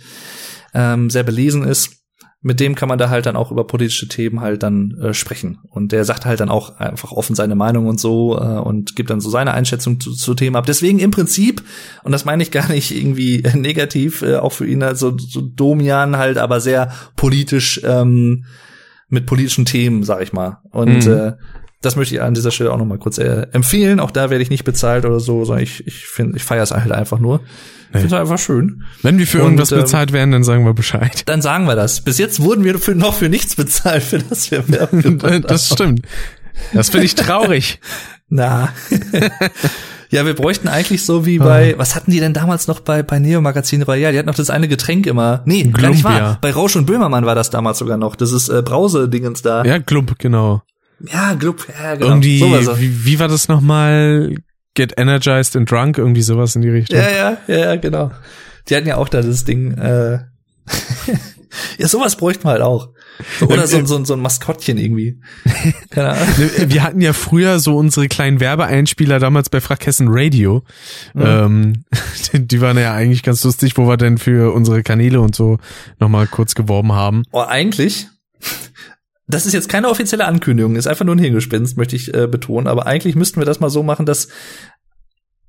ähm, sehr belesen ist, mit dem kann man da halt dann auch über politische Themen halt dann äh, sprechen. Und der sagt halt dann auch einfach offen seine Meinung und so äh, und gibt dann so seine Einschätzung zu, zu Themen ab. Deswegen im Prinzip, und das meine ich gar nicht irgendwie negativ, äh, auch für ihn halt so, so Domian halt, aber sehr politisch ähm, mit politischen Themen, sag ich mal. Und mhm. äh, das möchte ich an dieser Stelle auch noch mal kurz äh, empfehlen. Auch da werde ich nicht bezahlt oder so, sondern ich ich finde, ich feiere es halt einfach nur. Ich finde es einfach schön. Wenn wir für und, irgendwas ähm, bezahlt werden, dann sagen wir Bescheid. Dann sagen wir das. Bis jetzt wurden wir für, noch für nichts bezahlt, für das wir werben. das stimmt. Das finde ich traurig. Na. ja, wir bräuchten eigentlich so wie bei, oh. was hatten die denn damals noch bei, bei Neo Magazin Royal? Die hatten noch das eine Getränk immer. Nee, Glump, gar nicht wahr. Bei Rausch und Böhmermann war das damals sogar noch. Das ist äh, Brause-Dingens da. Ja, Glump, genau. Ja, Glump, ja, genau. Irgendwie, so wie, wie war das nochmal? Get Energized and Drunk, irgendwie sowas in die Richtung. Ja, ja, ja, genau. Die hatten ja auch da das Ding. Äh ja, sowas bräuchten wir halt auch. Oder so, so, so ein Maskottchen irgendwie. Keine Ahnung. Wir hatten ja früher so unsere kleinen Werbeeinspieler damals bei Frackhessen Radio. Mhm. Ähm, die waren ja eigentlich ganz lustig, wo wir denn für unsere Kanäle und so nochmal kurz geworben haben. Oh, eigentlich das ist jetzt keine offizielle Ankündigung, ist einfach nur ein Hirngespinst, möchte ich äh, betonen. Aber eigentlich müssten wir das mal so machen, dass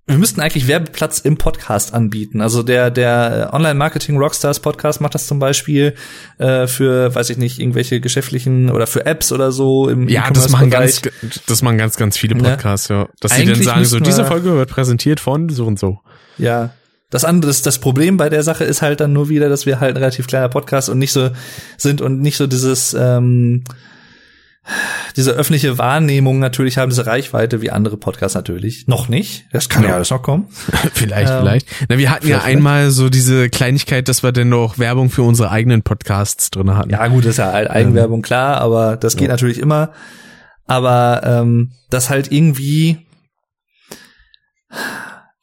wir müssten eigentlich Werbeplatz im Podcast anbieten. Also der der Online Marketing Rockstars Podcast macht das zum Beispiel äh, für, weiß ich nicht, irgendwelche geschäftlichen oder für Apps oder so im Ja, das machen ganz, das machen ganz, ganz viele ne? Podcasts, ja. Dass sie dann sagen so, diese Folge wird präsentiert von so und so. Ja, das andere, das, das Problem bei der Sache ist halt dann nur wieder, dass wir halt ein relativ kleiner Podcast und nicht so sind und nicht so dieses ähm, diese öffentliche Wahrnehmung natürlich haben, diese Reichweite wie andere Podcasts natürlich. Noch nicht. Das kann ja, ja alles noch kommen. vielleicht, ähm, vielleicht. Na, wir hatten ja einmal so diese Kleinigkeit, dass wir denn noch Werbung für unsere eigenen Podcasts drin hatten. Ja, gut, das ist ja halt Eigenwerbung, klar, aber das geht ja. natürlich immer. Aber ähm, das halt irgendwie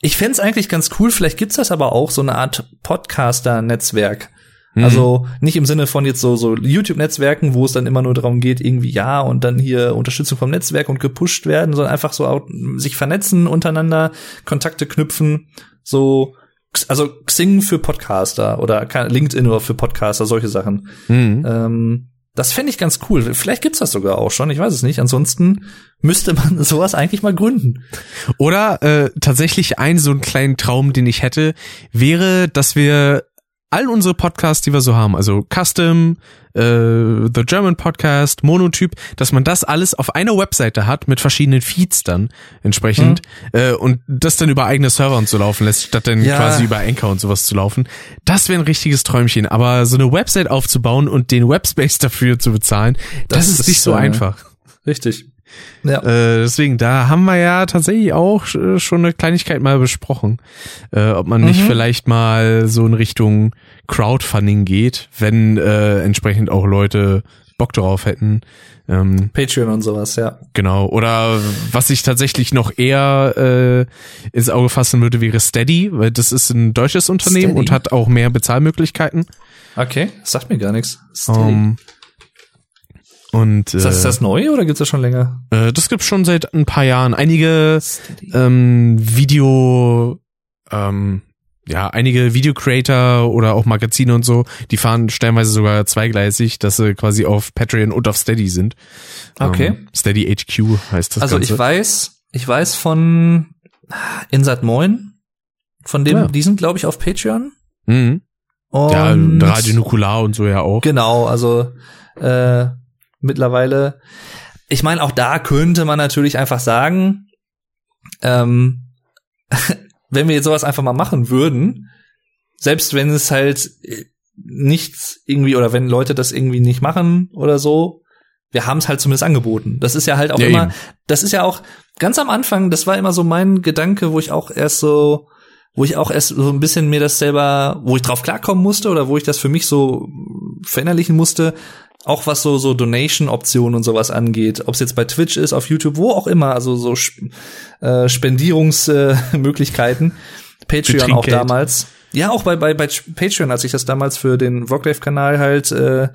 ich fände eigentlich ganz cool, vielleicht gibt's das aber auch, so eine Art Podcaster-Netzwerk. Mhm. Also nicht im Sinne von jetzt so, so YouTube-Netzwerken, wo es dann immer nur darum geht, irgendwie ja und dann hier Unterstützung vom Netzwerk und gepusht werden, sondern einfach so auch sich vernetzen untereinander, Kontakte knüpfen, so also Xing für Podcaster oder LinkedIn nur für Podcaster, solche Sachen. Mhm. Ähm, das fände ich ganz cool. Vielleicht gibt's das sogar auch schon, ich weiß es nicht. Ansonsten müsste man sowas eigentlich mal gründen. Oder äh, tatsächlich ein so einen kleinen Traum, den ich hätte, wäre, dass wir all unsere Podcasts, die wir so haben, also Custom, äh, The German Podcast, Monotyp, dass man das alles auf einer Webseite hat mit verschiedenen Feeds dann entsprechend mhm. äh, und das dann über eigene Server und so laufen lässt, statt dann ja. quasi über Anchor und sowas zu laufen. Das wäre ein richtiges Träumchen. Aber so eine Website aufzubauen und den Webspace dafür zu bezahlen, das, das ist nicht so äh, einfach. Richtig. Ja. Äh, deswegen, da haben wir ja tatsächlich auch schon eine Kleinigkeit mal besprochen, äh, ob man mhm. nicht vielleicht mal so in Richtung Crowdfunding geht, wenn äh, entsprechend auch Leute Bock drauf hätten. Ähm, Patreon und sowas, ja. Genau. Oder was ich tatsächlich noch eher äh, ins Auge fassen würde, wäre Steady, weil das ist ein deutsches Unternehmen Steady. und hat auch mehr Bezahlmöglichkeiten. Okay, sagt mir gar nichts. Steady. Um, ähm, und, ist, das, ist das neu oder gibt's das schon länger? Äh, das gibt's schon seit ein paar Jahren. Einige ähm, Video, ähm, ja, einige Video-Creator oder auch Magazine und so, die fahren stellenweise sogar zweigleisig, dass sie quasi auf Patreon und auf Steady sind. Okay. Ähm, Steady HQ heißt das Also Ganze. ich weiß, ich weiß von Insat Moin, von dem, ja. die sind glaube ich auf Patreon. Mhm. Und ja, Radio Nukular und so ja auch. Genau, also äh, mittlerweile. Ich meine, auch da könnte man natürlich einfach sagen, ähm, wenn wir jetzt sowas einfach mal machen würden, selbst wenn es halt äh, nichts irgendwie oder wenn Leute das irgendwie nicht machen oder so, wir haben es halt zumindest angeboten. Das ist ja halt auch ja, immer, eben. das ist ja auch ganz am Anfang, das war immer so mein Gedanke, wo ich auch erst so, wo ich auch erst so ein bisschen mir das selber, wo ich drauf klarkommen musste oder wo ich das für mich so verinnerlichen musste, auch was so so Donation Optionen und sowas angeht, ob es jetzt bei Twitch ist, auf YouTube, wo auch immer, also so äh, Spendierungsmöglichkeiten, äh, Patreon auch damals. Ja, auch bei bei bei Patreon, als ich das damals für den Vloglife Kanal halt äh,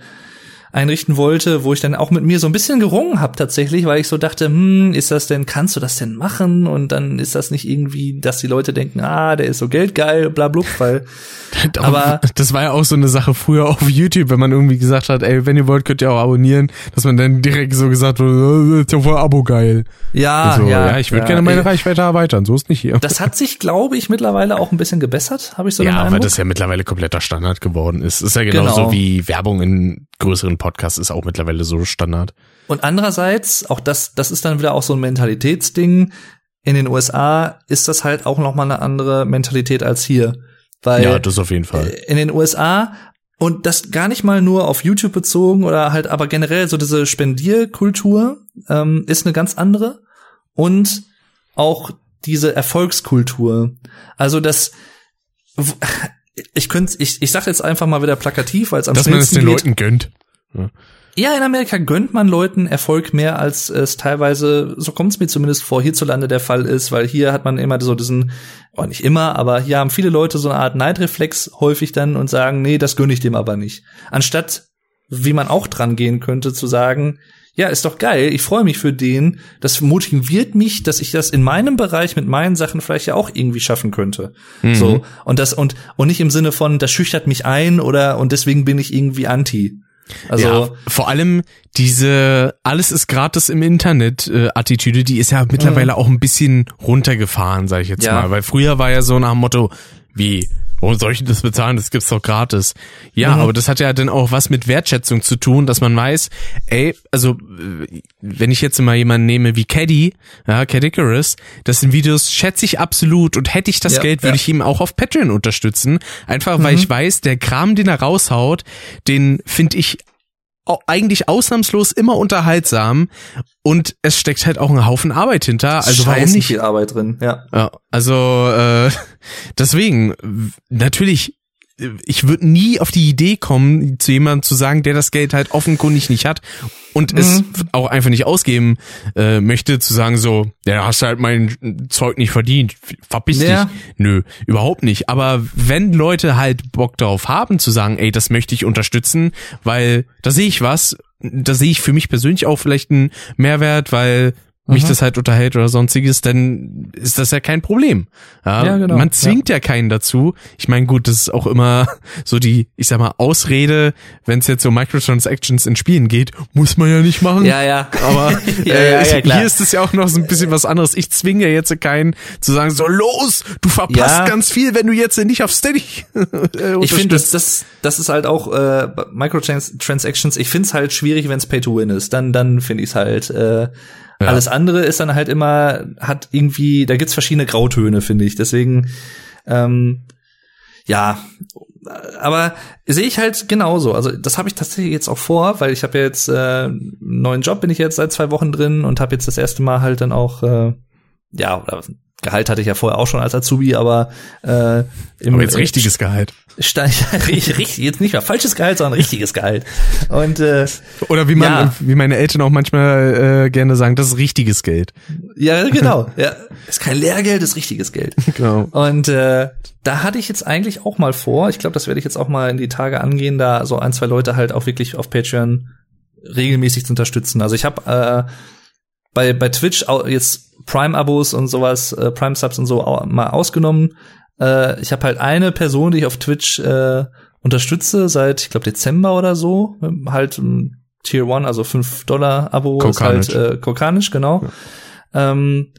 einrichten wollte, wo ich dann auch mit mir so ein bisschen gerungen habe tatsächlich, weil ich so dachte, hm, ist das denn, kannst du das denn machen? Und dann ist das nicht irgendwie, dass die Leute denken, ah, der ist so geldgeil, bla bla, weil aber das war ja auch so eine Sache früher auf YouTube, wenn man irgendwie gesagt hat, ey, wenn ihr wollt, könnt ihr auch abonnieren, dass man dann direkt so gesagt hat, äh, ist ja voll Abo geil. Ja, so, ja, ja, ich würde ja, gerne meine ey, Reichweite erweitern, so ist nicht hier. Das hat sich, glaube ich, mittlerweile auch ein bisschen gebessert, habe ich so Ja, weil das ja mittlerweile kompletter Standard geworden ist. Ist ja genauso genau. wie Werbung in größeren Podcasts ist auch mittlerweile so Standard. Und andererseits, auch das, das ist dann wieder auch so ein Mentalitätsding. In den USA ist das halt auch noch mal eine andere Mentalität als hier. Weil ja, das auf jeden Fall. In den USA und das gar nicht mal nur auf YouTube bezogen oder halt, aber generell so diese Spendierkultur ähm, ist eine ganz andere und auch diese Erfolgskultur. Also das, ich könnte, ich, ich sag jetzt einfach mal wieder plakativ, weil es am Dass man es den geht. Leuten gönnt. Ja. Ja, in Amerika gönnt man Leuten Erfolg mehr, als es teilweise, so kommt es mir zumindest vor, hierzulande der Fall ist, weil hier hat man immer so diesen, oh, nicht immer, aber hier haben viele Leute so eine Art Neidreflex häufig dann und sagen, nee, das gönne ich dem aber nicht. Anstatt, wie man auch dran gehen könnte, zu sagen, ja, ist doch geil, ich freue mich für den, das motiviert mich, dass ich das in meinem Bereich mit meinen Sachen vielleicht ja auch irgendwie schaffen könnte. Mhm. So, und das, und, und nicht im Sinne von, das schüchtert mich ein oder, und deswegen bin ich irgendwie anti. Also ja, vor allem diese alles ist gratis im Internet äh, Attitüde, die ist ja mittlerweile mhm. auch ein bisschen runtergefahren, sage ich jetzt ja. mal, weil früher war ja so nach dem Motto, wie Warum soll ich das bezahlen? Das gibt's doch gratis. Ja, mhm. aber das hat ja dann auch was mit Wertschätzung zu tun, dass man weiß, ey, also wenn ich jetzt mal jemanden nehme wie Caddy, ja, Cadicarus, das sind Videos, schätze ich absolut und hätte ich das ja, Geld, würde ja. ich ihm auch auf Patreon unterstützen. Einfach weil mhm. ich weiß, der Kram, den er raushaut, den finde ich eigentlich ausnahmslos immer unterhaltsam und es steckt halt auch ein Haufen Arbeit hinter. Also warum nicht viel Arbeit drin? Ja. ja also äh, deswegen natürlich ich würde nie auf die Idee kommen, zu jemandem zu sagen, der das Geld halt offenkundig nicht hat und mhm. es auch einfach nicht ausgeben äh, möchte, zu sagen so, ja, hast du halt mein Zeug nicht verdient, verpiss ja. dich. Nö, überhaupt nicht. Aber wenn Leute halt Bock darauf haben, zu sagen, ey, das möchte ich unterstützen, weil da sehe ich was, da sehe ich für mich persönlich auch vielleicht einen Mehrwert, weil mich mhm. das halt unterhält oder sonstiges, dann ist das ja kein Problem. Ja, ja genau. Man zwingt ja. ja keinen dazu. Ich meine, gut, das ist auch immer so die, ich sag mal, Ausrede, wenn es jetzt so Microtransactions in Spielen geht, muss man ja nicht machen. Ja, ja. Aber ja, äh, hier ist es ja auch noch so ein bisschen was anderes. Ich zwinge ja jetzt keinen zu sagen, so los, du verpasst ganz viel, wenn du jetzt nicht auf Steady äh, Ich finde, das, das, das ist halt auch äh, Microtransactions, ich finde es halt schwierig, wenn es Pay to Win ist. Dann, dann finde ich es halt äh, ja. Alles andere ist dann halt immer, hat irgendwie, da gibt's verschiedene Grautöne, finde ich. Deswegen, ähm, ja, aber sehe ich halt genauso. Also das habe ich tatsächlich jetzt auch vor, weil ich habe ja jetzt äh, einen neuen Job, bin ich jetzt seit zwei Wochen drin und habe jetzt das erste Mal halt dann auch äh, ja, oder Gehalt hatte ich ja vorher auch schon als Azubi, aber äh, im aber jetzt richtiges Gehalt. Stand, richtig, jetzt nicht mehr falsches Gehalt, sondern richtiges Gehalt. Und äh, oder wie man, ja. wie meine Eltern auch manchmal äh, gerne sagen, das ist richtiges Geld. Ja, genau. Ja, ist kein Lehrgeld, ist richtiges Geld. Genau. Und äh, da hatte ich jetzt eigentlich auch mal vor. Ich glaube, das werde ich jetzt auch mal in die Tage angehen, da so ein zwei Leute halt auch wirklich auf Patreon regelmäßig zu unterstützen. Also ich habe äh, bei bei Twitch jetzt Prime-Abos und sowas, äh, Prime-Subs und so mal ausgenommen. Äh, ich habe halt eine Person, die ich auf Twitch äh, unterstütze seit, ich glaube, Dezember oder so. Halt um, Tier 1, also 5 Dollar Abo Kokanisch. ist halt äh, Kokanisch, genau. Ja. Ähm,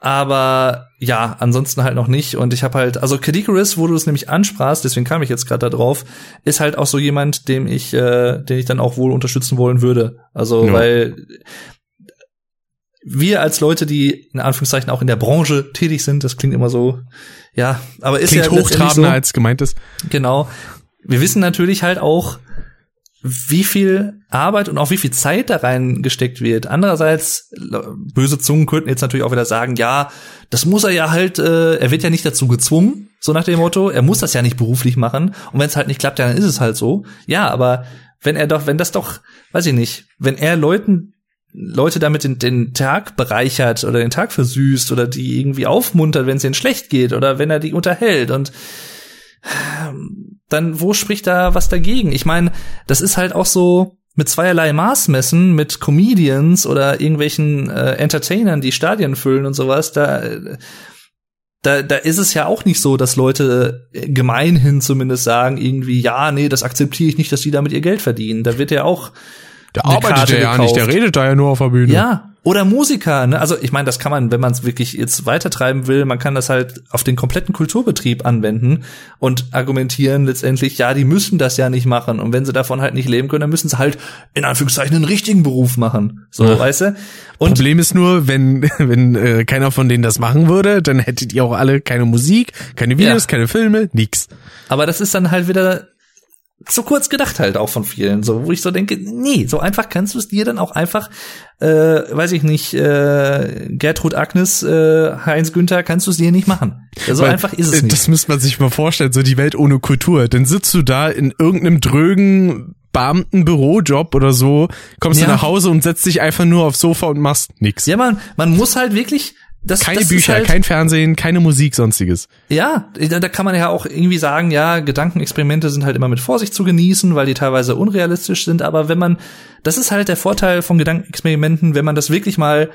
aber ja, ansonsten halt noch nicht. Und ich habe halt, also Kadikaris, wo du es nämlich ansprachst, deswegen kam ich jetzt gerade da drauf, ist halt auch so jemand, dem ich, äh, den ich dann auch wohl unterstützen wollen würde. Also, ja. weil wir als Leute, die in Anführungszeichen auch in der Branche tätig sind, das klingt immer so, ja, aber ist klingt ja hochtrabender so, als gemeint ist. Genau. Wir wissen natürlich halt auch, wie viel Arbeit und auch wie viel Zeit da reingesteckt wird. Andererseits, böse Zungen könnten jetzt natürlich auch wieder sagen, ja, das muss er ja halt, äh, er wird ja nicht dazu gezwungen, so nach dem Motto, er muss das ja nicht beruflich machen. Und wenn es halt nicht klappt, ja, dann ist es halt so. Ja, aber wenn er doch, wenn das doch, weiß ich nicht, wenn er Leuten Leute damit den, den Tag bereichert oder den Tag versüßt oder die irgendwie aufmuntert, wenn es ihnen schlecht geht oder wenn er die unterhält und ähm, dann wo spricht da was dagegen? Ich meine, das ist halt auch so mit zweierlei Maßmessen, mit Comedians oder irgendwelchen äh, Entertainern, die Stadien füllen und sowas, da da, da ist es ja auch nicht so, dass Leute gemeinhin zumindest sagen, irgendwie, ja, nee, das akzeptiere ich nicht, dass die damit ihr Geld verdienen. Da wird ja auch der arbeitet ja gekauft. nicht, der redet da ja nur auf der Bühne. Ja, oder Musiker, ne? Also ich meine, das kann man, wenn man es wirklich jetzt weitertreiben will, man kann das halt auf den kompletten Kulturbetrieb anwenden und argumentieren letztendlich, ja, die müssen das ja nicht machen. Und wenn sie davon halt nicht leben können, dann müssen sie halt in Anführungszeichen einen richtigen Beruf machen. So, ja. weißt du? Und Problem ist nur, wenn, wenn äh, keiner von denen das machen würde, dann hättet ihr auch alle keine Musik, keine Videos, ja. keine Filme, nix. Aber das ist dann halt wieder zu kurz gedacht halt auch von vielen, so wo ich so denke, nee, so einfach kannst du es dir dann auch einfach, äh, weiß ich nicht, äh, Gertrud Agnes, äh, Heinz Günther, kannst du es dir nicht machen. So Weil, einfach ist es nicht. Das müsste man sich mal vorstellen, so die Welt ohne Kultur. Dann sitzt du da in irgendeinem drögen Beamtenbürojob oder so, kommst ja. du nach Hause und setzt dich einfach nur aufs Sofa und machst nix. Ja, man, man muss halt wirklich das, keine das Bücher, halt, kein Fernsehen, keine Musik, sonstiges. Ja, da kann man ja auch irgendwie sagen, ja, Gedankenexperimente sind halt immer mit Vorsicht zu genießen, weil die teilweise unrealistisch sind. Aber wenn man, das ist halt der Vorteil von Gedankenexperimenten, wenn man das wirklich mal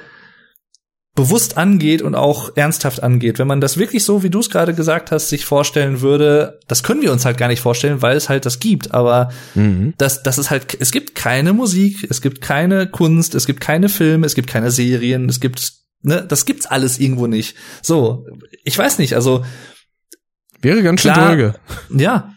bewusst angeht und auch ernsthaft angeht. Wenn man das wirklich so, wie du es gerade gesagt hast, sich vorstellen würde, das können wir uns halt gar nicht vorstellen, weil es halt das gibt. Aber mhm. das, das ist halt, es gibt keine Musik, es gibt keine Kunst, es gibt keine Filme, es gibt keine Serien, es gibt Ne, das gibt's alles irgendwo nicht. So, ich weiß nicht, also wäre ganz schön dröge. Ja.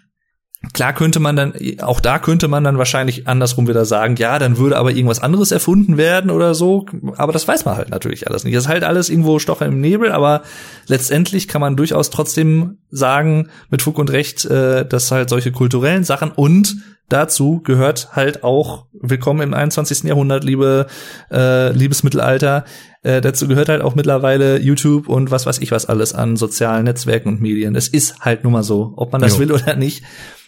Klar könnte man dann, auch da könnte man dann wahrscheinlich andersrum wieder sagen, ja, dann würde aber irgendwas anderes erfunden werden oder so. Aber das weiß man halt natürlich alles nicht. Das ist halt alles irgendwo Stocher im Nebel, aber letztendlich kann man durchaus trotzdem sagen, mit Fug und Recht, äh, dass halt solche kulturellen Sachen und dazu gehört halt auch, willkommen im 21. Jahrhundert, liebe, äh, liebes Mittelalter, äh, dazu gehört halt auch mittlerweile YouTube und was weiß ich was alles an sozialen Netzwerken und Medien. Es ist halt nun mal so, ob man das jo. will oder nicht.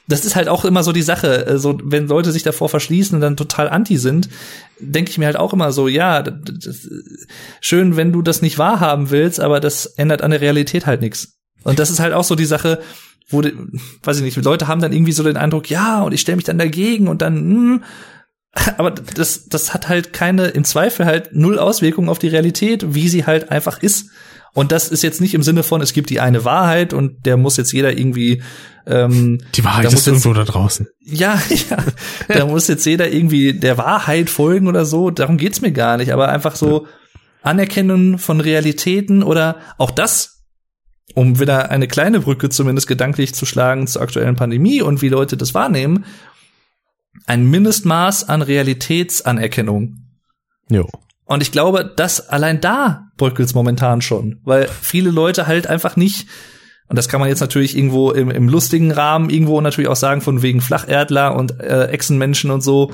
Das ist halt auch immer so die Sache. Äh, so, wenn Leute sich davor verschließen und dann total anti sind, denke ich mir halt auch immer so, ja, das, das, schön, wenn du das nicht wahrhaben willst, aber das ändert an der Realität halt nichts. Und das ist halt auch so die Sache, wo, die, weiß ich nicht, Leute haben dann irgendwie so den Eindruck, ja, und ich stelle mich dann dagegen und dann, hm, aber das, das hat halt keine, im Zweifel halt null Auswirkungen auf die Realität, wie sie halt einfach ist. Und das ist jetzt nicht im Sinne von, es gibt die eine Wahrheit und der muss jetzt jeder irgendwie ähm, Die Wahrheit ist jetzt, irgendwo da draußen. Ja, ja. da muss jetzt jeder irgendwie der Wahrheit folgen oder so. Darum geht's mir gar nicht. Aber einfach so ja. Anerkennen von Realitäten oder auch das, um wieder eine kleine Brücke zumindest gedanklich zu schlagen zur aktuellen Pandemie und wie Leute das wahrnehmen ein Mindestmaß an Realitätsanerkennung. Jo. Und ich glaube, dass allein da bröckelt's momentan schon, weil viele Leute halt einfach nicht Und das kann man jetzt natürlich irgendwo im, im lustigen Rahmen irgendwo natürlich auch sagen, von wegen Flacherdler und äh, Echsenmenschen und so,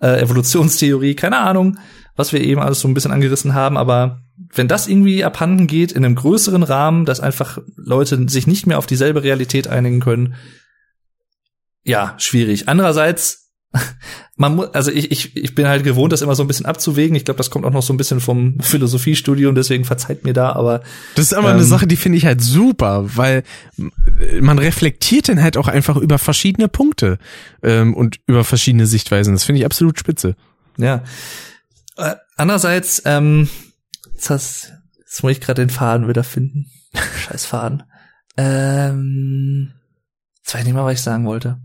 äh, Evolutionstheorie, keine Ahnung, was wir eben alles so ein bisschen angerissen haben, aber wenn das irgendwie abhanden geht in einem größeren Rahmen, dass einfach Leute sich nicht mehr auf dieselbe Realität einigen können, ja, schwierig. Andererseits, man muss, also ich, ich, ich bin halt gewohnt, das immer so ein bisschen abzuwägen. Ich glaube, das kommt auch noch so ein bisschen vom Philosophiestudium, deswegen verzeiht mir da, aber. Das ist aber ähm, eine Sache, die finde ich halt super, weil man reflektiert dann halt auch einfach über verschiedene Punkte ähm, und über verschiedene Sichtweisen. Das finde ich absolut spitze. Ja. Äh, andererseits, ähm, das, jetzt muss ich gerade den Faden wieder finden. Scheiß Faden. Ähm, jetzt weiß ich nicht mal, was ich sagen wollte.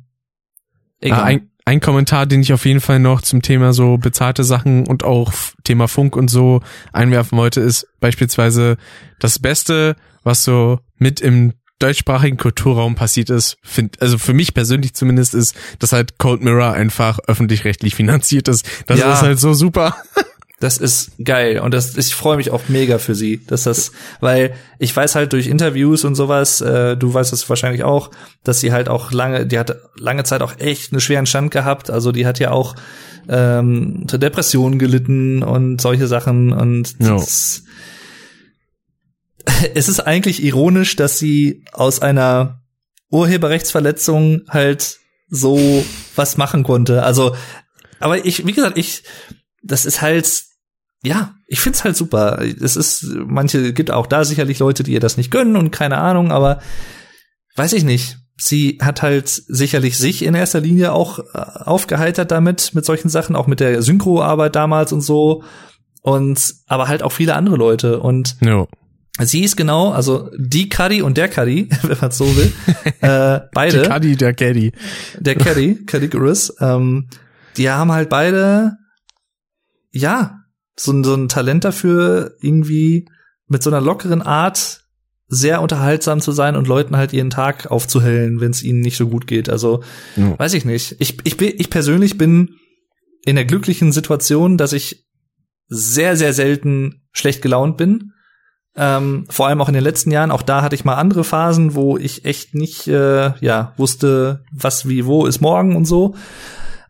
Egal. Ah, ein, ein Kommentar, den ich auf jeden Fall noch zum Thema so bezahlte Sachen und auch Thema Funk und so einwerfen wollte, ist beispielsweise das Beste, was so mit im deutschsprachigen Kulturraum passiert ist, find, also für mich persönlich zumindest ist, dass halt Cold Mirror einfach öffentlich-rechtlich finanziert ist. Das ja. ist halt so super. Das ist geil und das ich freue mich auch mega für sie, dass das, weil ich weiß halt durch Interviews und sowas, äh, du weißt es wahrscheinlich auch, dass sie halt auch lange, die hat lange Zeit auch echt einen schweren Stand gehabt, also die hat ja auch ähm, unter Depressionen gelitten und solche Sachen und ja. das, es ist eigentlich ironisch, dass sie aus einer Urheberrechtsverletzung halt so was machen konnte. Also, aber ich, wie gesagt, ich, das ist halt ja, ich find's halt super. Es ist, manche gibt auch da sicherlich Leute, die ihr das nicht gönnen und keine Ahnung, aber weiß ich nicht. Sie hat halt sicherlich sich in erster Linie auch äh, aufgeheitert damit, mit solchen Sachen, auch mit der Synchroarbeit damals und so. Und, aber halt auch viele andere Leute. Und no. Sie ist genau, also die Cuddy und der Cuddy, wenn man so will, äh, beide. Die Cuddy, der Caddy. Der Caddy, Caddy Gurus, ähm, die haben halt beide, ja, so, so ein Talent dafür, irgendwie mit so einer lockeren Art sehr unterhaltsam zu sein und Leuten halt ihren Tag aufzuhellen, wenn es ihnen nicht so gut geht. Also ja. weiß ich nicht. Ich, ich, bin, ich persönlich bin in der glücklichen Situation, dass ich sehr, sehr selten schlecht gelaunt bin. Ähm, vor allem auch in den letzten Jahren. Auch da hatte ich mal andere Phasen, wo ich echt nicht äh, ja wusste, was wie wo ist morgen und so.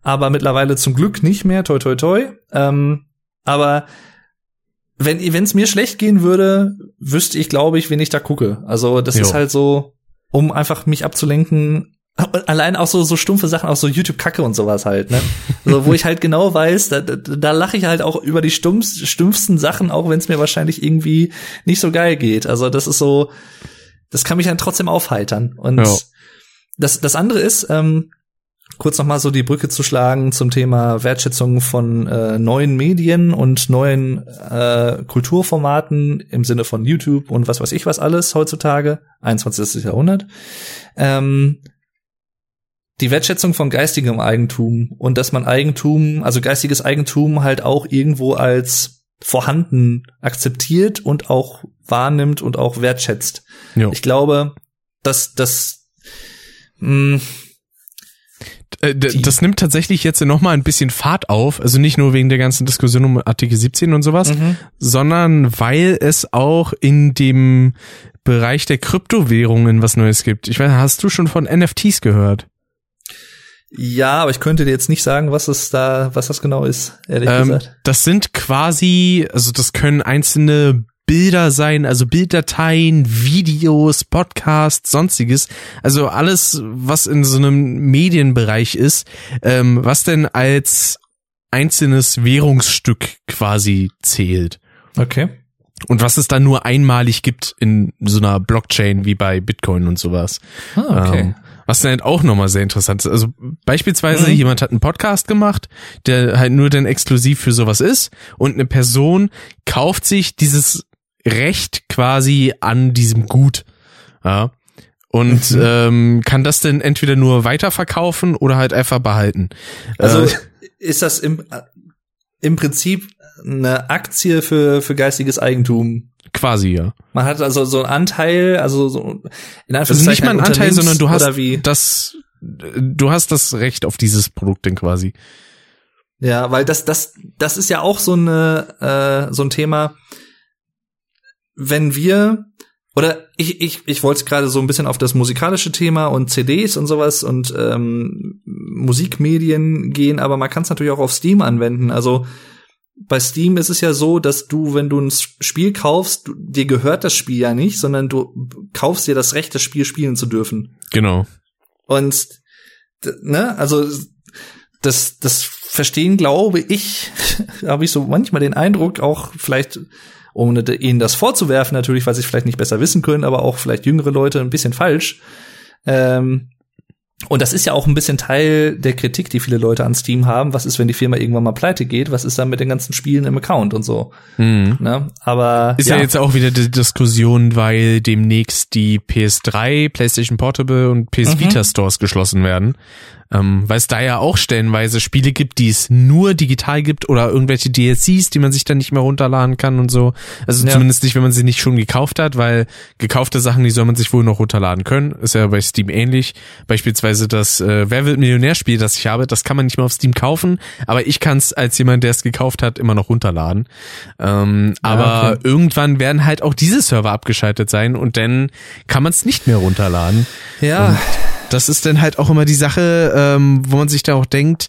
Aber mittlerweile zum Glück nicht mehr. Toi toi toi. Ähm, aber wenn es mir schlecht gehen würde, wüsste ich, glaube ich, wen ich da gucke. Also das jo. ist halt so, um einfach mich abzulenken. Allein auch so so stumpfe Sachen, auch so YouTube-Kacke und sowas halt, ne? so, wo ich halt genau weiß, da, da, da lache ich halt auch über die stumpf, stumpfsten Sachen, auch wenn es mir wahrscheinlich irgendwie nicht so geil geht. Also das ist so, das kann mich dann trotzdem aufheitern. Und jo. das, das andere ist, ähm, kurz noch mal so die Brücke zu schlagen zum Thema Wertschätzung von äh, neuen Medien und neuen äh, Kulturformaten im Sinne von YouTube und was weiß ich was alles heutzutage, 21. Jahrhundert. Ähm, die Wertschätzung von geistigem Eigentum und dass man Eigentum, also geistiges Eigentum halt auch irgendwo als vorhanden akzeptiert und auch wahrnimmt und auch wertschätzt. Jo. Ich glaube, dass das mh, äh, das nimmt tatsächlich jetzt noch mal ein bisschen Fahrt auf, also nicht nur wegen der ganzen Diskussion um Artikel 17 und sowas, mhm. sondern weil es auch in dem Bereich der Kryptowährungen was Neues gibt. Ich weiß, hast du schon von NFTs gehört? Ja, aber ich könnte dir jetzt nicht sagen, was es da, was das genau ist, ehrlich ähm, gesagt. Das sind quasi, also das können einzelne Bilder sein, also Bilddateien, Videos, Podcasts, sonstiges. Also alles, was in so einem Medienbereich ist, ähm, was denn als einzelnes Währungsstück quasi zählt. Okay. Und was es dann nur einmalig gibt in so einer Blockchain wie bei Bitcoin und sowas. Ah, okay. Ähm, was dann halt auch nochmal sehr interessant ist. Also beispielsweise mhm. jemand hat einen Podcast gemacht, der halt nur dann exklusiv für sowas ist und eine Person kauft sich dieses Recht quasi an diesem Gut. Ja. Und mhm. ähm, kann das denn entweder nur weiterverkaufen oder halt einfach behalten. Also äh, ist das im, im Prinzip eine Aktie für, für geistiges Eigentum? Quasi, ja. Man hat also so einen Anteil, also so in Anführungszeichen also nicht mal einen Anteil, sondern du hast das, du hast das Recht auf dieses Produkt denn quasi. Ja, weil das, das, das ist ja auch so eine, äh, so ein Thema wenn wir oder ich, ich, ich wollte gerade so ein bisschen auf das musikalische Thema und CDs und sowas und ähm, Musikmedien gehen, aber man kann es natürlich auch auf Steam anwenden. Also bei Steam ist es ja so, dass du, wenn du ein Spiel kaufst, du, dir gehört das Spiel ja nicht, sondern du kaufst dir das Recht, das Spiel spielen zu dürfen. Genau. Und ne, also das, das verstehen, glaube ich, habe ich so manchmal den Eindruck, auch vielleicht ohne ihnen das vorzuwerfen, natürlich, weil sie es vielleicht nicht besser wissen können, aber auch vielleicht jüngere Leute ein bisschen falsch. Ähm, und das ist ja auch ein bisschen Teil der Kritik, die viele Leute an Steam haben. Was ist, wenn die Firma irgendwann mal pleite geht? Was ist dann mit den ganzen Spielen im Account und so? Mhm. Ne? Aber ist ja. ja. jetzt auch wieder die Diskussion, weil demnächst die PS3, PlayStation Portable und PS mhm. Vita Stores geschlossen werden. Ähm, weil es da ja auch stellenweise Spiele gibt, die es nur digital gibt oder irgendwelche DLCs, die man sich dann nicht mehr runterladen kann und so. Also ja. zumindest nicht, wenn man sie nicht schon gekauft hat, weil gekaufte Sachen, die soll man sich wohl noch runterladen können. Ist ja bei Steam ähnlich. Beispielsweise das äh, Wer wird Millionärspiel, das ich habe, das kann man nicht mehr auf Steam kaufen, aber ich kann es als jemand, der es gekauft hat, immer noch runterladen. Ähm, ja, aber okay. irgendwann werden halt auch diese Server abgeschaltet sein und dann kann man es nicht mehr runterladen. Ja. Und das ist dann halt auch immer die Sache, ähm, wo man sich da auch denkt,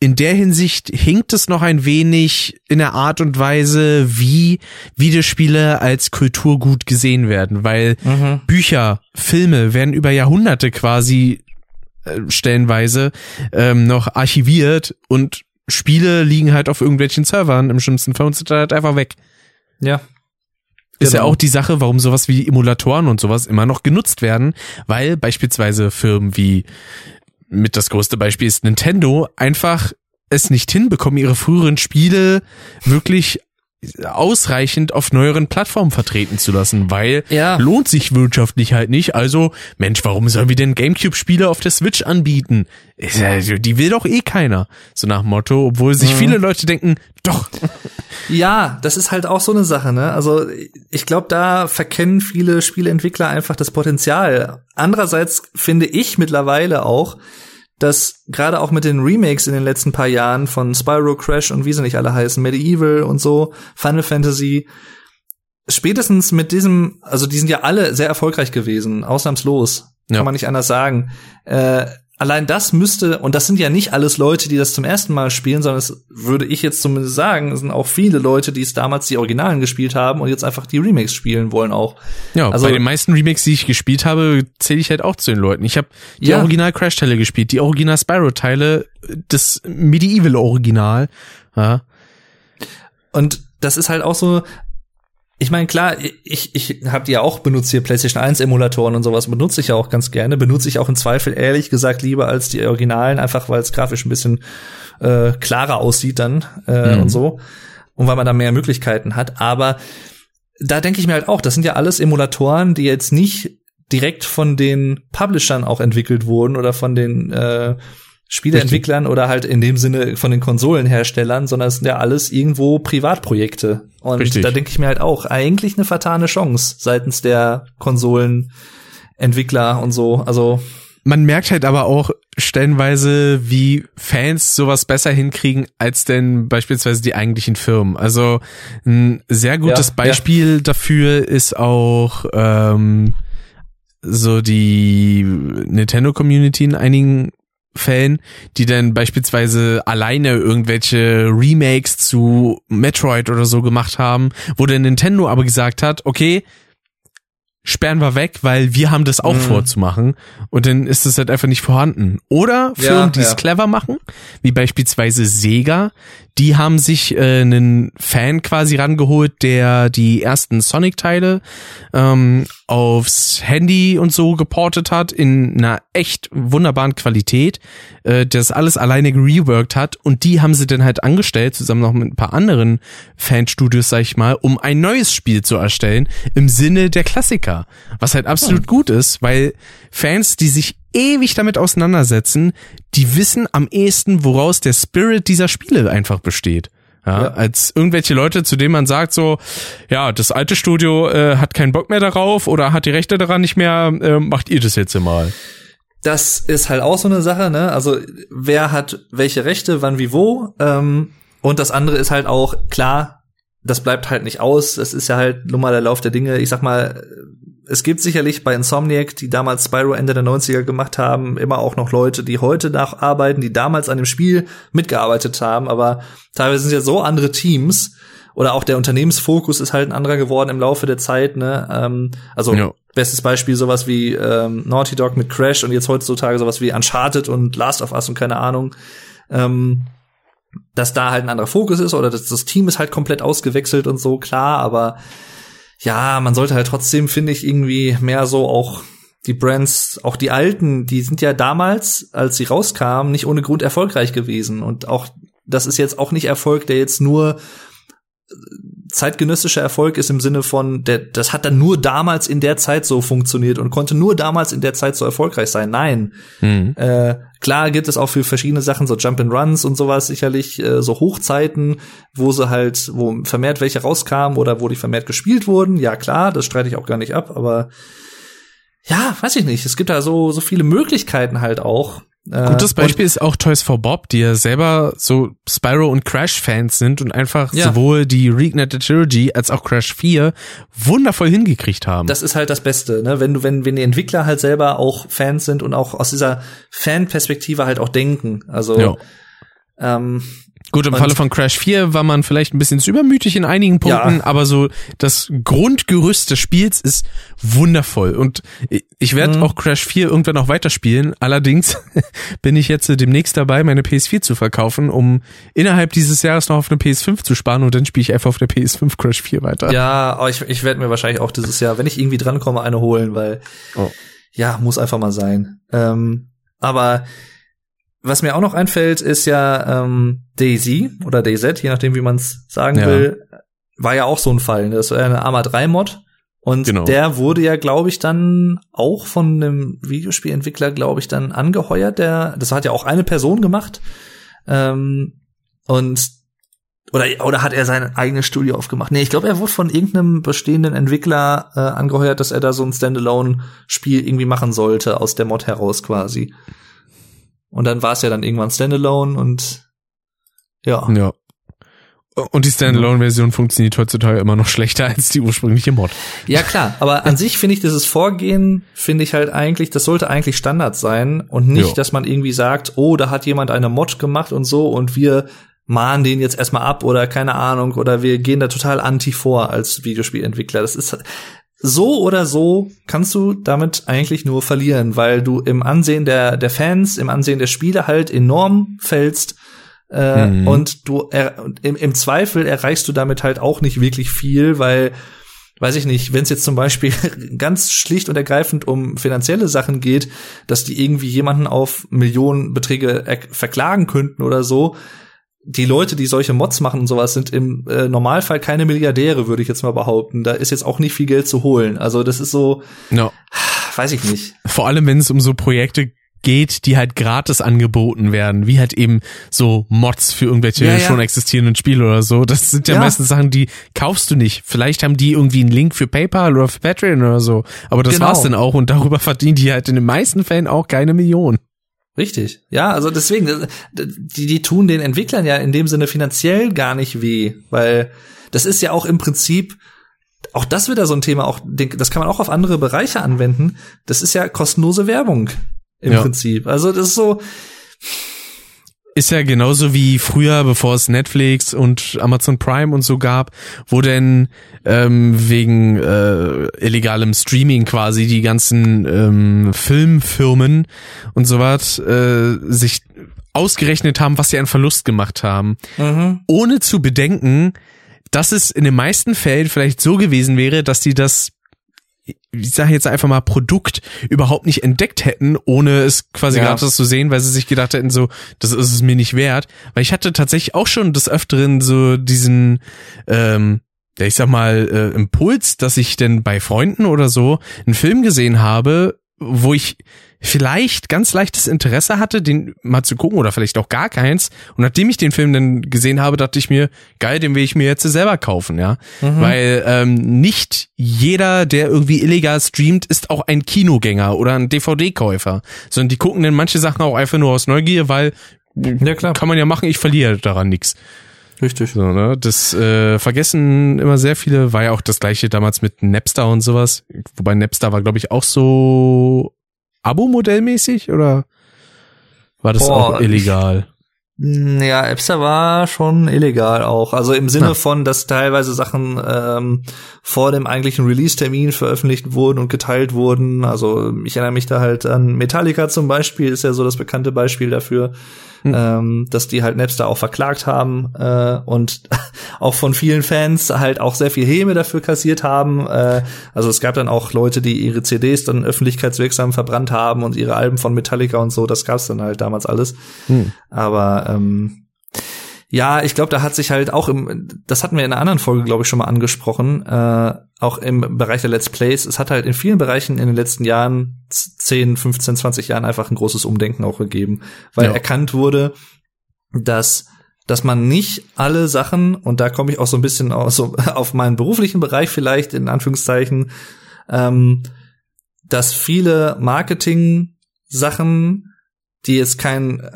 in der Hinsicht hinkt es noch ein wenig in der Art und Weise, wie Videospiele als Kulturgut gesehen werden, weil mhm. Bücher, Filme werden über Jahrhunderte quasi äh, stellenweise ähm, noch archiviert und Spiele liegen halt auf irgendwelchen Servern im schlimmsten Fall und sind halt einfach weg. Ja. Ist genau. ja auch die Sache, warum sowas wie Emulatoren und sowas immer noch genutzt werden, weil beispielsweise Firmen wie mit das größte Beispiel ist Nintendo einfach es nicht hinbekommen, ihre früheren Spiele wirklich ausreichend auf neueren Plattformen vertreten zu lassen, weil ja. lohnt sich wirtschaftlich halt nicht. Also, Mensch, warum sollen wir denn Gamecube-Spiele auf der Switch anbieten? Die will doch eh keiner. So nach Motto, obwohl sich mhm. viele Leute denken, doch. Ja, das ist halt auch so eine Sache, ne? Also, ich glaube, da verkennen viele Spieleentwickler einfach das Potenzial. Andererseits finde ich mittlerweile auch, dass gerade auch mit den Remakes in den letzten paar Jahren von Spyro Crash und wie sie nicht alle heißen, Medieval und so, Final Fantasy, spätestens mit diesem, also die sind ja alle sehr erfolgreich gewesen, ausnahmslos, ja. kann man nicht anders sagen. Äh, allein das müsste, und das sind ja nicht alles Leute, die das zum ersten Mal spielen, sondern es würde ich jetzt zumindest sagen, es sind auch viele Leute, die es damals die Originalen gespielt haben und jetzt einfach die Remakes spielen wollen auch. Ja, also bei den meisten Remakes, die ich gespielt habe, zähle ich halt auch zu den Leuten. Ich habe die ja. Original Crash Teile gespielt, die Original Spyro Teile, das Medieval Original, ja. Und das ist halt auch so, ich meine, klar, ich, ich habe die ja auch benutzt hier PlayStation 1 Emulatoren und sowas benutze ich ja auch ganz gerne. Benutze ich auch im Zweifel ehrlich gesagt lieber als die Originalen, einfach weil es grafisch ein bisschen äh, klarer aussieht dann äh, mhm. und so. Und weil man da mehr Möglichkeiten hat. Aber da denke ich mir halt auch, das sind ja alles Emulatoren, die jetzt nicht direkt von den Publishern auch entwickelt wurden oder von den äh, Spieleentwicklern Richtig. oder halt in dem Sinne von den Konsolenherstellern, sondern es sind ja alles irgendwo Privatprojekte. Und Richtig. da denke ich mir halt auch, eigentlich eine vertane Chance seitens der Konsolenentwickler und so. Also man merkt halt aber auch stellenweise, wie Fans sowas besser hinkriegen als denn beispielsweise die eigentlichen Firmen. Also ein sehr gutes ja, Beispiel ja. dafür ist auch ähm, so die Nintendo Community in einigen Fällen, die dann beispielsweise alleine irgendwelche Remakes zu Metroid oder so gemacht haben, wo der Nintendo aber gesagt hat, okay, sperren wir weg, weil wir haben das auch mhm. vorzumachen und dann ist es halt einfach nicht vorhanden. Oder Firmen, ja, die es ja. clever machen, wie beispielsweise Sega, die haben sich äh, einen Fan quasi rangeholt, der die ersten Sonic-Teile ähm, aufs Handy und so geportet hat in einer echt wunderbaren Qualität, äh, das alles alleine gereworked hat und die haben sie dann halt angestellt, zusammen noch mit ein paar anderen Fanstudios, sag ich mal, um ein neues Spiel zu erstellen im Sinne der Klassiker, was halt absolut hm. gut ist, weil Fans, die sich ewig damit auseinandersetzen, die wissen am ehesten, woraus der Spirit dieser Spiele einfach besteht. Ja, ja. als irgendwelche Leute, zu denen man sagt so, ja, das alte Studio äh, hat keinen Bock mehr darauf oder hat die Rechte daran nicht mehr, äh, macht ihr das jetzt mal. Das ist halt auch so eine Sache, ne? Also wer hat welche Rechte, wann, wie, wo? Ähm, und das andere ist halt auch klar, das bleibt halt nicht aus. Das ist ja halt nur mal der Lauf der Dinge. Ich sag mal, es gibt sicherlich bei Insomniac, die damals Spyro Ende der 90er gemacht haben, immer auch noch Leute, die heute nacharbeiten, die damals an dem Spiel mitgearbeitet haben, aber teilweise sind ja so andere Teams oder auch der Unternehmensfokus ist halt ein anderer geworden im Laufe der Zeit, ne? Ähm, also ja. bestes Beispiel sowas wie ähm, Naughty Dog mit Crash und jetzt heutzutage sowas wie Uncharted und Last of Us und keine Ahnung. Ähm, dass da halt ein anderer Fokus ist oder dass das Team ist halt komplett ausgewechselt und so, klar, aber ja, man sollte halt trotzdem, finde ich, irgendwie mehr so auch die Brands, auch die alten, die sind ja damals, als sie rauskamen, nicht ohne Grund erfolgreich gewesen. Und auch, das ist jetzt auch nicht Erfolg, der jetzt nur zeitgenössischer Erfolg ist im Sinne von, der, das hat dann nur damals in der Zeit so funktioniert und konnte nur damals in der Zeit so erfolgreich sein. Nein. Mhm. Äh, klar gibt es auch für verschiedene Sachen so Jump and Runs und sowas sicherlich äh, so Hochzeiten, wo sie halt, wo vermehrt welche rauskamen oder wo die vermehrt gespielt wurden. Ja klar, das streite ich auch gar nicht ab, aber ja, weiß ich nicht. Es gibt da so, so viele Möglichkeiten halt auch. Äh, Gutes Beispiel ist auch Toys for Bob, die ja selber so Spyro und Crash Fans sind und einfach ja. sowohl die Reignited Trilogy als auch Crash 4 wundervoll hingekriegt haben. Das ist halt das Beste, ne? Wenn du, wenn, wenn die Entwickler halt selber auch Fans sind und auch aus dieser Fanperspektive halt auch denken. Also, ja. ähm, Gut, im und Falle von Crash 4 war man vielleicht ein bisschen zu übermütig in einigen Punkten, ja. aber so das Grundgerüst des Spiels ist wundervoll. Und ich werde mhm. auch Crash 4 irgendwann noch weiterspielen. Allerdings bin ich jetzt demnächst dabei, meine PS4 zu verkaufen, um innerhalb dieses Jahres noch auf eine PS5 zu sparen und dann spiele ich einfach auf der PS5 Crash 4 weiter. Ja, ich, ich werde mir wahrscheinlich auch dieses Jahr, wenn ich irgendwie drankomme, eine holen, weil oh. ja, muss einfach mal sein. Ähm, aber was mir auch noch einfällt, ist ja ähm, Daisy oder DayZ, je nachdem, wie man es sagen ja. will, war ja auch so ein Fall. Das war ja eine Arma 3 Mod. Und genau. der wurde ja, glaube ich, dann auch von einem Videospielentwickler, glaube ich, dann angeheuert. Der, das hat ja auch eine Person gemacht. Ähm, und oder oder hat er sein eigenes Studio aufgemacht? Nee, ich glaube, er wurde von irgendeinem bestehenden Entwickler äh, angeheuert, dass er da so ein Standalone-Spiel irgendwie machen sollte aus der Mod heraus quasi. Und dann war es ja dann irgendwann Standalone und ja. Ja. Und die Standalone-Version funktioniert heutzutage immer noch schlechter als die ursprüngliche Mod. Ja klar, aber an sich finde ich dieses Vorgehen, finde ich halt eigentlich, das sollte eigentlich Standard sein und nicht, ja. dass man irgendwie sagt, oh, da hat jemand eine Mod gemacht und so und wir mahnen den jetzt erstmal ab oder keine Ahnung oder wir gehen da total anti vor als Videospielentwickler. Das ist so oder so kannst du damit eigentlich nur verlieren, weil du im Ansehen der, der Fans, im Ansehen der Spieler halt enorm fällst. Äh, mhm. Und du er, im, im Zweifel erreichst du damit halt auch nicht wirklich viel, weil, weiß ich nicht, wenn es jetzt zum Beispiel ganz schlicht und ergreifend um finanzielle Sachen geht, dass die irgendwie jemanden auf Millionenbeträge verklagen könnten oder so, die Leute, die solche Mods machen und sowas, sind im äh, Normalfall keine Milliardäre, würde ich jetzt mal behaupten. Da ist jetzt auch nicht viel Geld zu holen. Also das ist so, no. weiß ich nicht. Vor allem, wenn es um so Projekte geht, die halt gratis angeboten werden, wie halt eben so Mods für irgendwelche ja, ja. schon existierenden Spiele oder so. Das sind ja, ja, meistens Sachen, die kaufst du nicht. Vielleicht haben die irgendwie einen Link für PayPal oder für Patreon oder so. Aber das genau. war's dann auch und darüber verdienen die halt in den meisten Fällen auch keine Millionen. Richtig. Ja, also deswegen, die, die tun den Entwicklern ja in dem Sinne finanziell gar nicht weh, weil das ist ja auch im Prinzip, auch das wieder so ein Thema, auch, das kann man auch auf andere Bereiche anwenden. Das ist ja kostenlose Werbung im ja. Prinzip. Also das ist so, ist ja genauso wie früher, bevor es Netflix und Amazon Prime und so gab, wo denn ähm, wegen äh, illegalem Streaming quasi die ganzen ähm, Filmfirmen und so was äh, sich ausgerechnet haben, was sie an Verlust gemacht haben, mhm. ohne zu bedenken, dass es in den meisten Fällen vielleicht so gewesen wäre, dass die das ich sage jetzt einfach mal Produkt überhaupt nicht entdeckt hätten, ohne es quasi ja. gratis zu sehen, weil sie sich gedacht hätten, so, das ist es mir nicht wert. Weil ich hatte tatsächlich auch schon des Öfteren so diesen, ähm, ja, ich sag mal, äh, Impuls, dass ich denn bei Freunden oder so einen Film gesehen habe, wo ich vielleicht ganz leichtes Interesse hatte, den mal zu gucken oder vielleicht auch gar keins. Und nachdem ich den Film dann gesehen habe, dachte ich mir, geil, den will ich mir jetzt selber kaufen, ja. Mhm. Weil ähm, nicht jeder, der irgendwie illegal streamt, ist auch ein Kinogänger oder ein DVD-Käufer, sondern die gucken dann manche Sachen auch einfach nur aus Neugier, weil ja, klar. kann man ja machen, ich verliere daran nichts. Richtig. So, ne? Das äh, vergessen immer sehr viele, war ja auch das gleiche damals mit Napster und sowas. Wobei Napster war, glaube ich, auch so Abo-Modellmäßig oder war das Boah, auch illegal? Ja, Napster war schon illegal auch. Also im Sinne Ja. von, dass teilweise Sachen ähm, vor dem eigentlichen Release-Termin veröffentlicht wurden und geteilt wurden. Also ich erinnere mich da halt an Metallica zum Beispiel, ist ja so das bekannte Beispiel dafür, Hm. ähm, dass die halt Napster auch verklagt haben äh, und auch von vielen Fans halt auch sehr viel Häme dafür kassiert haben. Äh, also es gab dann auch Leute, die ihre CDs dann öffentlichkeitswirksam verbrannt haben und ihre Alben von Metallica und so. Das gab's dann halt damals alles. Hm. Aber ähm, ja, ich glaube, da hat sich halt auch im, das hatten wir in einer anderen Folge, glaube ich, schon mal angesprochen, äh, auch im Bereich der Let's Plays. Es hat halt in vielen Bereichen in den letzten Jahren, 10, 15, 20 Jahren einfach ein großes Umdenken auch gegeben, weil Ja. erkannt wurde, dass dass man nicht alle Sachen, und da komme ich auch so ein bisschen aus, so auf meinen beruflichen Bereich vielleicht, in Anführungszeichen, ähm, dass viele Marketing-Sachen, die jetzt kein äh,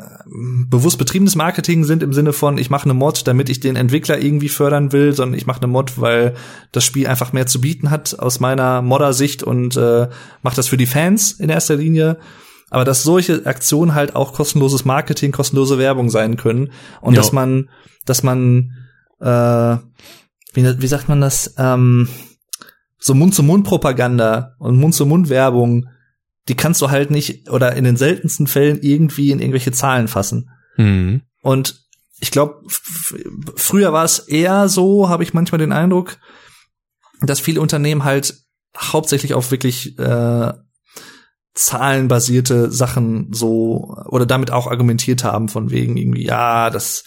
bewusst betriebenes Marketing sind im Sinne von, ich mache eine Mod, damit ich den Entwickler irgendwie fördern will, sondern ich mache eine Mod, weil das Spiel einfach mehr zu bieten hat aus meiner Modder-Sicht und äh, mache das für die Fans in erster Linie. Aber dass solche Aktionen halt auch kostenloses Marketing, kostenlose Werbung sein können und Ja. dass man, dass man, äh, wie, wie sagt man das, ähm, so Mund-zu-Mund-Propaganda und Mund-zu-Mund-Werbung, die kannst du halt nicht oder in den seltensten Fällen irgendwie in irgendwelche Zahlen fassen. Hm. Und ich glaube, früher war es eher so, habe ich manchmal den Eindruck, dass viele Unternehmen halt hauptsächlich auf wirklich äh, zahlenbasierte Sachen so oder damit auch argumentiert haben von wegen irgendwie ja das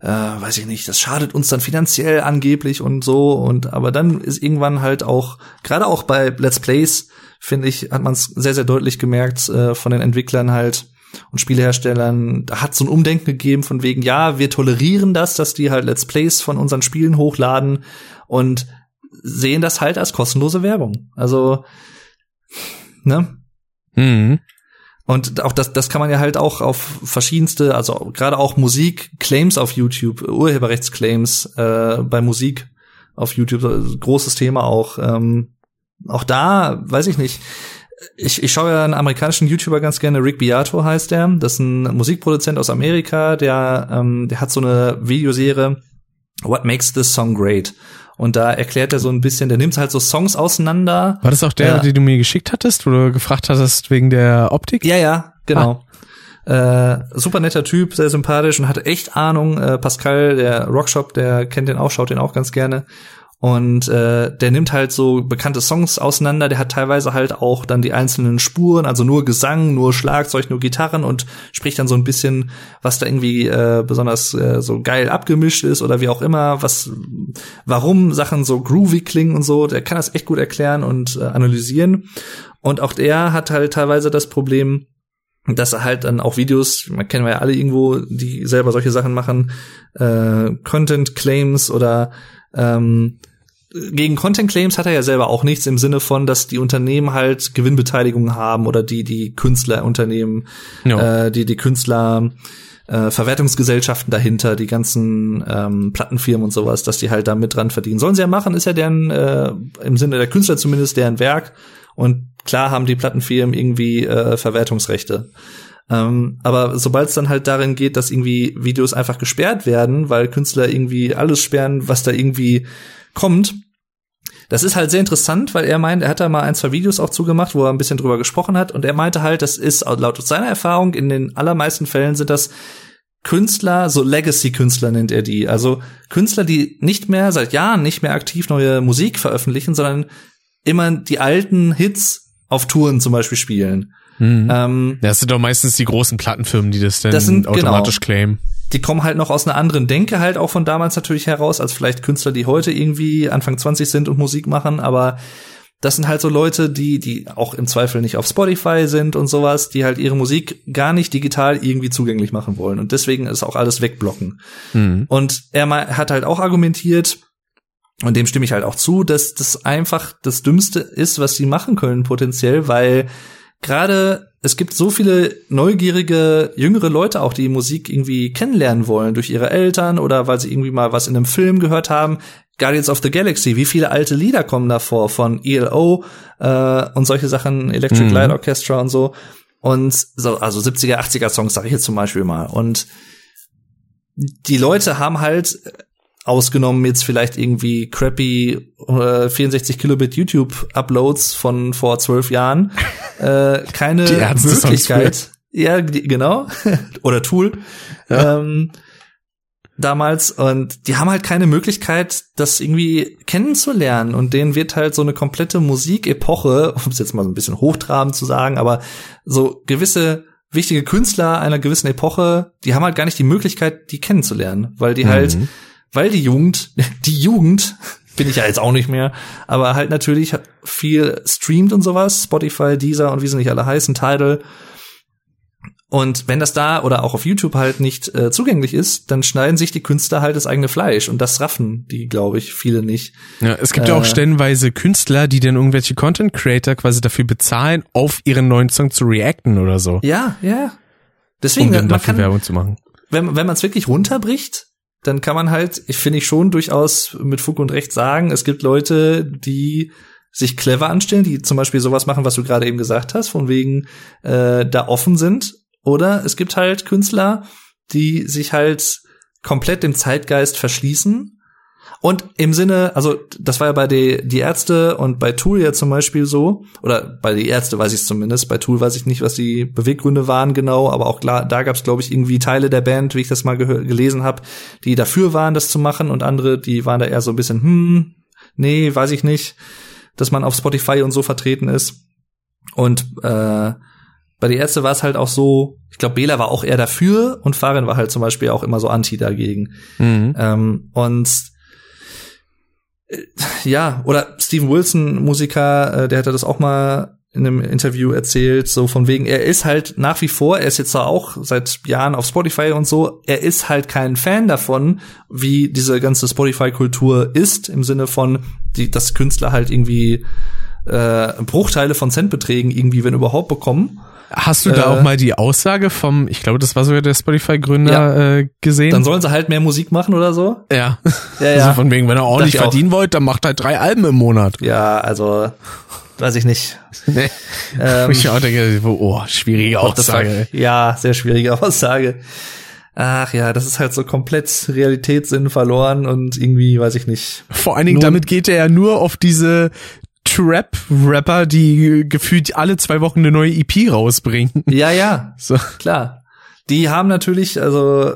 äh, weiß ich nicht das schadet uns dann finanziell angeblich und so und aber dann ist irgendwann halt auch gerade auch bei Let's Plays finde ich hat man es sehr sehr deutlich gemerkt äh, von den Entwicklern halt und Spieleherstellern da hat so ein Umdenken gegeben von wegen ja wir tolerieren das dass die halt Let's Plays von unseren Spielen hochladen und sehen das halt als kostenlose Werbung also ne Hm. und auch das, das kann man ja halt auch auf verschiedenste, also gerade auch Musik, Claims auf YouTube, Urheberrechtsclaims äh, bei Musik auf YouTube, so ein großes Thema auch. Ähm, auch da, weiß ich nicht. Ich, ich schaue ja einen amerikanischen YouTuber ganz gerne, Rick Beato heißt der. Das ist ein Musikproduzent aus Amerika, der, ähm, der hat so eine Videoserie, What Makes This Song Great? Und da erklärt er so ein bisschen, der nimmt halt so Songs auseinander. War das auch der, Ja. den du mir geschickt hattest, wo du gefragt hattest wegen der Optik? Ja, ja, genau. Äh, super netter Typ, sehr sympathisch und hatte echt Ahnung. Äh, Pascal, der Rockshop, der kennt den auch, schaut den auch ganz gerne. Und äh, der nimmt halt so bekannte Songs auseinander. Der hat teilweise halt auch dann die einzelnen Spuren, also nur Gesang, nur Schlagzeug, nur Gitarren und spricht dann so ein bisschen, was da irgendwie äh, besonders äh, so geil abgemischt ist oder wie auch immer, was, warum Sachen so groovy klingen und so. Der kann das echt gut erklären und äh, analysieren. Und auch der hat halt teilweise das Problem, dass er halt dann auch Videos, man kennen wir ja alle irgendwo, die selber solche Sachen machen, äh, Content Claims oder ähm, gegen Content Claims hat er ja selber auch nichts im Sinne von, dass die Unternehmen halt Gewinnbeteiligungen haben oder die die Künstlerunternehmen, Ja. äh, die die Künstler äh, Verwertungsgesellschaften dahinter, die ganzen ähm, Plattenfirmen und sowas, dass die halt da mit dran verdienen. Sollen sie ja machen, ist ja deren äh, im Sinne der Künstler zumindest deren Werk und klar haben die Plattenfirmen irgendwie äh, Verwertungsrechte. Ähm, aber sobald es dann halt darin geht, dass irgendwie Videos einfach gesperrt werden, weil Künstler irgendwie alles sperren, was da irgendwie kommt, das ist halt sehr interessant, weil er meint, er hat da mal ein, zwei Videos auch zugemacht, wo er ein bisschen drüber gesprochen hat und er meinte halt, das ist laut seiner Erfahrung in den allermeisten Fällen sind das Künstler, so Legacy-Künstler nennt er die. Also Künstler, die nicht mehr seit Jahren nicht mehr aktiv neue Musik veröffentlichen, sondern immer die alten Hits auf Touren zum Beispiel spielen. Mhm. Ähm, Das sind doch meistens die großen Plattenfirmen, die das dann Das sind- automatisch genau. claimen. die kommen halt noch aus einer anderen Denke halt auch von damals natürlich heraus, als vielleicht Künstler, die heute irgendwie Anfang 20 sind und Musik machen, aber das sind halt so Leute, die, die auch im Zweifel nicht auf Spotify sind und sowas, die halt ihre Musik gar nicht digital irgendwie zugänglich machen wollen und deswegen ist auch alles wegblocken. Mhm. Und er hat halt auch argumentiert, und dem stimme ich halt auch zu, dass das einfach das Dümmste ist, was sie machen können potenziell, weil gerade es gibt so viele neugierige, jüngere Leute auch, die Musik irgendwie kennenlernen wollen durch ihre Eltern oder weil sie irgendwie mal was in einem Film gehört haben. Guardians of the Galaxy, wie viele alte Lieder kommen davor von ELO äh, und solche Sachen, Electric mhm. Light Orchestra und so. Und so, also 70er, 80er Songs sage ich jetzt zum Beispiel mal. Und die Leute haben halt ausgenommen jetzt vielleicht irgendwie crappy äh, 64 Kilobit YouTube Uploads von vor zwölf Jahren äh, keine Möglichkeit. Ja, genau. Oder Tool. Ja. Ähm, damals und die haben halt keine Möglichkeit, das irgendwie kennenzulernen und denen wird halt so eine komplette Musikepoche, um es jetzt mal so ein bisschen hochtrabend zu sagen, aber so gewisse wichtige Künstler einer gewissen Epoche, die haben halt gar nicht die Möglichkeit, die kennenzulernen, weil die halt mhm. halt weil die Jugend, die Jugend, bin ich ja jetzt auch nicht mehr, aber halt natürlich viel streamt und sowas, Spotify, Deezer und wie sie nicht alle heißen, Tidal. Und wenn das da oder auch auf YouTube halt nicht äh, zugänglich ist, dann schneiden sich die Künstler halt das eigene Fleisch und das raffen die, glaube ich, viele nicht. Ja, es gibt äh, ja auch äh, stellenweise Künstler, die dann irgendwelche Content Creator quasi dafür bezahlen, auf ihren neuen Song zu reacten oder so. Ja, ja. Deswegen, um dann dafür kann, Werbung zu machen. Wenn, wenn man es wirklich runterbricht, dann kann man halt, ich finde ich schon durchaus mit Fug und Recht sagen, es gibt Leute, die sich clever anstellen, die zum Beispiel sowas machen, was du gerade eben gesagt hast, von wegen äh, da offen sind. Oder es gibt halt Künstler, die sich halt komplett dem Zeitgeist verschließen und im Sinne, also das war ja bei die, die Ärzte und bei Tool ja zum Beispiel so, oder bei die Ärzte weiß ich es zumindest, bei Tool weiß ich nicht, was die Beweggründe waren genau, aber auch klar, da gab es, glaube ich, irgendwie Teile der Band, wie ich das mal gelesen habe, die dafür waren, das zu machen und andere, die waren da eher so ein bisschen, hm, nee, weiß ich nicht, dass man auf Spotify und so vertreten ist. Und äh, bei die Ärzte war es halt auch so, ich glaube, Bela war auch eher dafür und Farin war halt zum Beispiel auch immer so anti dagegen. Mhm. Ähm, und ja, oder Steven Wilson, Musiker, äh, der hatte das auch mal in einem Interview erzählt, so von wegen, er ist halt nach wie vor, er ist jetzt auch seit Jahren auf Spotify und so, er ist halt kein Fan davon, wie diese ganze Spotify-Kultur ist, im Sinne von, die, dass Künstler halt irgendwie äh, Bruchteile von Centbeträgen irgendwie, wenn überhaupt, bekommen. Hast du da äh, auch mal die Aussage vom, ich glaube, das war sogar der Spotify-Gründer ja, äh, gesehen? Dann sollen sie halt mehr Musik machen oder so? Ja. ja, ja. Also von wegen, wenn ihr ordentlich verdienen wollt, dann macht halt drei Alben im Monat. Ja, also weiß ich nicht. Nee. Ähm, ich auch denke, oh, schwierige Aussage. Ja, sehr schwierige Aussage. Ach ja, das ist halt so komplett Realitätssinn verloren und irgendwie, weiß ich nicht. Vor allen Dingen, damit geht er ja nur auf diese Trap-Rapper, die gefühlt alle zwei Wochen eine neue EP rausbringen. Ja, ja. So. Klar. Die haben natürlich, also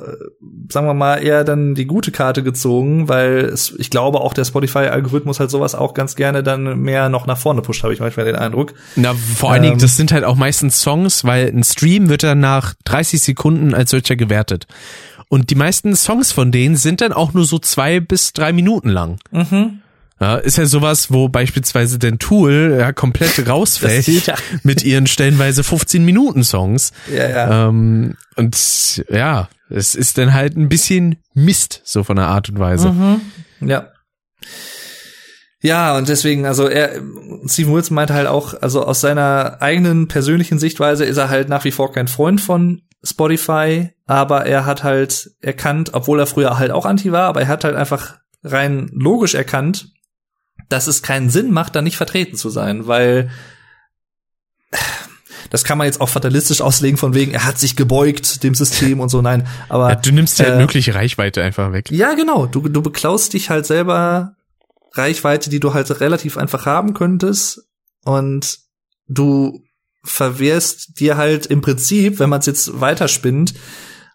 sagen wir mal, eher dann die gute Karte gezogen, weil es, ich glaube auch der Spotify-Algorithmus halt sowas auch ganz gerne dann mehr noch nach vorne pusht, habe ich manchmal den Eindruck. Na, vor allen Dingen, ähm, das sind halt auch meistens Songs, weil ein Stream wird dann nach 30 Sekunden als solcher gewertet. Und die meisten Songs von denen sind dann auch nur so zwei bis drei Minuten lang. Mhm. Ja, ist ja sowas, wo beispielsweise den Tool ja komplett rausfällt ja. mit ihren stellenweise 15 Minuten Songs. Ja, ja. Ähm, und ja, es ist dann halt ein bisschen Mist, so von der Art und Weise. Mhm. Ja. Ja, und deswegen, also er, Steven Wilson meinte halt auch, also aus seiner eigenen persönlichen Sichtweise ist er halt nach wie vor kein Freund von Spotify, aber er hat halt erkannt, obwohl er früher halt auch anti war, aber er hat halt einfach rein logisch erkannt, dass es keinen Sinn macht, da nicht vertreten zu sein, weil das kann man jetzt auch fatalistisch auslegen von wegen, er hat sich gebeugt dem System und so, nein, aber. Ja, du nimmst ja äh, mögliche Reichweite einfach weg. Ja, genau. Du, du beklaust dich halt selber Reichweite, die du halt relativ einfach haben könntest und du verwehrst dir halt im Prinzip, wenn man es jetzt weiterspinnt,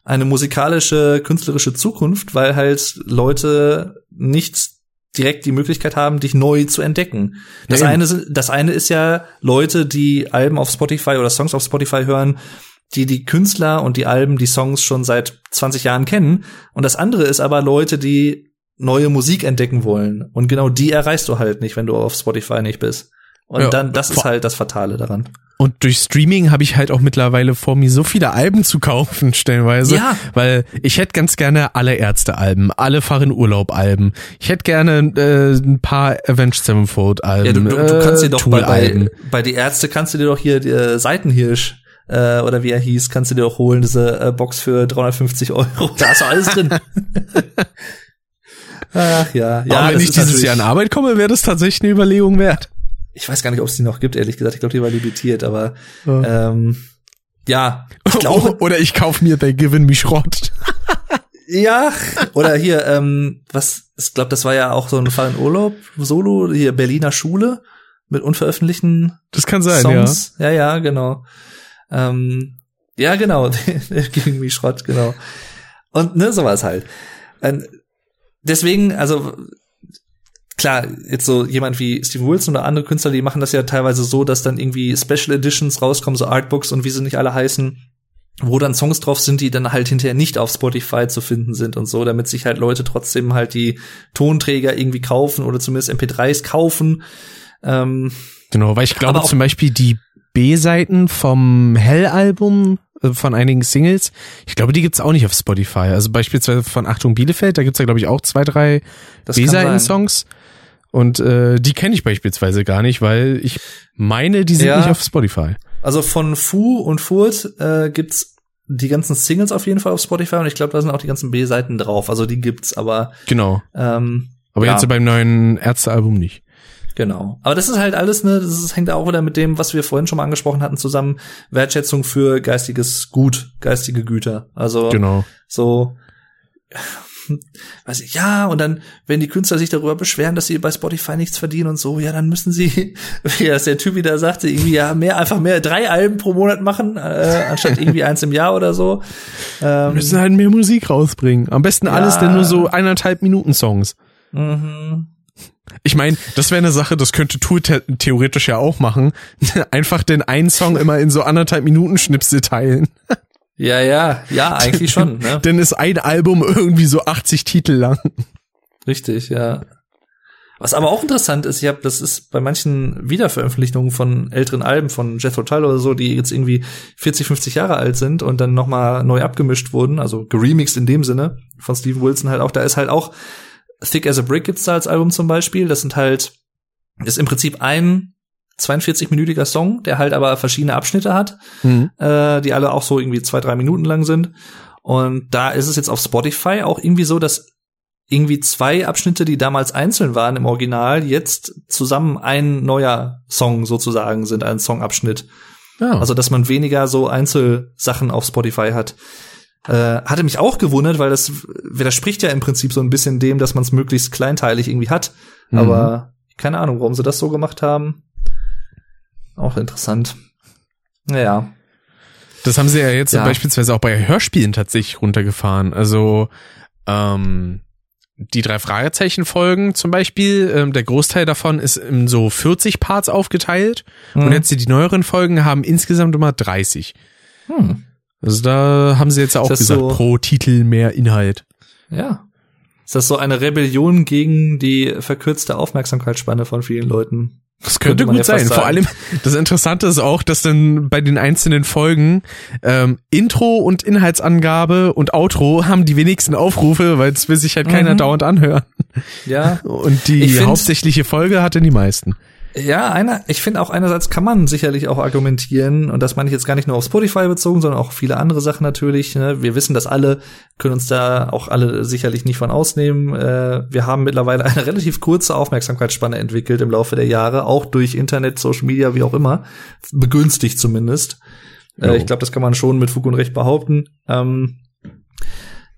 eine musikalische, künstlerische Zukunft, weil halt Leute nicht direkt die Möglichkeit haben, dich neu zu entdecken. Das ja, eine, das eine ist ja Leute, die Alben auf Spotify oder Songs auf Spotify hören, die die Künstler und die Alben, die Songs schon seit 20 Jahren kennen. Und das andere ist aber Leute, die neue Musik entdecken wollen. Und genau die erreichst du halt nicht, wenn du auf Spotify nicht bist. Und ja, dann, das ist halt das Fatale daran. Und durch Streaming habe ich halt auch mittlerweile vor mir so viele Alben zu kaufen, stellenweise. Ja. Weil ich hätte ganz gerne alle Ärzte-Alben, alle Fahren Urlaub-Alben. Ich hätte gerne äh, ein paar Avenged Sevenfold-Alben. Ja, du, du, du kannst dir doch bei, bei, bei die Ärzte kannst du dir doch hier die, äh, Seitenhirsch äh, oder wie er hieß, kannst du dir auch holen, diese äh, Box für 350 Euro. Da ist doch alles drin. Ach ja. ja Aber wenn ich dieses Jahr in Arbeit komme, wäre das tatsächlich eine Überlegung wert. Ich weiß gar nicht, ob es die noch gibt, ehrlich gesagt. Ich glaube, die war limitiert, aber ja. ähm, ja. Ich glaube, oder ich kauf mir bei Given Me Schrott. ja, oder hier, ähm, was, ich glaube, das war ja auch so ein Fall in Urlaub, Solo, hier Berliner Schule mit unveröffentlichten Das kann sein, Songs. ja. Ja, ja, genau. Ähm, ja, genau, Giving Me Schrott, genau. Und ne, sowas halt. Und deswegen, also klar, jetzt so jemand wie Steve Wilson oder andere Künstler, die machen das ja teilweise so, dass dann irgendwie Special Editions rauskommen, so Artbooks und wie sie nicht alle heißen, wo dann Songs drauf sind, die dann halt hinterher nicht auf Spotify zu finden sind und so, damit sich halt Leute trotzdem halt die Tonträger irgendwie kaufen oder zumindest MP3s kaufen. Ähm, genau, weil ich glaube zum Beispiel die B-Seiten vom Hell-Album äh, von einigen Singles. Ich glaube, die gibt's auch nicht auf Spotify. Also beispielsweise von Achtung Bielefeld, da gibt's ja glaube ich auch zwei, drei B-Seiten-Songs. Und äh, die kenne ich beispielsweise gar nicht, weil ich meine, die sind ja, nicht auf Spotify. Also von Fu und Furt äh, gibt's die ganzen Singles auf jeden Fall auf Spotify und ich glaube, da sind auch die ganzen B-Seiten drauf. Also die gibt's, aber genau. Ähm, aber ja. jetzt beim neuen Ärztealbum nicht. Genau. Aber das ist halt alles, ne, das ist, hängt auch wieder mit dem, was wir vorhin schon mal angesprochen hatten, zusammen Wertschätzung für geistiges Gut, geistige Güter. Also genau. so weiß ich, ja, und dann, wenn die Künstler sich darüber beschweren, dass sie bei Spotify nichts verdienen und so, ja, dann müssen sie, wie das der Typ wieder sagte, irgendwie ja mehr, einfach mehr, drei Alben pro Monat machen, äh, anstatt irgendwie eins im Jahr oder so. Ähm, müssen halt mehr Musik rausbringen. Am besten alles ja. denn nur so eineinhalb Minuten Songs. Mhm. Ich meine, das wäre eine Sache, das könnte Tool theoretisch ja auch machen. Einfach den einen Song immer in so anderthalb Minuten Schnipsel teilen. Ja, ja, ja, eigentlich schon. Ne? Denn ist ein Album irgendwie so 80 Titel lang. Richtig, ja. Was aber auch interessant ist, ich habe, das ist bei manchen Wiederveröffentlichungen von älteren Alben von Jethro Tull oder so, die jetzt irgendwie 40, 50 Jahre alt sind und dann noch mal neu abgemischt wurden, also geremixed in dem Sinne von Steve Wilson halt auch. Da ist halt auch Thick as a Brick gibt's da als Album zum Beispiel. Das sind halt, ist im Prinzip ein 42-minütiger Song, der halt aber verschiedene Abschnitte hat, mhm. äh, die alle auch so irgendwie zwei, drei Minuten lang sind. Und da ist es jetzt auf Spotify auch irgendwie so, dass irgendwie zwei Abschnitte, die damals einzeln waren im Original, jetzt zusammen ein neuer Song sozusagen sind, ein Songabschnitt. Ja. Also, dass man weniger so Einzelsachen auf Spotify hat. Äh, hatte mich auch gewundert, weil das widerspricht ja im Prinzip so ein bisschen dem, dass man es möglichst kleinteilig irgendwie hat. Mhm. Aber keine Ahnung, warum sie das so gemacht haben. Auch interessant. Naja. Das haben sie ja jetzt ja. beispielsweise auch bei Hörspielen tatsächlich runtergefahren. Also ähm, die drei Fragezeichen Folgen zum Beispiel, ähm, der Großteil davon ist in so 40 Parts aufgeteilt mhm. und jetzt die neueren Folgen haben insgesamt immer 30. Hm. Also da haben sie jetzt auch gesagt, so, pro Titel mehr Inhalt. Ja. Ist das so eine Rebellion gegen die verkürzte Aufmerksamkeitsspanne von vielen Leuten? Das könnte, könnte gut ja sein. Vor allem, das Interessante ist auch, dass dann bei den einzelnen Folgen ähm, Intro und Inhaltsangabe und Outro haben die wenigsten Aufrufe, weil es will sich halt keiner mhm. dauernd anhören. Ja. Und die hauptsächliche Folge hat dann die meisten. Ja, einer, ich finde auch einerseits kann man sicherlich auch argumentieren, und das meine ich jetzt gar nicht nur auf Spotify bezogen, sondern auch viele andere Sachen natürlich. Ne? Wir wissen das alle, können uns da auch alle sicherlich nicht von ausnehmen. Äh, wir haben mittlerweile eine relativ kurze Aufmerksamkeitsspanne entwickelt im Laufe der Jahre, auch durch Internet, Social Media, wie auch immer, begünstigt zumindest. Äh, ich glaube, das kann man schon mit Fug und Recht behaupten. Ähm,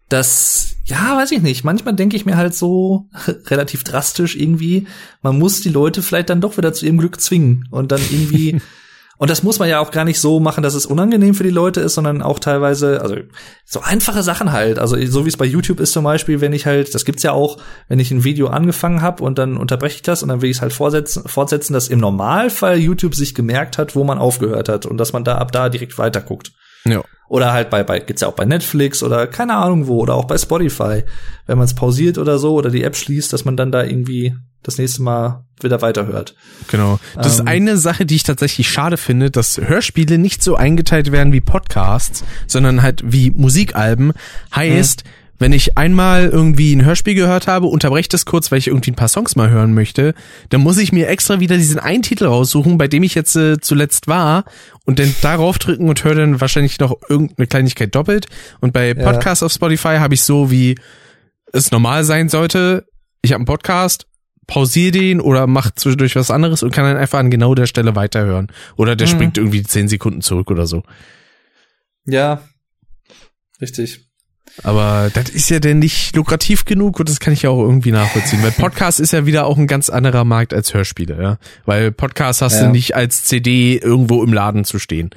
das, ja, weiß ich nicht. Manchmal denke ich mir halt so relativ drastisch irgendwie, man muss die Leute vielleicht dann doch wieder zu ihrem Glück zwingen und dann irgendwie Und das muss man ja auch gar nicht so machen, dass es unangenehm für die Leute ist, sondern auch teilweise, also so einfache Sachen halt. Also so wie es bei YouTube ist zum Beispiel, wenn ich halt, das gibt's ja auch, wenn ich ein Video angefangen habe und dann unterbreche ich das und dann will ich es halt fortsetzen, fortsetzen, dass im Normalfall YouTube sich gemerkt hat, wo man aufgehört hat und dass man da ab da direkt weiterguckt. Ja. Oder halt bei, bei gibt's ja auch bei Netflix oder keine Ahnung wo oder auch bei Spotify, wenn man es pausiert oder so oder die App schließt, dass man dann da irgendwie das nächste Mal wieder weiterhört. Genau. Das ähm, ist eine Sache, die ich tatsächlich schade finde, dass Hörspiele nicht so eingeteilt werden wie Podcasts, sondern halt wie Musikalben. Heißt, wenn ich einmal irgendwie ein Hörspiel gehört habe, unterbreche das kurz, weil ich irgendwie ein paar Songs mal hören möchte, dann muss ich mir extra wieder diesen einen Titel raussuchen, bei dem ich jetzt äh, zuletzt war und dann darauf drücken und höre dann wahrscheinlich noch irgendeine Kleinigkeit doppelt. Und bei Podcasts ja. auf Spotify habe ich so, wie es normal sein sollte, ich habe einen Podcast, pausiere den oder mach zwischendurch was anderes und kann dann einfach an genau der Stelle weiterhören. Oder der mhm. springt irgendwie zehn Sekunden zurück oder so. Ja, richtig. Aber das ist ja denn nicht lukrativ genug und das kann ich ja auch irgendwie nachvollziehen, weil Podcast ist ja wieder auch ein ganz anderer Markt als Hörspiele, ja. Weil Podcast hast ja. du nicht als CD irgendwo im Laden zu stehen.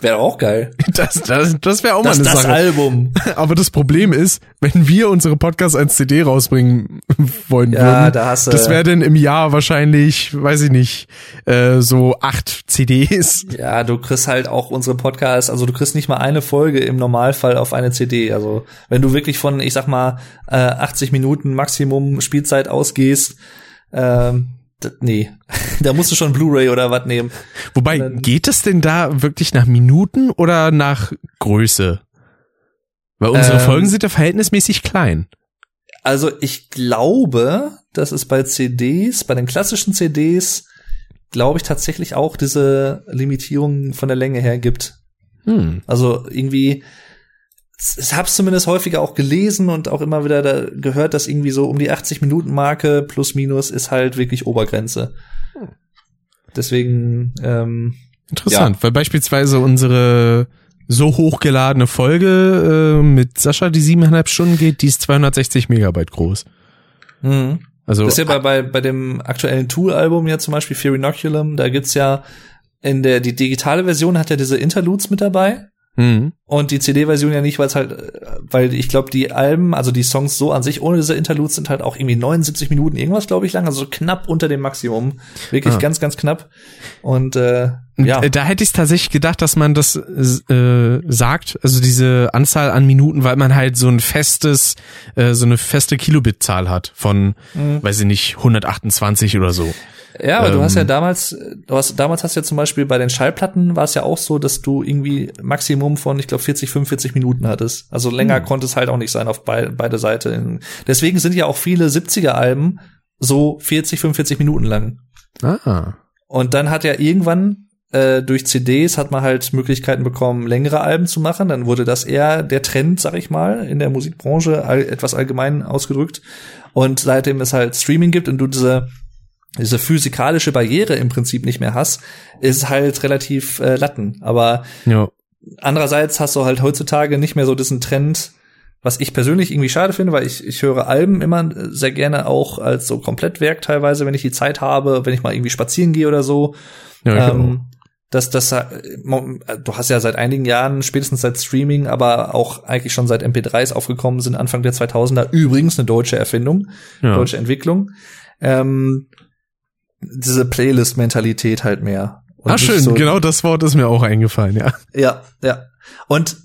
Wäre auch geil. Das, das, das wäre auch das, mal eine das Sache. Album. Aber das Problem ist, wenn wir unsere Podcasts als CD rausbringen wollen ja, würden, da hast du, das wäre dann im Jahr wahrscheinlich, weiß ich nicht, äh, so acht CDs. Ja, du kriegst halt auch unsere Podcasts, also du kriegst nicht mal eine Folge im Normalfall auf eine CD. Also wenn du wirklich von, ich sag mal, äh, 80 Minuten Maximum Spielzeit ausgehst, ähm, nee, da musst du schon Blu-ray oder was nehmen. Wobei, dann, geht es denn da wirklich nach Minuten oder nach Größe? Weil unsere ähm, Folgen sind ja verhältnismäßig klein. Also ich glaube, dass es bei CDs, bei den klassischen CDs, glaube ich tatsächlich auch diese Limitierung von der Länge her gibt. Hm. Also irgendwie, ich habe es zumindest häufiger auch gelesen und auch immer wieder da gehört, dass irgendwie so um die 80 Minuten Marke plus minus ist halt wirklich Obergrenze. Deswegen ähm, interessant, ja. weil beispielsweise unsere so hochgeladene Folge äh, mit Sascha, die siebeneinhalb Stunden geht, die ist 260 Megabyte groß. Mhm. Also das ist ja bei, bei, bei dem aktuellen Tool-Album ja zum Beispiel Fear Inoculum, da gibt's ja in der die digitale Version hat ja diese Interludes mit dabei. Mhm. Und die CD-Version ja nicht, weil es halt, weil ich glaube, die Alben, also die Songs so an sich ohne diese Interludes sind halt auch irgendwie 79 Minuten irgendwas, glaube ich, lang, also knapp unter dem Maximum. Wirklich ah. ganz, ganz knapp. Und äh, ja. Da hätte ich tatsächlich gedacht, dass man das äh, sagt, also diese Anzahl an Minuten, weil man halt so ein festes, äh, so eine feste Kilobit-Zahl hat von, mhm. weiß ich nicht, 128 oder so. Ja, aber ähm, du hast ja ähm. damals, du hast, damals hast du ja zum Beispiel bei den Schallplatten war es ja auch so, dass du irgendwie Maximum von, ich glaube, 40, 45 Minuten hattest. Also länger hm. konnte es halt auch nicht sein auf be beide Seiten. Deswegen sind ja auch viele 70er-Alben so 40, 45 Minuten lang. Ah. Und dann hat ja irgendwann äh, durch CDs hat man halt Möglichkeiten bekommen, längere Alben zu machen. Dann wurde das eher der Trend, sag ich mal, in der Musikbranche all, etwas allgemein ausgedrückt. Und seitdem es halt Streaming gibt und du diese diese physikalische Barriere im Prinzip nicht mehr hast, ist halt relativ äh, Latten. Aber ja. andererseits hast du halt heutzutage nicht mehr so diesen Trend, was ich persönlich irgendwie schade finde, weil ich, ich höre Alben immer sehr gerne auch als so Komplettwerk teilweise, wenn ich die Zeit habe, wenn ich mal irgendwie spazieren gehe oder so. Ja, ähm, dass das du hast ja seit einigen Jahren spätestens seit Streaming, aber auch eigentlich schon seit MP3s aufgekommen sind Anfang der 2000er übrigens eine deutsche Erfindung, ja. deutsche Entwicklung. Ähm, diese Playlist-Mentalität halt mehr. Ah, schön, so genau das Wort ist mir auch eingefallen, ja. Ja, ja. Und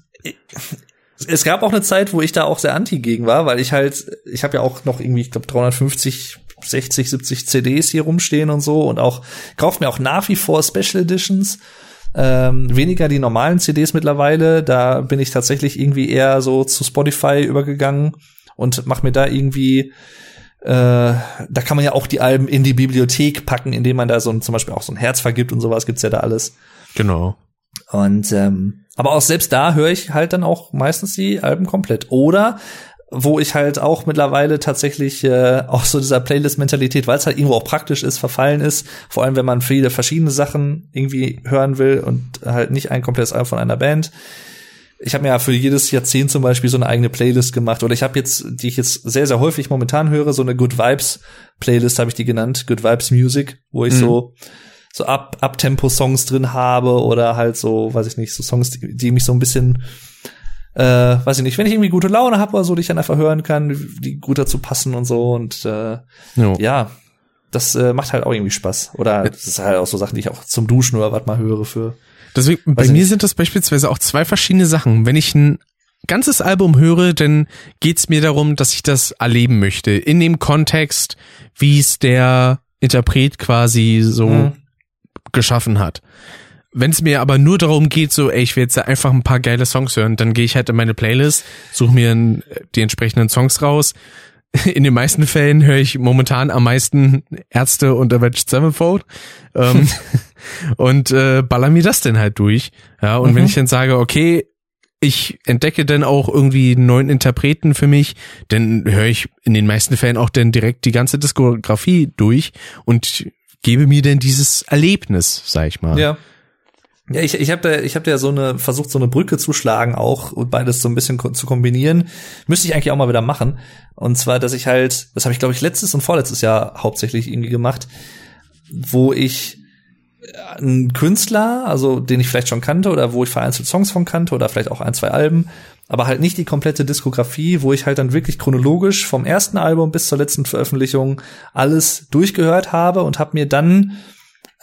es gab auch eine Zeit, wo ich da auch sehr anti gegen war, weil ich halt, ich habe ja auch noch irgendwie, ich glaube 350, 60, 70 CDs hier rumstehen und so und auch kaufe mir auch nach wie vor Special Editions. Ähm, weniger die normalen CDs mittlerweile. Da bin ich tatsächlich irgendwie eher so zu Spotify übergegangen und mach mir da irgendwie äh, da kann man ja auch die Alben in die Bibliothek packen, indem man da so ein, zum Beispiel auch so ein Herz vergibt und sowas gibt's ja da alles. Genau. Und ähm, aber auch selbst da höre ich halt dann auch meistens die Alben komplett. Oder wo ich halt auch mittlerweile tatsächlich äh, auch so dieser Playlist-Mentalität, weil es halt irgendwo auch praktisch ist, verfallen ist. Vor allem, wenn man viele verschiedene Sachen irgendwie hören will und halt nicht ein komplettes Album von einer Band ich habe mir ja für jedes Jahrzehnt zum Beispiel so eine eigene Playlist gemacht. Oder ich habe jetzt, die ich jetzt sehr, sehr häufig momentan höre, so eine Good Vibes Playlist habe ich die genannt, Good Vibes Music, wo ich mhm. so so ab Abtempo Songs drin habe oder halt so, weiß ich nicht, so Songs, die, die mich so ein bisschen äh, weiß ich nicht, wenn ich irgendwie gute Laune habe oder so, die ich dann einfach hören kann, die gut dazu passen und so und äh, ja, das äh, macht halt auch irgendwie Spaß. Oder das ist halt auch so Sachen, die ich auch zum Duschen oder was mal höre für Deswegen, bei mir nicht. sind das beispielsweise auch zwei verschiedene Sachen. Wenn ich ein ganzes Album höre, dann geht's mir darum, dass ich das erleben möchte. In dem Kontext, wie es der Interpret quasi so mhm. geschaffen hat. Wenn es mir aber nur darum geht, so, ey, ich will jetzt einfach ein paar geile Songs hören, dann gehe ich halt in meine Playlist, suche mir die entsprechenden Songs raus. In den meisten Fällen höre ich momentan am meisten Ärzte und Avenged Sevenfold ähm, und äh, baller mir das denn halt durch. Ja, und mhm. wenn ich dann sage, okay, ich entdecke dann auch irgendwie einen neuen Interpreten für mich, dann höre ich in den meisten Fällen auch dann direkt die ganze Diskografie durch und gebe mir denn dieses Erlebnis, sag ich mal. Ja. Ja, ich, ich habe da, ich hab da so eine versucht, so eine Brücke zu schlagen, auch beides so ein bisschen zu kombinieren. Müsste ich eigentlich auch mal wieder machen. Und zwar, dass ich halt, das habe ich glaube ich letztes und vorletztes Jahr hauptsächlich irgendwie gemacht, wo ich einen Künstler, also den ich vielleicht schon kannte oder wo ich vereinzelt Songs von kannte oder vielleicht auch ein, zwei Alben, aber halt nicht die komplette Diskografie, wo ich halt dann wirklich chronologisch vom ersten Album bis zur letzten Veröffentlichung alles durchgehört habe und habe mir dann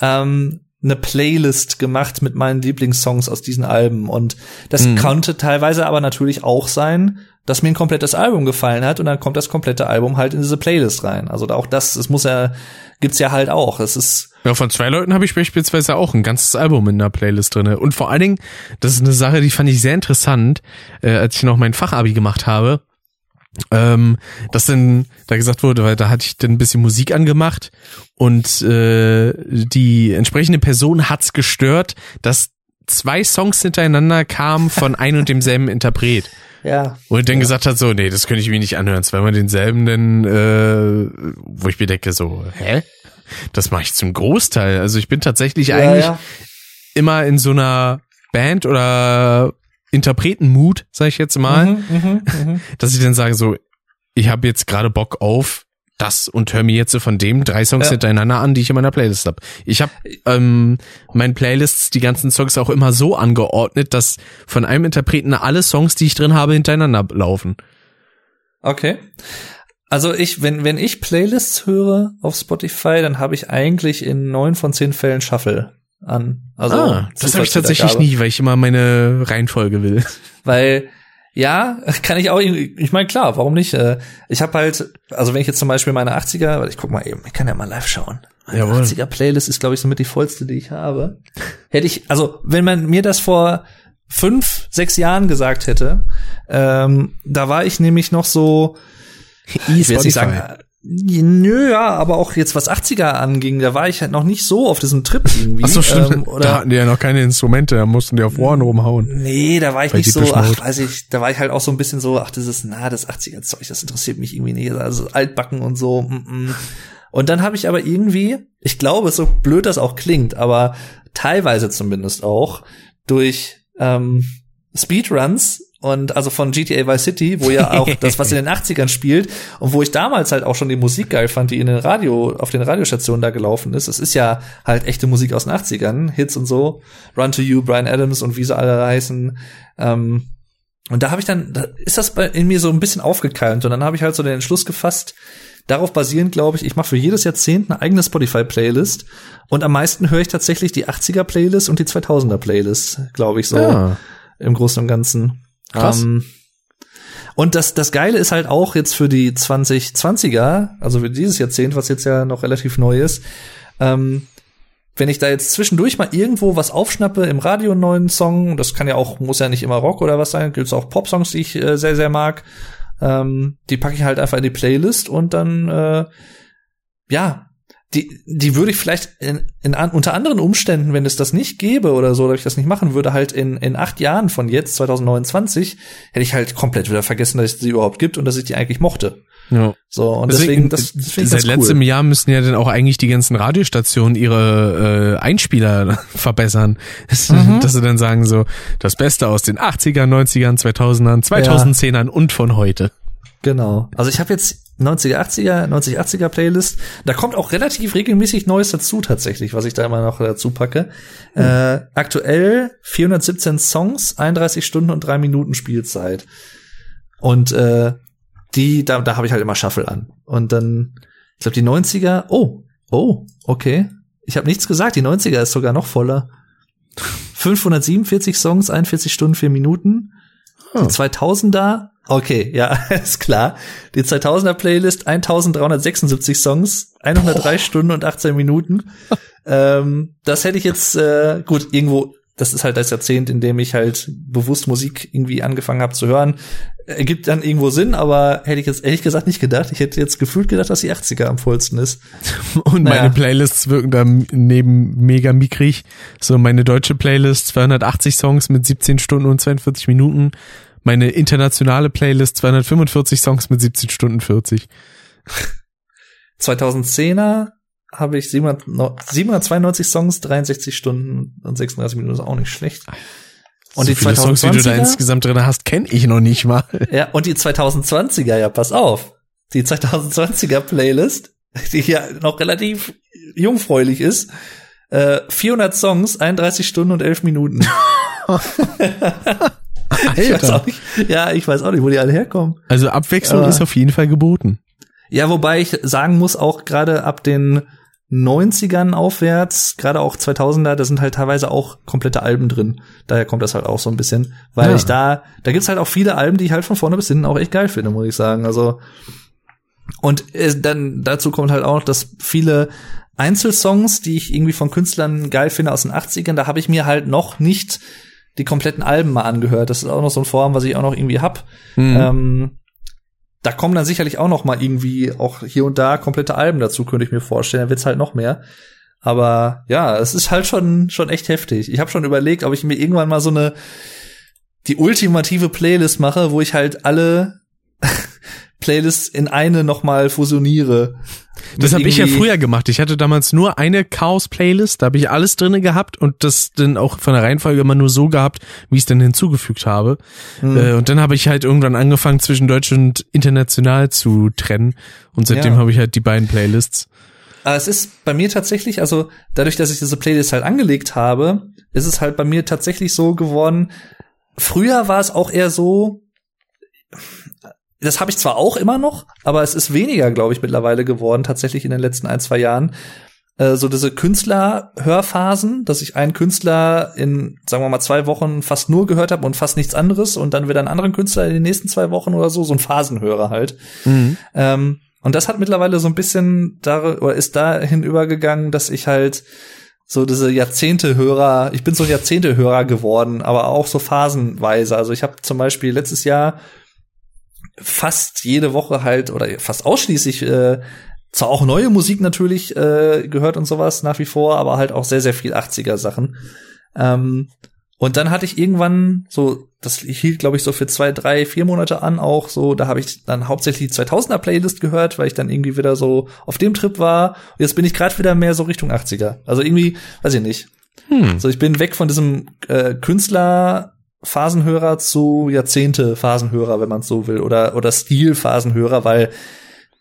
ähm, eine Playlist gemacht mit meinen Lieblingssongs aus diesen Alben. Und das mhm. konnte teilweise aber natürlich auch sein, dass mir ein komplettes Album gefallen hat und dann kommt das komplette Album halt in diese Playlist rein. Also auch das, es muss ja, gibt's ja halt auch. Es ist ja, von zwei Leuten habe ich beispielsweise auch ein ganzes Album in der Playlist drinne. Und vor allen Dingen, das ist eine Sache, die fand ich sehr interessant, äh, als ich noch mein Fachabi gemacht habe. Ähm, dass dann da gesagt wurde, weil da hatte ich dann ein bisschen Musik angemacht und äh, die entsprechende Person hat's gestört, dass zwei Songs hintereinander kamen von ein und demselben Interpret. Ja. Und dann ja. gesagt hat, so, nee, das könnte ich mir nicht anhören. Zweimal denselben, denn, äh, wo ich mir denke, so, hä? Das mache ich zum Großteil. Also ich bin tatsächlich ja, eigentlich ja. immer in so einer Band oder Interpretenmut, sag ich jetzt mal, mhm, mh, mh. dass ich dann sage so, ich habe jetzt gerade Bock auf das und hör mir jetzt von dem drei Songs ja. hintereinander an, die ich in meiner Playlist habe. Ich habe ähm, meinen Playlists die ganzen Songs auch immer so angeordnet, dass von einem Interpreten alle Songs, die ich drin habe, hintereinander laufen. Okay. Also ich, wenn, wenn ich Playlists höre auf Spotify, dann habe ich eigentlich in neun von zehn Fällen Shuffle an. Also ah, das habe ich tatsächlich nie, weil ich immer meine Reihenfolge will. Weil ja, kann ich auch. Ich meine, klar, warum nicht? Äh, ich habe halt, also wenn ich jetzt zum Beispiel meine 80er, ich guck mal eben, ich kann ja mal live schauen. Meine Jawohl. 80er Playlist ist, glaube ich, somit die vollste, die ich habe. Hätte ich, also wenn man mir das vor fünf, sechs Jahren gesagt hätte, ähm, da war ich nämlich noch so, ich will nicht sagen, Nö, ja, aber auch jetzt was 80er anging, da war ich halt noch nicht so auf diesem Trip irgendwie. Ach so, stimmt. Ähm, oder da hatten die ja noch keine Instrumente, da mussten die auf Ohren rumhauen. Nee, da war ich nicht so, ach, weiß ich, da war ich halt auch so ein bisschen so, ach, das ist, na, das 80er Zeug, das interessiert mich irgendwie nicht, also altbacken und so. Mm -mm. Und dann habe ich aber irgendwie, ich glaube, so blöd das auch klingt, aber teilweise zumindest auch durch ähm, Speedruns und also von GTA Vice City, wo ja auch das, was in den 80ern spielt und wo ich damals halt auch schon die Musik geil fand, die in den Radio, auf den Radiostationen da gelaufen ist. Es ist ja halt echte Musik aus den 80ern, Hits und so. Run to You, Brian Adams und wie sie alle heißen. Ähm, und da habe ich dann, da ist das in mir so ein bisschen aufgekeimt und dann habe ich halt so den Entschluss gefasst, darauf basierend, glaube ich, ich mache für jedes Jahrzehnt eine eigene Spotify-Playlist und am meisten höre ich tatsächlich die 80er-Playlist und die 2000er-Playlist, glaube ich, so ja. im Großen und Ganzen. Krass. Ähm, und das, das Geile ist halt auch jetzt für die 2020er, also für dieses Jahrzehnt, was jetzt ja noch relativ neu ist, ähm, wenn ich da jetzt zwischendurch mal irgendwo was aufschnappe im Radio einen neuen Song, das kann ja auch, muss ja nicht immer Rock oder was sein, gibt's auch Pop-Songs, die ich äh, sehr, sehr mag, ähm, die packe ich halt einfach in die Playlist und dann, äh, ja, die, die würde ich vielleicht in, in, unter anderen Umständen, wenn es das nicht gäbe oder so, oder ich das nicht machen würde, halt in, in acht Jahren von jetzt, 2029, hätte ich halt komplett wieder vergessen, dass es die überhaupt gibt und dass ich die eigentlich mochte. Ja. So, und deswegen, deswegen das, das finde ich Seit cool. letztem Jahr müssen ja dann auch eigentlich die ganzen Radiostationen ihre äh, Einspieler verbessern. Mhm. Dass sie dann sagen so, das Beste aus den 80ern, 90ern, 2000ern, 2010ern ja. und von heute. Genau. Also ich habe jetzt 90er, 80er, 90 80er Playlist. Da kommt auch relativ regelmäßig Neues dazu tatsächlich, was ich da immer noch dazu packe. Mhm. Äh, aktuell 417 Songs, 31 Stunden und drei Minuten Spielzeit. Und äh, die, da, da habe ich halt immer Shuffle an. Und dann, ich glaube, die 90er, oh, oh, okay. Ich habe nichts gesagt, die 90er ist sogar noch voller. 547 Songs, 41 Stunden, 4 Minuten. Die 2000er Okay, ja, ist klar. Die 2000er Playlist, 1376 Songs, 103 oh. Stunden und 18 Minuten. ähm, das hätte ich jetzt, äh, gut, irgendwo, das ist halt das Jahrzehnt, in dem ich halt bewusst Musik irgendwie angefangen habe zu hören. Ergibt dann irgendwo Sinn, aber hätte ich jetzt ehrlich gesagt nicht gedacht. Ich hätte jetzt gefühlt gedacht, dass die 80er am vollsten ist. Und naja. meine Playlists wirken da neben mega mickrig. So meine deutsche Playlist, 280 Songs mit 17 Stunden und 42 Minuten meine internationale Playlist 245 Songs mit 17 Stunden 40. 2010er habe ich 792 Songs, 63 Stunden und 36 Minuten, ist auch nicht schlecht. Und so die 2020er, Songs, die du da insgesamt drin hast, kenne ich noch nicht mal. Ja, und die 2020er, ja, pass auf. Die 2020er Playlist, die ja noch relativ jungfräulich ist, äh, 400 Songs, 31 Stunden und 11 Minuten. Alter. Ich weiß auch nicht, ja, ich weiß auch nicht, wo die alle herkommen. Also Abwechslung äh, ist auf jeden Fall geboten. Ja, wobei ich sagen muss, auch gerade ab den 90ern aufwärts, gerade auch 2000er, da sind halt teilweise auch komplette Alben drin. Daher kommt das halt auch so ein bisschen, weil ja. ich da, da gibt's halt auch viele Alben, die ich halt von vorne bis hinten auch echt geil finde, muss ich sagen. Also und äh, dann dazu kommt halt auch, dass viele Einzelsongs, die ich irgendwie von Künstlern geil finde aus den 80ern, da habe ich mir halt noch nicht die kompletten Alben mal angehört. Das ist auch noch so ein Vorhaben, was ich auch noch irgendwie hab. Mhm. Ähm, da kommen dann sicherlich auch noch mal irgendwie auch hier und da komplette Alben dazu, könnte ich mir vorstellen. Da wird's halt noch mehr. Aber ja, es ist halt schon schon echt heftig. Ich habe schon überlegt, ob ich mir irgendwann mal so eine die ultimative Playlist mache, wo ich halt alle Playlists in eine noch mal fusioniere. Das habe ich ja früher gemacht. Ich hatte damals nur eine Chaos-Playlist, da habe ich alles drinne gehabt und das dann auch von der Reihenfolge immer nur so gehabt, wie ich es dann hinzugefügt habe. Mhm. Und dann habe ich halt irgendwann angefangen, zwischen Deutsch und international zu trennen. Und seitdem ja. habe ich halt die beiden Playlists. Aber es ist bei mir tatsächlich, also dadurch, dass ich diese Playlist halt angelegt habe, ist es halt bei mir tatsächlich so geworden. Früher war es auch eher so, das habe ich zwar auch immer noch, aber es ist weniger, glaube ich, mittlerweile geworden, tatsächlich in den letzten ein, zwei Jahren. Äh, so diese Künstler-Hörphasen, dass ich einen Künstler in, sagen wir mal, zwei Wochen fast nur gehört habe und fast nichts anderes und dann wieder einen anderen Künstler in den nächsten zwei Wochen oder so, so ein Phasenhörer halt. Mhm. Ähm, und das hat mittlerweile so ein bisschen da oder ist dahin übergegangen, dass ich halt so diese Jahrzehnte-Hörer, ich bin so ein Jahrzehnte-Hörer geworden, aber auch so phasenweise. Also ich habe zum Beispiel letztes Jahr fast jede Woche halt oder fast ausschließlich äh, zwar auch neue Musik natürlich äh, gehört und sowas nach wie vor, aber halt auch sehr, sehr viel 80er Sachen. Ähm, und dann hatte ich irgendwann so, das hielt glaube ich so für zwei, drei, vier Monate an auch so, da habe ich dann hauptsächlich die 2000er Playlist gehört, weil ich dann irgendwie wieder so auf dem Trip war. Und jetzt bin ich gerade wieder mehr so Richtung 80er. Also irgendwie, weiß ich nicht. Hm. So, ich bin weg von diesem äh, Künstler Phasenhörer zu Jahrzehnte Phasenhörer, wenn man es so will, oder, oder Stil-Phasenhörer, weil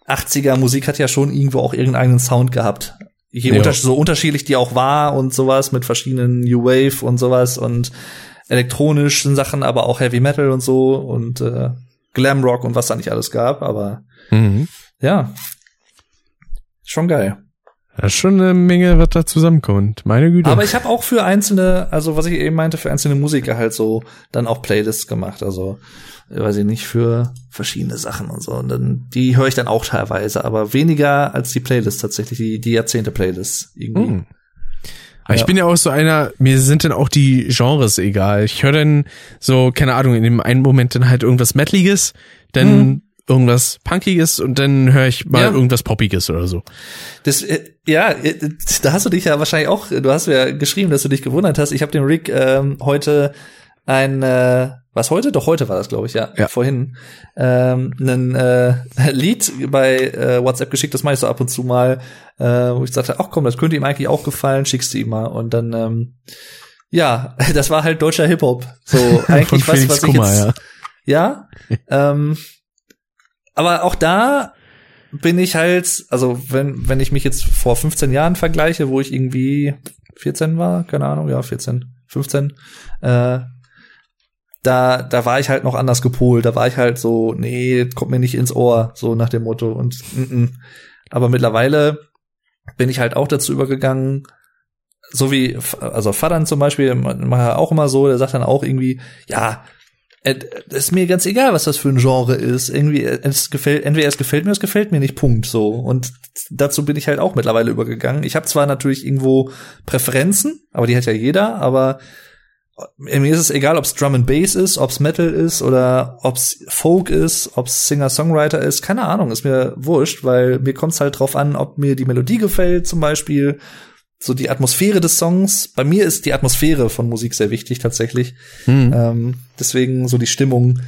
80er Musik hat ja schon irgendwo auch irgendeinen Sound gehabt. Je unter so unterschiedlich die auch war und sowas mit verschiedenen New Wave und sowas und elektronischen Sachen, aber auch Heavy Metal und so und äh, Glam Rock und was da nicht alles gab, aber mhm. ja, schon geil. Das ist schon eine Menge, was da zusammenkommt. Meine Güte. Aber ich habe auch für einzelne, also was ich eben meinte, für einzelne Musiker halt so dann auch Playlists gemacht. Also weiß ich nicht, für verschiedene Sachen und so. Und dann, die höre ich dann auch teilweise, aber weniger als die Playlists tatsächlich, die, die Jahrzehnte-Playlists irgendwie. Mhm. Aber ja. ich bin ja auch so einer, mir sind dann auch die Genres egal. Ich höre dann so, keine Ahnung, in dem einen Moment dann halt irgendwas Metaliges, dann mhm irgendwas Punkiges und dann höre ich mal ja. irgendwas Poppiges oder so. Das, äh, ja, äh, da hast du dich ja wahrscheinlich auch, du hast ja geschrieben, dass du dich gewundert hast. Ich habe dem Rick ähm, heute ein, äh, was heute? Doch heute war das, glaube ich, ja, ja. vorhin, ähm, ein äh, Lied bei äh, WhatsApp geschickt, das mache ich so ab und zu mal, äh, wo ich sagte, ach komm, das könnte ihm eigentlich auch gefallen, schickst du ihm mal. Und dann, ähm, ja, das war halt deutscher Hip-Hop. So eigentlich was, was ich Kummer, jetzt, ja, ja ähm, aber auch da bin ich halt, also wenn, wenn ich mich jetzt vor 15 Jahren vergleiche, wo ich irgendwie 14 war, keine Ahnung, ja, 14, 15, äh, da, da war ich halt noch anders gepolt. Da war ich halt so, nee, kommt mir nicht ins Ohr, so nach dem Motto. Und n -n. aber mittlerweile bin ich halt auch dazu übergegangen, so wie, also Vater zum Beispiel, macht er auch immer so, der sagt dann auch irgendwie, ja, ist mir ganz egal, was das für ein Genre ist. Irgendwie, äh, es gefällt, entweder es gefällt mir, es gefällt mir nicht, Punkt. So. Und dazu bin ich halt auch mittlerweile übergegangen. Ich habe zwar natürlich irgendwo Präferenzen, aber die hat ja jeder, aber äh, mir ist es egal, ob es Drum and Bass ist, ob es Metal ist oder ob es Folk ist, ob es Singer-Songwriter ist, keine Ahnung, ist mir wurscht, weil mir kommt es halt drauf an, ob mir die Melodie gefällt zum Beispiel, so die Atmosphäre des Songs. Bei mir ist die Atmosphäre von Musik sehr wichtig tatsächlich. Hm. Ähm, deswegen so die Stimmung.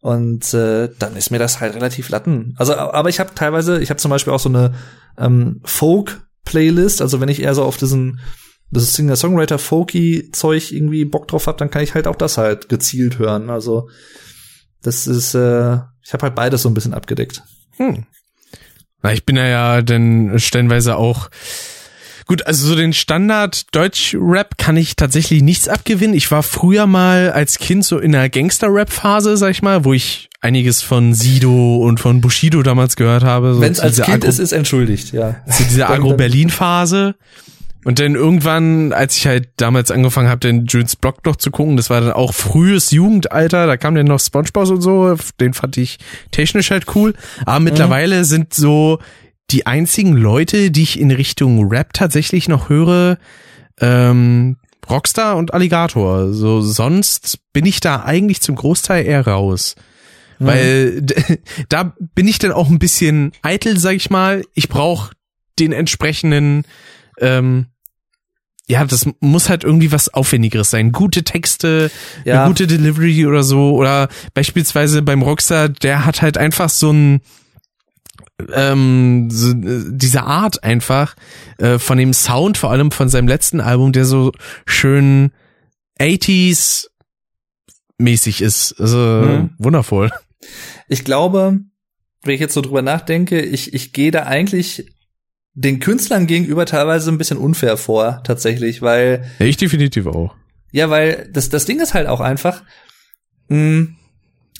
Und äh, dann ist mir das halt relativ latten. Also, aber ich habe teilweise, ich habe zum Beispiel auch so eine ähm, Folk-Playlist. Also wenn ich eher so auf diesen das Singer-Songwriter-Folky-Zeug irgendwie Bock drauf hab, dann kann ich halt auch das halt gezielt hören. Also das ist, äh, ich habe halt beides so ein bisschen abgedeckt. Hm. Na, ich bin ja ja denn stellenweise auch Gut, also so den Standard Deutsch-Rap kann ich tatsächlich nichts abgewinnen. Ich war früher mal als Kind so in der Gangster-Rap-Phase, sag ich mal, wo ich einiges von Sido und von Bushido damals gehört habe. So Wenn es als Kind Agro ist, ist entschuldigt, ja. Zu dieser Agro-Berlin-Phase. Und dann irgendwann, als ich halt damals angefangen habe, den Jules Block noch zu gucken, das war dann auch frühes Jugendalter, da kam dann noch Spongebob und so, den fand ich technisch halt cool. Aber mhm. mittlerweile sind so die einzigen Leute, die ich in Richtung Rap tatsächlich noch höre, ähm, Rockstar und Alligator. So sonst bin ich da eigentlich zum Großteil eher raus. Mhm. Weil da bin ich dann auch ein bisschen eitel, sag ich mal. Ich brauche den entsprechenden ähm, ja, das muss halt irgendwie was Aufwendigeres sein. Gute Texte, ja. eine gute Delivery oder so. Oder beispielsweise beim Rockstar, der hat halt einfach so ein ähm, so, diese Art einfach äh, von dem Sound, vor allem von seinem letzten Album, der so schön 80s mäßig ist. Also mhm. wundervoll. Ich glaube, wenn ich jetzt so drüber nachdenke, ich, ich gehe da eigentlich den Künstlern gegenüber teilweise ein bisschen unfair vor, tatsächlich, weil. Ja, ich definitiv auch. Ja, weil das, das Ding ist halt auch einfach, mh, hm,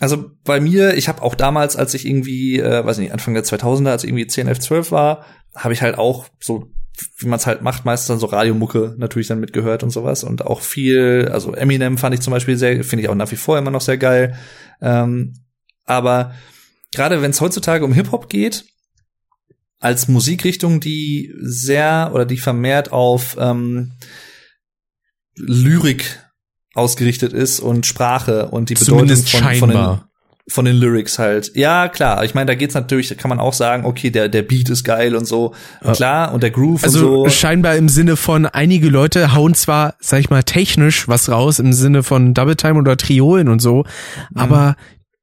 also bei mir, ich habe auch damals, als ich irgendwie, äh, weiß nicht, Anfang der 2000er, als ich irgendwie 10, 11, 12 war, habe ich halt auch so, wie man es halt macht, meistens dann so Radiomucke natürlich dann mitgehört und sowas und auch viel, also Eminem fand ich zum Beispiel sehr, finde ich auch nach wie vor immer noch sehr geil. Ähm, aber gerade wenn es heutzutage um Hip Hop geht, als Musikrichtung, die sehr oder die vermehrt auf ähm, Lyrik ausgerichtet ist und Sprache und die Bedeutung von, von, den, von den Lyrics halt. Ja, klar. Ich meine, da geht's natürlich, kann man auch sagen, okay, der, der Beat ist geil und so. Ja. Klar, und der Groove also und so. scheinbar im Sinne von, einige Leute hauen zwar, sag ich mal, technisch was raus, im Sinne von Double Time oder Triolen und so, mhm. aber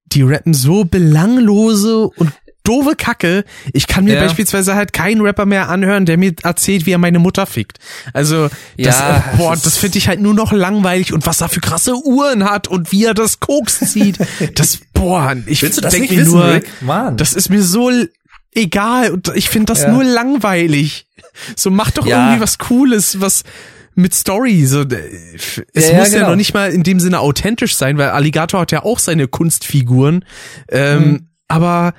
die rappen so belanglose und doofe Kacke. Ich kann mir ja. beispielsweise halt keinen Rapper mehr anhören, der mir erzählt, wie er meine Mutter fickt. Also, das, ja, äh, boah, das, das finde ich halt nur noch langweilig und was er für krasse Uhren hat und wie er das Koks zieht. das, boah, ich denke mir wissen, nur, Rick? Mann. das ist mir so egal und ich finde das ja. nur langweilig. So, mach doch irgendwie was Cooles, was, mit Story. So, es ja, muss ja, genau. ja noch nicht mal in dem Sinne authentisch sein, weil Alligator hat ja auch seine Kunstfiguren. Ähm, mhm. Aber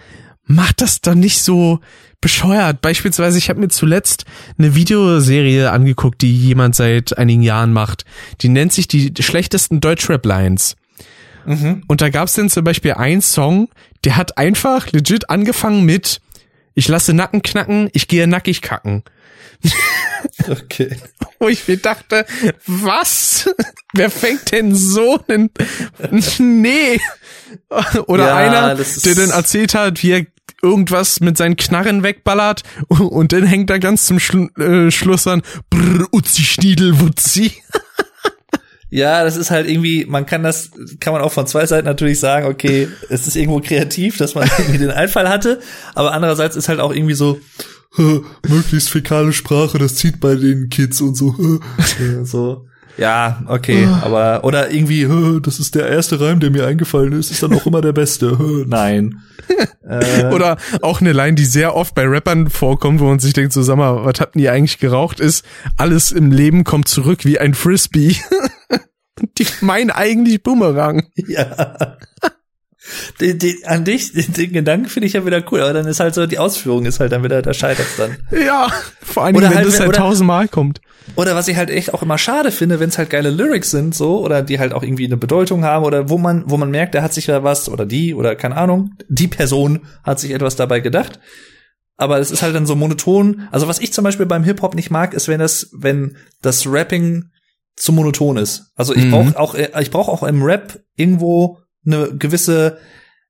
macht das doch nicht so bescheuert. Beispielsweise, ich habe mir zuletzt eine Videoserie angeguckt, die jemand seit einigen Jahren macht. Die nennt sich die schlechtesten Deutschrap-Lines. Mhm. Und da gab's dann zum Beispiel einen Song, der hat einfach legit angefangen mit Ich lasse Nacken knacken, ich gehe nackig kacken. Okay. Wo ich mir dachte, was? Wer fängt denn so einen? Nee. Oder ja, einer, der dann erzählt hat, wie er irgendwas mit seinen Knarren wegballert und dann hängt er ganz zum Schlu äh, Schluss an Brr, Uzi Schniedel Wutzi. Ja, das ist halt irgendwie, man kann das, kann man auch von zwei Seiten natürlich sagen, okay, es ist irgendwo kreativ, dass man irgendwie den Einfall hatte, aber andererseits ist halt auch irgendwie so, möglichst fäkale Sprache, das zieht bei den Kids und so. so. Ja, okay, ah. aber oder irgendwie, das ist der erste Reim, der mir eingefallen ist, ist dann auch immer der beste. Nein. äh, oder auch eine Line, die sehr oft bei Rappern vorkommt, wo man sich denkt, so sag mal, was habt ihr eigentlich geraucht, ist, alles im Leben kommt zurück wie ein Frisbee. die meinen eigentlich Boomerang. Ja. Die, die, an dich, den, den Gedanken finde ich ja wieder cool, aber dann ist halt so, die Ausführung ist halt dann wieder, da scheitert dann. Ja, vor allem, wenn halt, das halt oder- tausendmal kommt. Oder was ich halt echt auch immer schade finde, wenn es halt geile Lyrics sind, so, oder die halt auch irgendwie eine Bedeutung haben, oder wo man, wo man merkt, der hat sich da was, oder die, oder keine Ahnung, die Person hat sich etwas dabei gedacht. Aber es ist halt dann so monoton. Also was ich zum Beispiel beim Hip-Hop nicht mag, ist, wenn das, wenn das Rapping zu monoton ist. Also ich Mhm. brauche auch, äh, ich brauche auch im Rap irgendwo eine gewisse,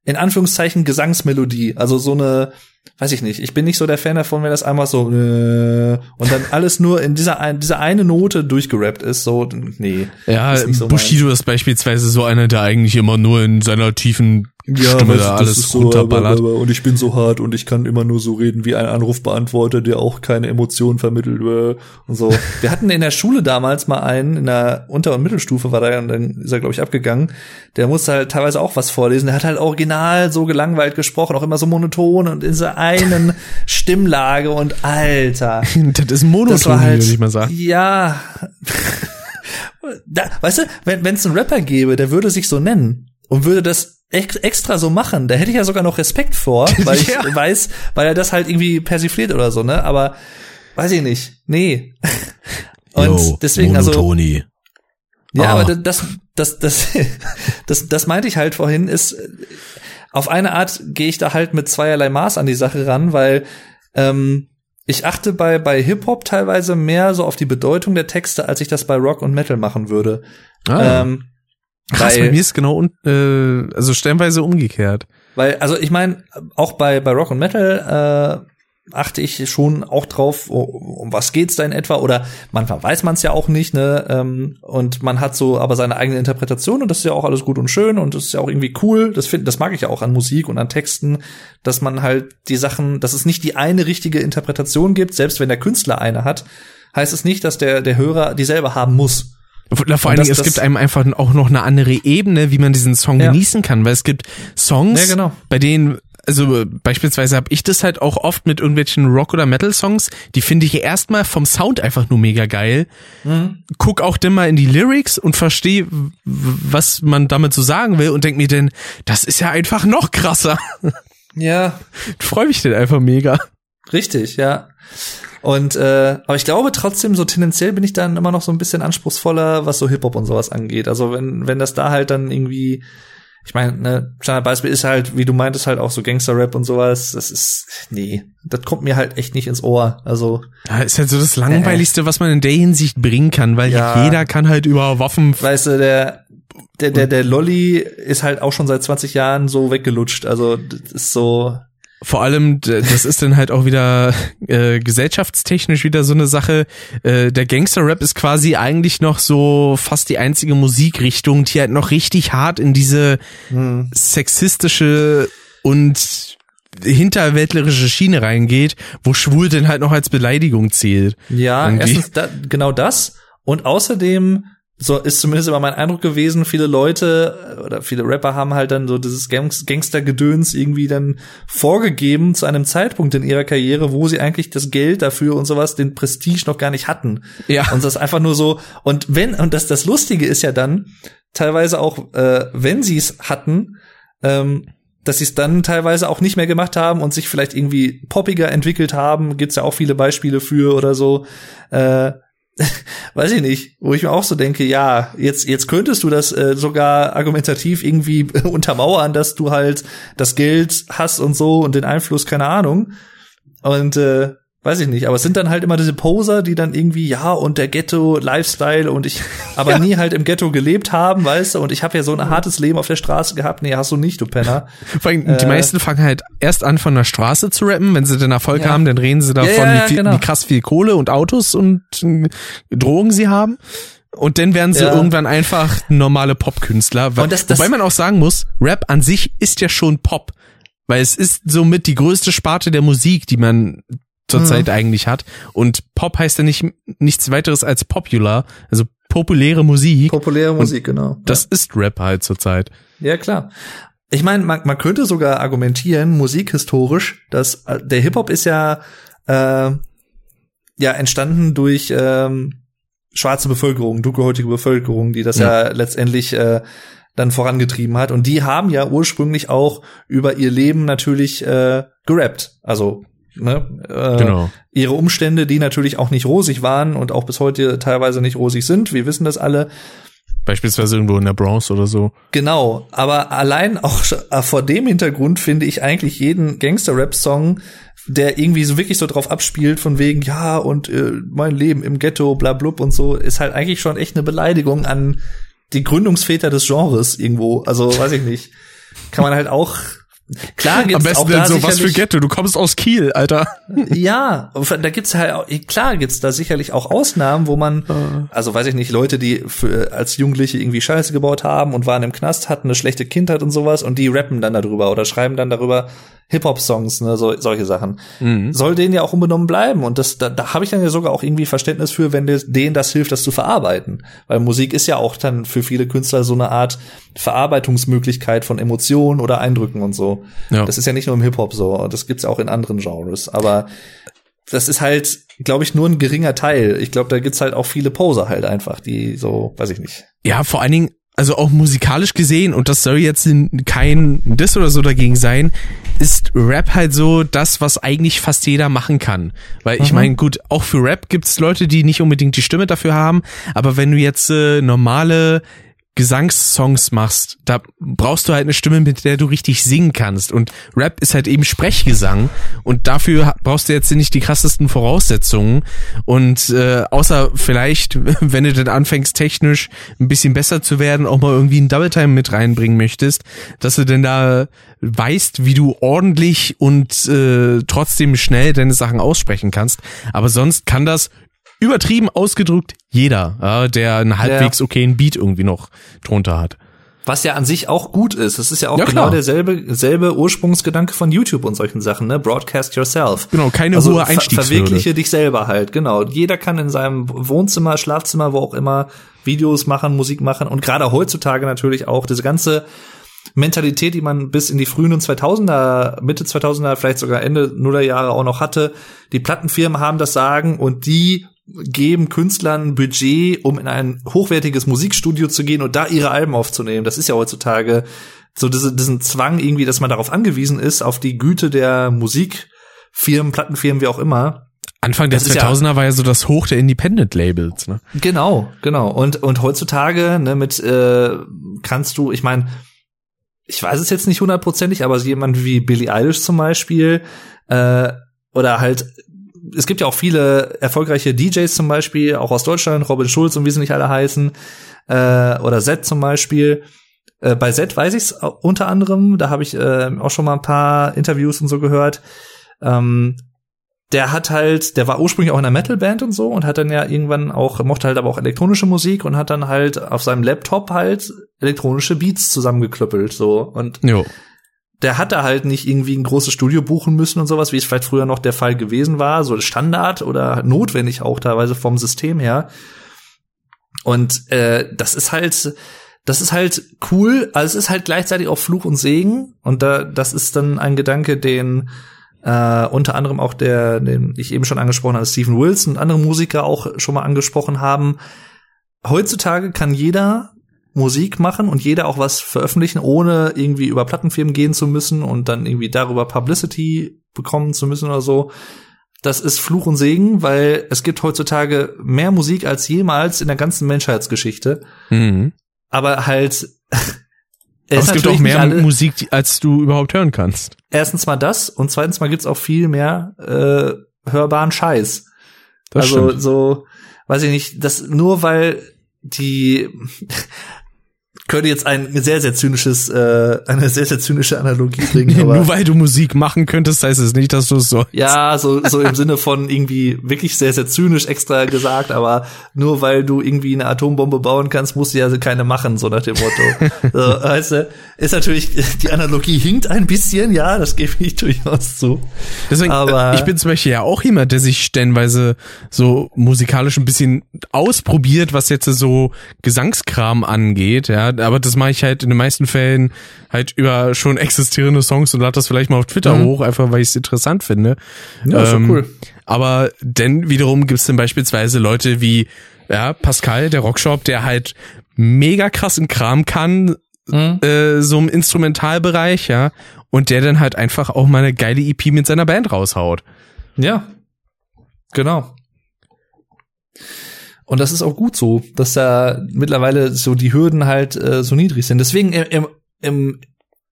in Anführungszeichen, Gesangsmelodie. Also so eine, weiß ich nicht. Ich bin nicht so der Fan davon, wenn das einmal so äh, und dann alles nur in dieser ein, dieser eine Note durchgerappt ist. So, nee. Ja, Ist so Bushido ist beispielsweise so einer, der eigentlich immer nur in seiner tiefen Stimme da alles runterballert. und ich bin so hart und ich kann immer nur so reden wie ein Anrufbeantworter, der auch keine Emotionen vermittelt und so. Wir hatten in der Schule damals mal einen, in der Unter- und Mittelstufe war der und dann ist er, glaube ich, abgegangen. Der musste halt teilweise auch was vorlesen. Der hat halt original so gelangweilt gesprochen, auch immer so monoton und in dieser einen Stimmlage und Alter. Das ist monoton, Das war halt, würde ich mal sagen. ja. da, weißt du, wenn es einen Rapper gäbe, der würde sich so nennen und würde das extra so machen, da hätte ich ja sogar noch Respekt vor, weil ich Ja. weiß, weil er das halt irgendwie persifliert oder so, ne? Aber weiß ich nicht. Nee. Und deswegen, also. Monotoni. Ja, Ah. aber das, das, das, das, das meinte ich halt vorhin, ist, auf eine Art gehe ich da halt mit zweierlei Maß an die Sache ran, weil ähm, ich achte bei, bei Hip-Hop teilweise mehr so auf die Bedeutung der Texte, als ich das bei Rock und Metal machen würde. Ah. Ähm, Krass, bei mir ist genau, äh, also stellenweise umgekehrt. Weil, also ich meine, auch bei, bei Rock und Metal äh, achte ich schon auch drauf, um, um was geht's da in etwa, oder manchmal weiß man es ja auch nicht, ne? Ähm, und man hat so aber seine eigene Interpretation und das ist ja auch alles gut und schön und das ist ja auch irgendwie cool. Das find, das mag ich ja auch an Musik und an Texten, dass man halt die Sachen, dass es nicht die eine richtige Interpretation gibt, selbst wenn der Künstler eine hat, heißt es nicht, dass der, der Hörer dieselbe haben muss. Vor allen Dingen, es gibt einem einfach auch noch eine andere Ebene, wie man diesen Song Ja. genießen kann, weil es gibt Songs, Ja, genau. bei denen also beispielsweise habe ich das halt auch oft mit irgendwelchen Rock- oder Metal-Songs, die finde ich erstmal vom Sound einfach nur mega geil. Mhm. Guck auch dann mal in die Lyrics und verstehe, was man damit so sagen will und denk mir denn, das ist ja einfach noch krasser. Ja, Freue mich denn einfach mega. Richtig, ja. Und äh, aber ich glaube trotzdem, so tendenziell bin ich dann immer noch so ein bisschen anspruchsvoller, was so Hip-Hop und sowas angeht. Also wenn, wenn das da halt dann irgendwie, ich meine, ne, Standardbeispiel ist halt, wie du meintest, halt auch so Gangster-Rap und sowas, das ist, nee, das kommt mir halt echt nicht ins Ohr. Also, Ja, ist halt so das Langweiligste, was man in der Hinsicht bringen kann, weil Ja. jeder kann halt über Waffen weißt du, der, der, der, der Lolly ist halt auch schon seit 20 Jahren so weggelutscht. Also, das ist so, Vor allem, das ist dann halt auch wieder äh, gesellschaftstechnisch wieder so eine Sache. Äh, der Gangster-Rap ist quasi eigentlich noch so fast die einzige Musikrichtung, die halt noch richtig hart in diese hm, sexistische und hinterwäldlerische Schiene reingeht, wo schwul denn halt noch als Beleidigung zählt. Ja, Irgendwie. erstens da, genau das und außerdem so ist zumindest immer mein Eindruck gewesen, viele Leute äh, oder viele Rapper haben halt dann so dieses Gangs Gangstergedöns irgendwie dann vorgegeben zu einem Zeitpunkt in ihrer Karriere, wo sie eigentlich das Geld dafür und sowas, den Prestige noch gar nicht hatten. Ja. Und das ist einfach nur so und wenn und das das lustige ist ja dann teilweise auch äh, wenn sie es hatten, ähm, dass sie es dann teilweise auch nicht mehr gemacht haben und sich vielleicht irgendwie poppiger entwickelt haben, gibt's ja auch viele Beispiele für oder so. Äh, weiß ich nicht, wo ich mir auch so denke, ja, jetzt jetzt könntest du das äh, sogar argumentativ irgendwie untermauern, dass du halt das Geld hast und so und den Einfluss, keine Ahnung. Und äh, weiß ich nicht, aber es sind dann halt immer diese Poser, die dann irgendwie ja und der Ghetto Lifestyle und ich aber nie halt im Ghetto gelebt haben, weißt du, und ich habe ja so ein hartes Leben auf der Straße gehabt. Nee, hast du nicht, du Penner. Vor allem, die Äh. meisten fangen halt erst an von der Straße zu rappen, wenn sie den Erfolg Ja. haben, dann reden sie davon, Ja, ja, wie, viel, genau. wie krass viel Kohle und Autos und äh, Drogen sie haben. Und dann werden sie Ja. irgendwann einfach normale Popkünstler. Weil- das- das- Wobei man auch sagen muss, Rap an sich ist ja schon Pop. Weil es ist somit die größte Sparte der Musik, die man zurzeit Mhm. eigentlich hat. Und Pop heißt ja nicht nichts weiteres als popular, also populäre Musik. Populäre Musik, genau. Das ist Rap halt zurzeit. Ja, klar. Ich meine, man, man könnte sogar argumentieren, musikhistorisch, dass äh, der Hip-Hop ist ja, äh, ja entstanden durch ähm, schwarze Bevölkerung, dunkelhäutige Bevölkerung, die das ja, letztendlich äh, dann vorangetrieben hat. Und die haben ja ursprünglich auch über ihr Leben natürlich äh, gerappt. Also ne, äh, Genau. ihre Umstände, die natürlich auch nicht rosig waren und auch bis heute teilweise nicht rosig sind. Wir wissen das alle. Beispielsweise irgendwo in der Bronx oder so. Genau, aber allein auch äh, vor dem Hintergrund finde ich eigentlich jeden Gangster-Rap-Song, der irgendwie so wirklich so drauf abspielt, von wegen, ja, und äh, mein Leben im Ghetto, bla blub und so, ist halt eigentlich schon echt eine Beleidigung an die Gründungsväter des Genres irgendwo. Also, weiß ich nicht. Kann man halt auch. Klar gibt's Am besten auch da so, was für Ghetto, du kommst aus Kiel, Alter. ja, da gibt's halt klar gibt's da sicherlich auch Ausnahmen, wo man, also weiß ich nicht, Leute, die für, als Jugendliche irgendwie Scheiße gebaut haben und waren im Knast, hatten eine schlechte Kindheit und sowas und die rappen dann darüber oder schreiben dann darüber Hip-Hop-Songs, ne, so, solche Sachen. Soll denen ja auch unbenommen bleiben und das, da, da habe ich dann ja sogar auch irgendwie Verständnis für, wenn denen das hilft, das zu verarbeiten. Weil Musik ist ja auch dann für viele Künstler so eine Art Verarbeitungsmöglichkeit von Emotionen oder Eindrücken und so. Ja. Das ist ja nicht nur im Hip-Hop so, das gibt's auch in anderen Genres. Aber das ist halt, glaube ich, nur ein geringer Teil. Ich glaube, da gibt's halt auch viele Poser halt einfach, die so, weiß ich nicht. Ja, vor allen Dingen, also auch musikalisch gesehen, und das soll jetzt kein Diss oder so dagegen sein, ist Rap halt so das, was eigentlich fast jeder machen kann. Weil ich meine, gut, auch für Rap gibt's Leute, die nicht unbedingt die Stimme dafür haben, aber wenn du jetzt äh, normale Gesangssongs machst, da brauchst du halt eine Stimme, mit der du richtig singen kannst. Und Rap ist halt eben Sprechgesang. Und dafür brauchst du jetzt nicht die krassesten Voraussetzungen. Und äh, außer vielleicht, wenn du dann anfängst, technisch ein bisschen besser zu werden, auch mal irgendwie einen Double Time mit reinbringen möchtest, dass du denn da weißt, wie du ordentlich und äh, trotzdem schnell deine Sachen aussprechen kannst. Aber sonst kann das übertrieben ausgedrückt jeder, ja, der einen halbwegs okayen Beat irgendwie noch drunter hat. Was ja an sich auch gut ist. Das ist ja auch Ja, genau klar. derselbe selbe Ursprungsgedanke von YouTube und solchen Sachen, ne? Broadcast yourself. Genau, keine also hohe ver- Einstiegshürde. Verwirkliche dich selber halt, genau. Jeder kann in seinem Wohnzimmer, Schlafzimmer, wo auch immer Videos machen, Musik machen und gerade heutzutage natürlich auch diese ganze Mentalität, die man bis in die frühen 2000er, Mitte 2000er, vielleicht sogar Ende Nuller Jahre auch noch hatte. Die Plattenfirmen haben das Sagen und die geben Künstlern Budget, um in ein hochwertiges Musikstudio zu gehen und da ihre Alben aufzunehmen. Das ist ja heutzutage so diese, diesen Zwang irgendwie, dass man darauf angewiesen ist, auf die Güte der Musikfirmen, Plattenfirmen, wie auch immer. Anfang der Das ist ja- 2000er war ja so das Hoch der Independent-Labels. Ne? Genau, genau. Und und heutzutage ne, mit äh, kannst du, ich meine, ich weiß es jetzt nicht hundertprozentig, aber jemand wie Billie Eilish zum Beispiel äh, oder halt es gibt ja auch viele erfolgreiche DJs zum Beispiel, auch aus Deutschland, Robin Schulz und wie sie nicht alle heißen, äh, oder Z zum Beispiel. Äh, bei Z weiß ich's unter anderem, da habe ich äh, auch schon mal ein paar Interviews und so gehört. Ähm, der hat halt, der war ursprünglich auch in einer Metalband und so und hat dann ja irgendwann auch, mochte halt aber auch elektronische Musik und hat dann halt auf seinem Laptop halt elektronische Beats zusammengeklöppelt, so. Und Jo. Der hat da halt nicht irgendwie ein großes Studio buchen müssen und sowas, wie es vielleicht früher noch der Fall gewesen war, so Standard oder notwendig auch teilweise vom System her. Und äh, das ist halt, das ist halt cool, also es ist halt gleichzeitig auch Fluch und Segen. Und da, das ist dann ein Gedanke, den äh, unter anderem auch der, den ich eben schon angesprochen habe, Stephen Wilson und andere Musiker auch schon mal angesprochen haben. Heutzutage kann jeder Musik machen und jeder auch was veröffentlichen, ohne irgendwie über Plattenfirmen gehen zu müssen und dann irgendwie darüber Publicity bekommen zu müssen oder so. Das ist Fluch und Segen, weil es gibt heutzutage mehr Musik als jemals in der ganzen Menschheitsgeschichte. Mhm. Aber halt. Aber es gibt auch mehr Musik, als du überhaupt hören kannst. Erstens mal das und zweitens mal gibt's auch viel mehr äh, hörbaren Scheiß. Das also stimmt. so, weiß ich nicht, das nur weil die könnte jetzt ein sehr, sehr zynisches, äh, eine sehr, sehr zynische Analogie bringen, aber Nur weil du Musik machen könntest, heißt es nicht, dass du es so. ja, so, so im Sinne von irgendwie wirklich sehr, sehr zynisch extra gesagt, aber nur weil du irgendwie eine Atombombe bauen kannst, musst du ja keine machen, so nach dem Motto. so, weißt du, ist natürlich, die Analogie hinkt ein bisschen, ja, das gebe ich durchaus zu. Deswegen, Aber- äh, ich bin zum Beispiel ja auch jemand, der sich stellenweise so musikalisch ein bisschen ausprobiert, was jetzt so Gesangskram angeht, ja. Aber das mache ich halt in den meisten Fällen halt über schon existierende Songs und lade das vielleicht mal auf Twitter Mhm. hoch, einfach weil ich es interessant finde. Ja, ist doch Ähm, cool. Aber denn wiederum gibt es dann beispielsweise Leute wie ja, Pascal, der Rockshop, der halt mega krassen Kram kann, mhm. äh, so im Instrumentalbereich, ja, und der dann halt einfach auch mal eine geile EP mit seiner Band raushaut. Ja, genau. Und das ist auch gut so, dass da mittlerweile so die Hürden halt äh, so niedrig sind. Deswegen im, im,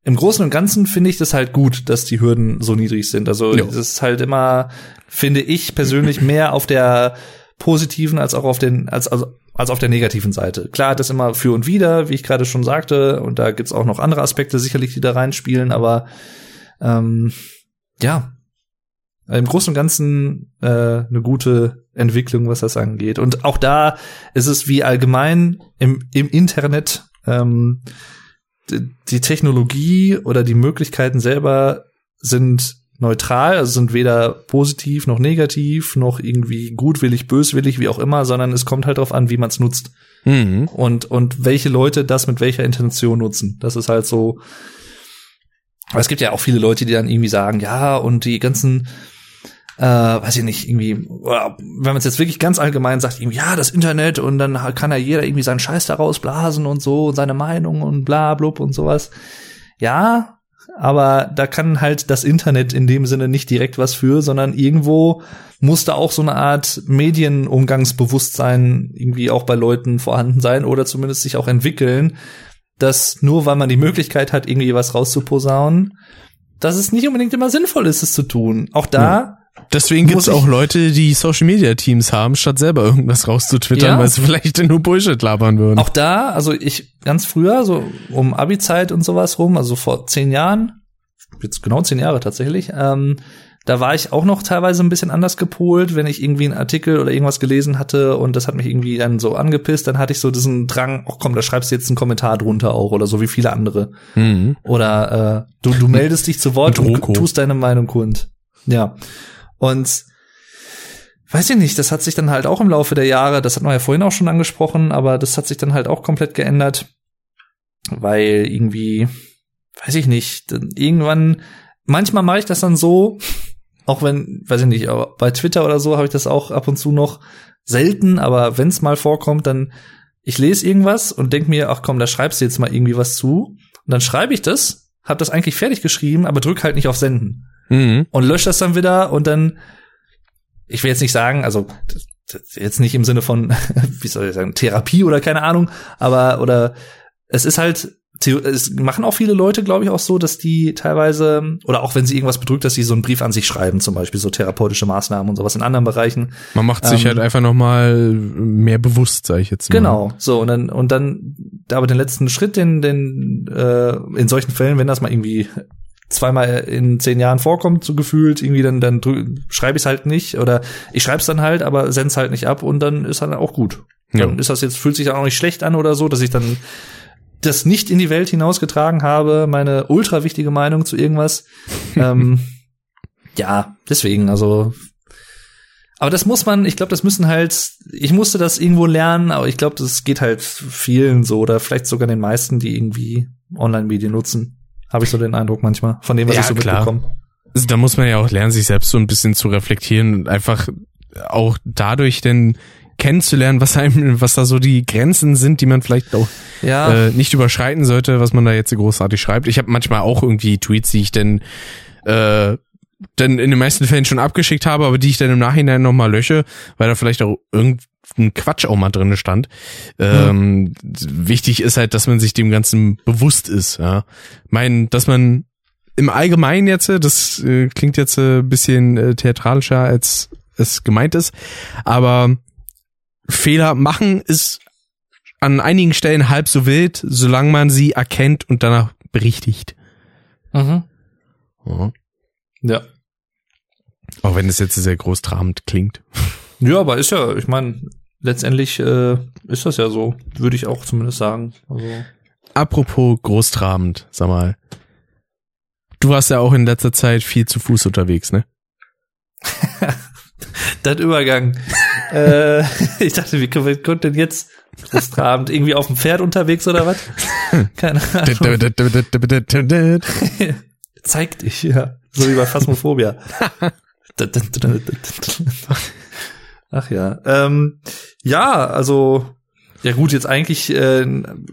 im Großen und Ganzen finde ich das halt gut, dass die Hürden so niedrig sind. Also es ist halt immer, finde ich persönlich, mehr auf der positiven als auch auf den, als, also, als auf der negativen Seite. Klar, das immer für und wieder, wie ich gerade schon sagte, und da gibt's auch noch andere Aspekte sicherlich, die da reinspielen, aber ähm, ja, im Großen und Ganzen äh, eine gute Entwicklung, was das angeht. Und auch da ist es wie allgemein im, im Internet ähm, die Technologie oder die Möglichkeiten selber sind neutral, also sind weder positiv noch negativ, noch irgendwie gutwillig, böswillig, wie auch immer, sondern es kommt halt darauf an, wie man es nutzt. Mhm. Und, und welche Leute das mit welcher Intention nutzen. Das ist halt so. Aber es gibt ja auch viele Leute, die dann irgendwie sagen, ja, und die ganzen äh, weiß ich nicht, irgendwie, wenn man es jetzt wirklich ganz allgemein sagt, ja, das Internet und dann kann ja jeder irgendwie seinen Scheiß daraus blasen und so und seine Meinung und bla blub und sowas. Ja, aber da kann halt das Internet in dem Sinne nicht direkt was für, sondern irgendwo muss da auch so eine Art Medienumgangsbewusstsein irgendwie auch bei Leuten vorhanden sein oder zumindest sich auch entwickeln, dass nur weil man die Möglichkeit hat, irgendwie was rauszuposaunen, dass es nicht unbedingt immer sinnvoll ist, es zu tun. Auch da ja. Deswegen gibt es auch Leute, die Social Media Teams haben, statt selber irgendwas rauszutwittern, ja. weil sie vielleicht nur Bullshit labern würden. Auch da, also ich ganz früher, so um Abi-Zeit und sowas rum, also vor zehn Jahren, jetzt genau zehn Jahre tatsächlich, ähm, da war ich auch noch teilweise ein bisschen anders gepolt, wenn ich irgendwie einen Artikel oder irgendwas gelesen hatte und das hat mich irgendwie dann so angepisst, dann hatte ich so diesen Drang, ach komm, da schreibst du jetzt einen Kommentar drunter auch oder so wie viele andere. Mhm. Oder äh, du, du meldest dich zu Wort und tust deine Meinung kund. Ja. Und weiß ich nicht, das hat sich dann halt auch im Laufe der Jahre, das hat man ja vorhin auch schon angesprochen, aber das hat sich dann halt auch komplett geändert, weil irgendwie, weiß ich nicht, irgendwann, manchmal mache ich das dann so, auch wenn, weiß ich nicht, aber bei Twitter oder so habe ich das auch ab und zu noch selten, aber wenn es mal vorkommt, dann ich lese irgendwas und denk mir, ach komm, da schreibst du jetzt mal irgendwie was zu. Und dann schreibe ich das, habe das eigentlich fertig geschrieben, aber drück halt nicht auf Senden mhm. und löscht das dann wieder und dann, ich will jetzt nicht sagen, also jetzt nicht im Sinne von, wie soll ich sagen, Therapie oder keine Ahnung, aber oder es ist halt es machen auch viele Leute, glaube ich, auch so, dass die teilweise, oder auch wenn sie irgendwas bedrückt, dass sie so einen Brief an sich schreiben, zum Beispiel so therapeutische Maßnahmen und sowas in anderen Bereichen. Man macht sich ähm, halt einfach noch mal mehr bewusst, sage ich jetzt mal. Genau, so und dann und dann, aber den letzten Schritt, den, den äh, in solchen Fällen, wenn das mal irgendwie zweimal in zehn Jahren vorkommt, so gefühlt, irgendwie dann, dann schreibe ich es halt nicht oder ich schreibe es dann halt, aber send's halt nicht ab und dann ist halt auch gut. Dann ja. ist das jetzt, fühlt sich dann auch nicht schlecht an oder so, dass ich dann das nicht in die Welt hinausgetragen habe, meine ultra wichtige Meinung zu irgendwas. ähm, ja, deswegen, also aber das muss man, ich glaube, das müssen halt, ich musste das irgendwo lernen, aber ich glaube, das geht halt vielen so oder vielleicht sogar den meisten, die irgendwie Online-Medien nutzen. Habe ich so den Eindruck manchmal, von dem, was ja, ich so klar. mitbekomme. Also, da muss man ja auch lernen, sich selbst so ein bisschen zu reflektieren und einfach auch dadurch denn kennenzulernen, was einem, was da so die Grenzen sind, die man vielleicht auch ja. äh, nicht überschreiten sollte, was man da jetzt so großartig schreibt. Ich habe manchmal auch irgendwie Tweets, die ich denn äh, dann in den meisten Fällen schon abgeschickt habe, aber die ich dann im Nachhinein nochmal lösche, weil da vielleicht auch irgendein Quatsch auch mal drinne stand. Ähm, Wichtig ist halt, dass man sich dem Ganzen bewusst ist. Ja, mein, dass man im Allgemeinen jetzt, das äh, klingt jetzt ein äh, bisschen äh, theatralischer als es gemeint ist, aber Fehler machen ist an einigen Stellen halb so wild, solange man sie erkennt und danach berichtigt. Mhm. Ja. Ja. Auch wenn es jetzt sehr großtrabend klingt. Ja, aber ist ja, ich meine, letztendlich äh, ist das ja so, würde ich auch zumindest sagen. Also. Apropos großtrabend, sag mal. Du warst ja auch in letzter Zeit viel zu Fuß unterwegs, ne? das Übergang. äh, ich dachte, wie kommt denn jetzt großtrabend? Irgendwie auf dem Pferd unterwegs oder was? Keine Ahnung. Zeig dich, ja. So wie bei Phasmophobia. Ach ja. Ähm, ja, also Ja gut, jetzt eigentlich äh,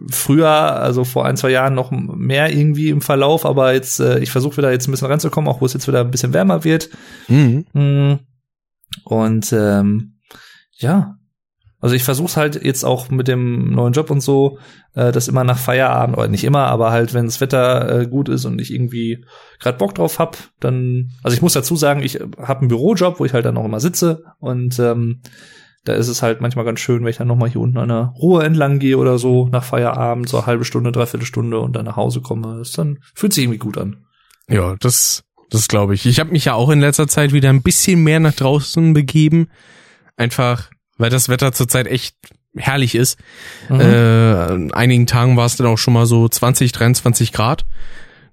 früher, also vor ein, zwei Jahren noch mehr irgendwie im Verlauf, aber jetzt, äh, ich versuche wieder jetzt ein bisschen ranzukommen, auch wo es jetzt wieder ein bisschen wärmer wird. Mhm. Mm. Und ähm, ja, also ich versuche halt jetzt auch mit dem neuen Job und so, äh, das immer nach Feierabend, oder nicht immer, aber halt, wenn das Wetter äh, gut ist und ich irgendwie gerade Bock drauf hab, dann, also ich muss dazu sagen, ich habe einen Bürojob, wo ich halt dann auch immer sitze und ähm, da ist es halt manchmal ganz schön, wenn ich dann noch mal hier unten an der Ruhe entlang gehe oder so nach Feierabend, so eine halbe Stunde, dreiviertel Stunde und dann nach Hause komme. Das dann fühlt sich irgendwie gut an. Ja, das, das glaube ich. Ich habe mich ja auch in letzter Zeit wieder ein bisschen mehr nach draußen begeben. Einfach, weil das Wetter zurzeit echt herrlich ist. Mhm. Äh, an einigen Tagen war es dann auch schon mal so 20, 23 Grad.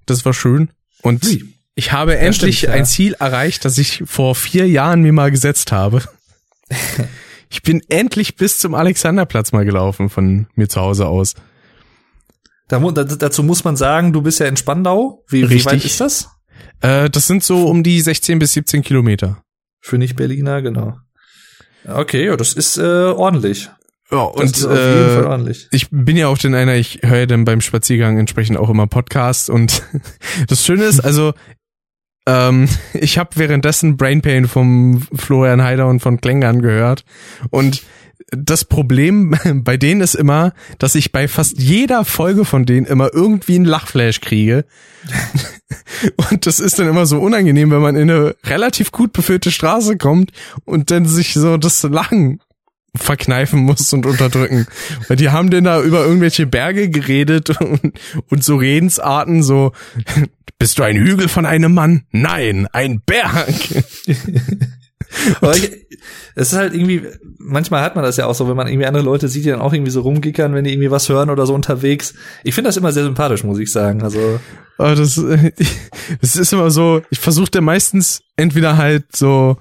Das war schön. Und Ui. ich habe endlich stimmt, ja. ein Ziel erreicht, das ich vor vier Jahren mir mal gesetzt habe. ich bin endlich bis zum Alexanderplatz mal gelaufen von mir zu Hause aus. Da, dazu muss man sagen, du bist ja in Spandau. Wie, wie weit ist das? Äh, das sind so um die 16 bis 17 Kilometer. Für Nicht-Berliner, genau. Okay, ja, das ist äh, ordentlich. Ja, Das und ist auf jeden Fall äh, ordentlich. ich bin ja auch den einer, ich höre ja dann beim Spaziergang entsprechend auch immer Podcasts und das Schöne ist, also ähm, ich habe währenddessen Brain Pain vom Florian Heider und von Klängern gehört und das Problem bei denen ist immer, dass ich bei fast jeder Folge von denen immer irgendwie einen Lachflash kriege. Und das ist dann immer so unangenehm, wenn man in eine relativ gut befüllte Straße kommt und dann sich so das Lachen verkneifen muss und unterdrücken. Weil die haben denn da über irgendwelche Berge geredet und, und so Redensarten so, bist du ein Hügel von einem Mann? Nein, ein Berg. Aber ich, es ist halt irgendwie, manchmal hat man das ja auch so, wenn man irgendwie andere Leute sieht, die dann auch irgendwie so rumgickern, wenn die irgendwie was hören oder so unterwegs. Ich finde das immer sehr sympathisch, muss ich sagen. Also, Aber das, äh, das ist immer so, ich versuche dann meistens entweder halt so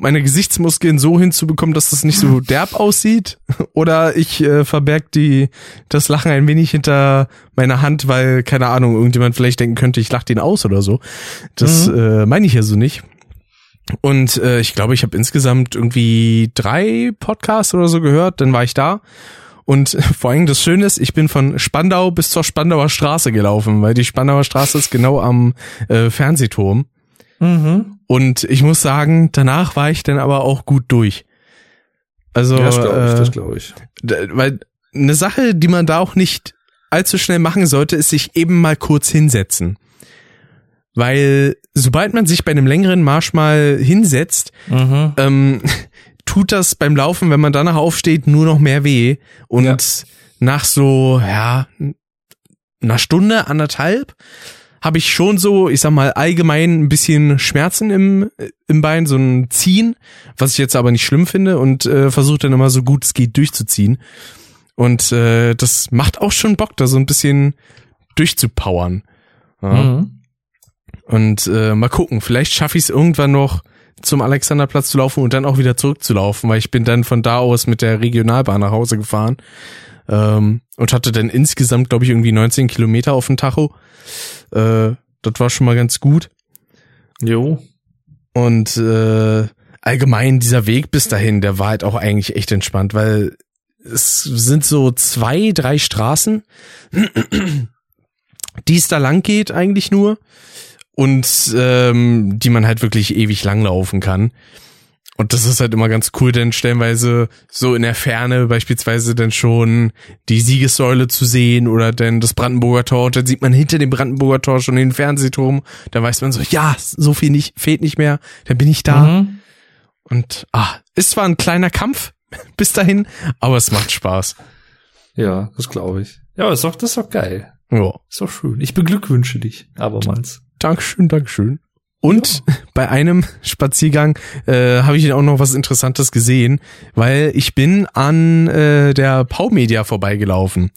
meine Gesichtsmuskeln so hinzubekommen, dass das nicht so derb aussieht, oder ich äh, verberg die das Lachen ein wenig hinter meiner Hand, weil keine Ahnung irgendjemand vielleicht denken könnte, ich lach den aus oder so. Das äh, meine ich ja so nicht. Und äh, ich glaube, ich habe insgesamt irgendwie drei Podcasts oder so gehört. Dann war ich da. Und vor allem das Schöne ist, ich bin von Spandau bis zur Spandauer Straße gelaufen, weil die Spandauer Straße ist genau am äh, Fernsehturm. mhm. Und ich muss sagen, danach war ich dann aber auch gut durch. Also, ja, das glaube ich, äh, das glaube ich. Weil eine Sache, die man da auch nicht allzu schnell machen sollte, ist sich eben mal kurz hinsetzen. Weil sobald man sich bei einem längeren Marsch mal hinsetzt, Mhm. ähm, tut das beim Laufen, wenn man danach aufsteht, nur noch mehr weh. Und Ja. nach so, ja, einer Stunde, anderthalb, habe ich schon so, ich sag mal, allgemein ein bisschen Schmerzen im, im Bein, so ein Ziehen, was ich jetzt aber nicht schlimm finde und äh, versuche dann immer so gut es geht durchzuziehen. Und äh, das macht auch schon Bock, da so ein bisschen durchzupowern. Ja. Mhm. Und äh, mal gucken, vielleicht schaffe ich es irgendwann noch zum Alexanderplatz zu laufen und dann auch wieder zurückzulaufen, weil ich bin dann von da aus mit der Regionalbahn nach Hause gefahren ähm, und hatte dann insgesamt, glaube ich, irgendwie 19 Kilometer auf dem Tacho. Äh, das war schon mal ganz gut. Jo. Und äh, allgemein dieser Weg bis dahin, der war halt auch eigentlich echt entspannt, weil es sind so zwei, drei Straßen, die es da lang geht eigentlich nur und ähm, die man halt wirklich ewig lang laufen kann. Und das ist halt immer ganz cool, denn stellenweise so in der Ferne beispielsweise dann schon die Siegessäule zu sehen oder dann das Brandenburger Tor. Und dann sieht man hinter dem Brandenburger Tor schon den Fernsehturm. Da weiß man so, ja, so viel nicht, fehlt nicht mehr. Dann bin ich da. Mhm. Und ah, ist zwar ein kleiner Kampf bis dahin, aber es macht Spaß. Ja, das glaube ich. Ja, ist doch, das ist doch geil. Ja. Ist doch schön. Ich beglückwünsche dich abermals. Dankeschön, Dankeschön. Und bei einem Spaziergang äh, habe ich auch noch was Interessantes gesehen, weil ich bin an äh, der Pau Media vorbeigelaufen,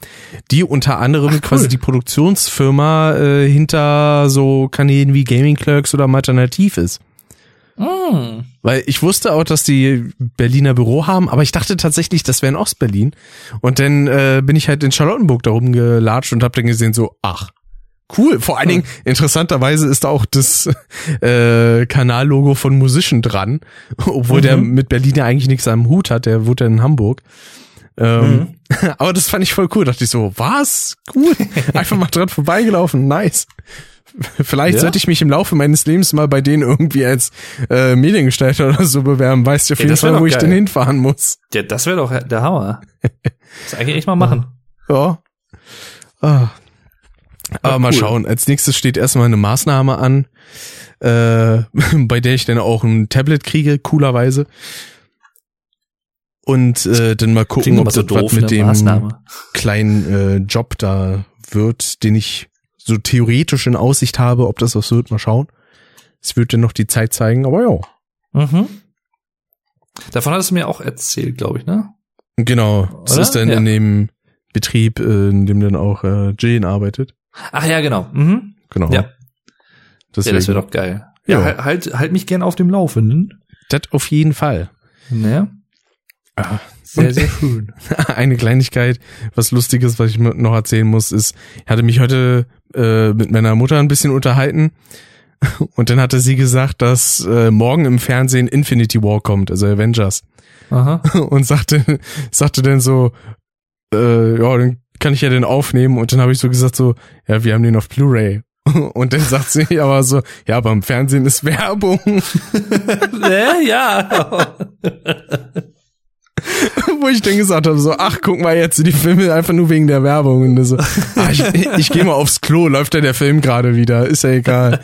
die unter anderem Ach, quasi cool. die Produktionsfirma äh, hinter so Kanälen wie Gaming Clerks oder Alternativ ist. Mhm. Weil ich wusste auch, dass die Berliner Büro haben, aber ich dachte tatsächlich, das wäre in Ostberlin. Und dann äh, bin ich halt in Charlottenburg da rumgelatscht und hab dann gesehen so, ach, cool. Vor allen Dingen, interessanterweise ist da auch das äh, Kanallogo von Musician dran, obwohl der Mhm. mit Berlin ja eigentlich nichts am Hut hat, der wohnt ja in Hamburg. Ähm, aber das fand ich voll cool. Dachte ich so, was? Cool. Einfach mal dran vorbeigelaufen. Nice. Vielleicht Ja. sollte ich mich im Laufe meines Lebens mal bei denen irgendwie als äh, Mediengestalter oder so bewerben. Weißt du auf jeden Fall, wo ich geil. denn hinfahren muss. Ja, das wäre doch der Hammer. Das eigentlich echt mal machen. Ja. Ah. Aber mal cool. schauen. Als nächstes steht erstmal eine Maßnahme an, äh, bei der ich dann auch ein Tablet kriege, coolerweise. Und äh, dann mal gucken, ob so das was doof, mit eine dem Maßnahme. kleinen äh, Job da wird, den ich so theoretisch in Aussicht habe, ob das was wird, mal schauen. Es wird dann noch die Zeit zeigen, aber ja. Mhm. Davon hattest du mir auch erzählt, glaube ich, ne? Genau. Das Oder? ist dann Ja. in dem Betrieb, äh, in dem dann auch äh, Jane arbeitet. Ach ja, genau. Mhm. Genau. Ja. Ja, Deswegen, das wäre doch geil. Ja, Ja. halt- halt, halt mich gern auf dem Laufenden. das auf jeden Fall. Ne? Ah. Sehr, Und- sehr schön. Eine Kleinigkeit, was Lustiges, was ich noch erzählen muss, ist, ich hatte mich heute äh, mit meiner Mutter ein bisschen unterhalten und dann hatte sie gesagt, dass äh, morgen im Fernsehen Infinity War kommt, also Avengers. Aha. und sagte, sagte dann so, äh, ja, den kann ich ja den aufnehmen und dann habe ich so gesagt so, ja, wir haben den auf Blu-ray. Und dann sagt sie aber so, ja, aber im Fernsehen ist Werbung. äh, ja. Wo ich dann gesagt habe, so, ach, guck mal jetzt, die Filme einfach nur wegen der Werbung. Und so, ah, ich, ich gehe mal aufs Klo, läuft ja der Film gerade wieder, ist ja egal.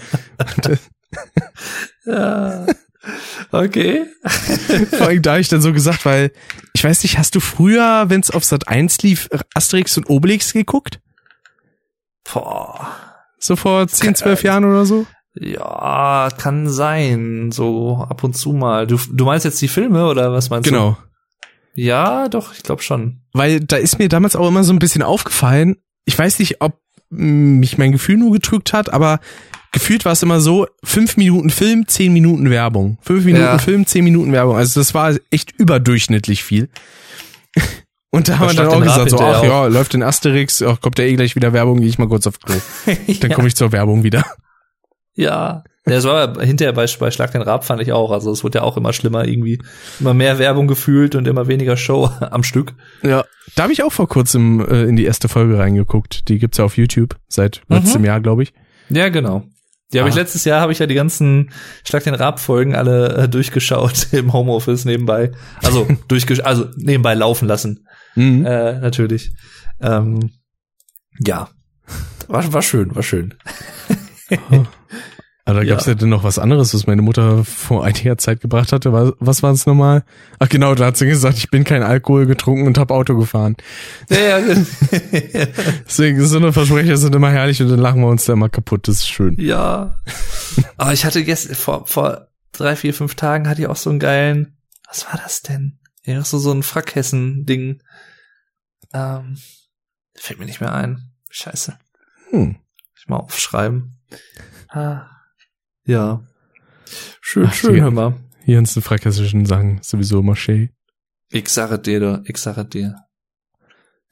ja. Okay. Vor allem da hab ich dann so gesagt, weil, ich weiß nicht, hast du früher, wenn es auf Sat 1 lief, Asterix und Obelix geguckt? Boah. So vor 10, 12 Jahren oder so? Ja, kann sein. So ab und zu mal. Du, du meinst jetzt die Filme oder was meinst du? Genau. Ja, doch, ich glaube schon. Weil da ist mir damals auch immer so ein bisschen aufgefallen, ich weiß nicht, ob mm, mich mein Gefühl nur getrügt hat, aber gefühlt war es immer so, fünf Minuten Film, zehn Minuten Werbung. Fünf Minuten Ja. Film, zehn Minuten Werbung. Also das war echt überdurchschnittlich viel. Und da haben wir dann auch gesagt, so, ach ja, läuft in Asterix, ach, kommt ja eh gleich wieder Werbung, gehe ich mal kurz auf Klo. Dann ja. komme ich zur Werbung wieder. Ja. Es war hinterher bei, bei Schlag den Rab fand ich auch. Also es wurde ja auch immer schlimmer irgendwie. Immer mehr Werbung gefühlt und immer weniger Show am Stück. Ja. Da habe ich auch vor kurzem äh, in die erste Folge reingeguckt. Die gibt's ja auf YouTube seit letztem Jahr, glaube ich. Ja, genau. Die habe ich Ah. letztes Jahr habe ich ja die ganzen Schlag den Rab Folgen alle äh, durchgeschaut im Homeoffice nebenbei. Also durchgesch also nebenbei laufen lassen. Mhm. Äh, natürlich. Ähm, ja. War, war schön, war schön. Aber da Ja. gab's ja dann noch was anderes, was meine Mutter vor einiger Zeit gebracht hatte. Was, was war es nochmal? Ach genau, da hat sie gesagt, ich bin kein Alkohol getrunken und hab Auto gefahren. Ja, ja, Deswegen so eine Versprecher sind immer herrlich und dann lachen wir uns da immer kaputt. Das ist schön. ja. Aber ich hatte gestern, vor, vor drei, vier, fünf Tagen hatte ich auch so einen geilen, was war das denn? Ja, so, so ein Frackhessen-Ding. Ähm, fällt mir nicht mehr ein. Scheiße. Hm. Muss ich mal aufschreiben. Ah, ja. Schön, Ach, schön, die- hör mal. Die ganzen fränkischen Sachen sowieso Maché. Ich sage dir, du, ich sage dir.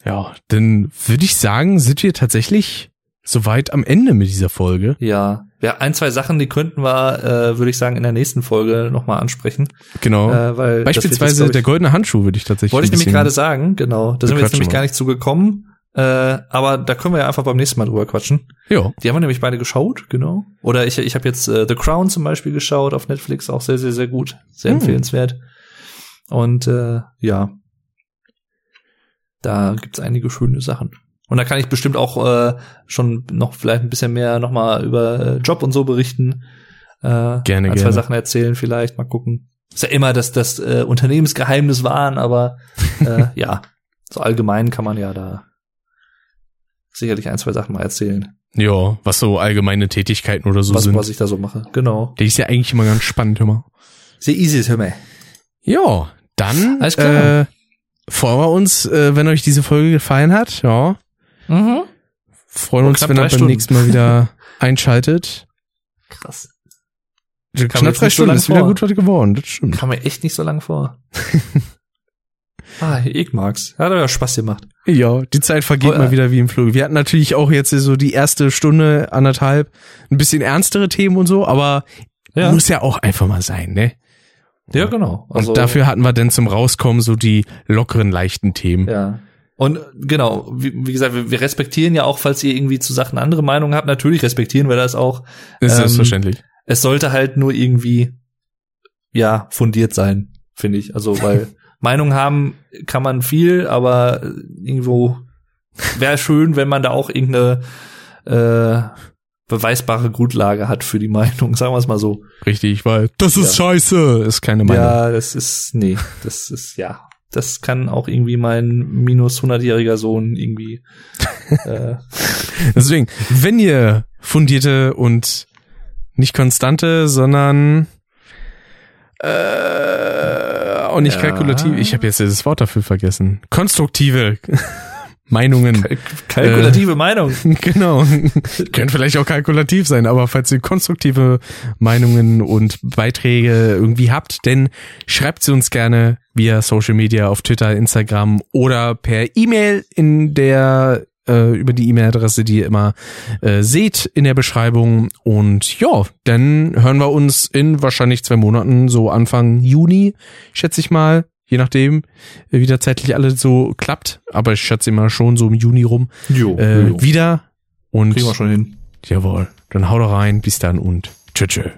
Ja, dann würde ich sagen, sind wir tatsächlich soweit am Ende mit dieser Folge. Ja. Ja, ein, zwei Sachen, die könnten wir, äh, würde ich sagen, in der nächsten Folge nochmal ansprechen. Genau. Äh, weil Beispielsweise ich, der goldene Handschuh würde ich tatsächlich. Wollte ich nämlich gerade sagen, genau. Da sind wir jetzt nämlich mal. gar nicht zugekommen. Äh, aber da können wir ja einfach beim nächsten Mal drüber quatschen. Ja. Die haben wir nämlich beide geschaut, genau. Oder ich, ich habe jetzt äh, The Crown zum Beispiel geschaut auf Netflix, auch sehr, sehr, sehr gut. Sehr Hm. empfehlenswert. Und äh, ja, da gibt's einige schöne Sachen. Und da kann ich bestimmt auch äh, schon noch vielleicht ein bisschen mehr nochmal über äh, Job und so berichten. Äh, Gerne, ein, zwei gerne. Sachen erzählen vielleicht, mal gucken. Ist ja immer das, das äh, Unternehmensgeheimnis wahren, aber äh, ja, so allgemein kann man ja da sicherlich ein, zwei Sachen mal erzählen, Ja, was so allgemeine Tätigkeiten oder so was, sind. was ich da so mache. Genau. Der ist ja eigentlich immer ganz spannend immer. Sehr easy, hör mal. Ja, dann Alles klar. Äh, freuen wir uns, äh, wenn euch diese Folge gefallen hat. Ja, Mhm. freuen Oh, uns, wenn ihr beim nächsten Mal wieder einschaltet. Krass. Knapp drei so Stunden lang ist wieder vor. gut was geworden. Das stimmt. Kam mir echt nicht so lang vor. ah, ich mag's. Hat ja Spaß gemacht. Ja, die Zeit vergeht Oh, mal wieder wie im Flug. Wir hatten natürlich auch jetzt so die erste Stunde, anderthalb, ein bisschen ernstere Themen und so, aber Ja. muss ja auch einfach mal sein, ne? Ja, genau. Also, und dafür hatten wir dann zum Rauskommen so die lockeren, leichten Themen. Ja. Und genau, wie, wie gesagt, wir, wir, respektieren ja auch, falls ihr irgendwie zu Sachen andere Meinungen habt, natürlich respektieren wir das auch. Ist ähm, selbstverständlich. Es sollte halt nur irgendwie, ja, fundiert sein, finde ich. Also, weil Meinung haben kann man viel, aber irgendwo wäre schön, wenn man da auch irgendeine äh, beweisbare Grundlage hat für die Meinung, sagen wir es mal so. Richtig, weil das ist ja. scheiße, ist keine Meinung. Ja, das ist, nee, das ist, ja, das kann auch irgendwie mein minus 100-jähriger Sohn irgendwie. äh. Deswegen, wenn ihr fundierte und nicht konstante, sondern äh, auch nicht ja. kalkulativ. Ich habe jetzt das Wort dafür vergessen. Konstruktive Meinungen. Kalk kalkulative äh, Meinung. Genau. Können vielleicht auch kalkulativ sein, aber falls ihr konstruktive Meinungen und Beiträge irgendwie habt, denn schreibt sie uns gerne via Social Media auf Twitter, Instagram oder per E-Mail in der äh, über die E-Mail-Adresse, die ihr immer äh, seht in der Beschreibung. Und ja, dann hören wir uns in wahrscheinlich zwei Monaten, so Anfang Juni, schätze ich mal, je nachdem, äh, wie da zeitlich alles so klappt. Aber ich schätze immer schon so im Juni rum jo, äh, jo. wieder. Und Kriegen wir schon hin. Jawohl. Dann haut rein, bis dann und tschö tschö.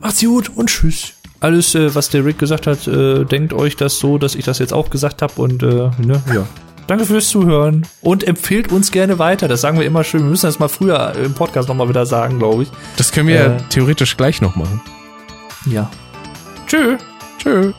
Macht's gut und tschüss. Alles, äh, was der Rick gesagt hat, äh, denkt euch das so, dass ich das jetzt auch gesagt habe und äh, ne, ja. Danke fürs Zuhören und empfehlt uns gerne weiter. Das sagen wir immer schön. Wir müssen das mal früher im Podcast nochmal wieder sagen, glaube ich. Das können wir äh, theoretisch gleich noch machen. Ja. Tschö. Tschö.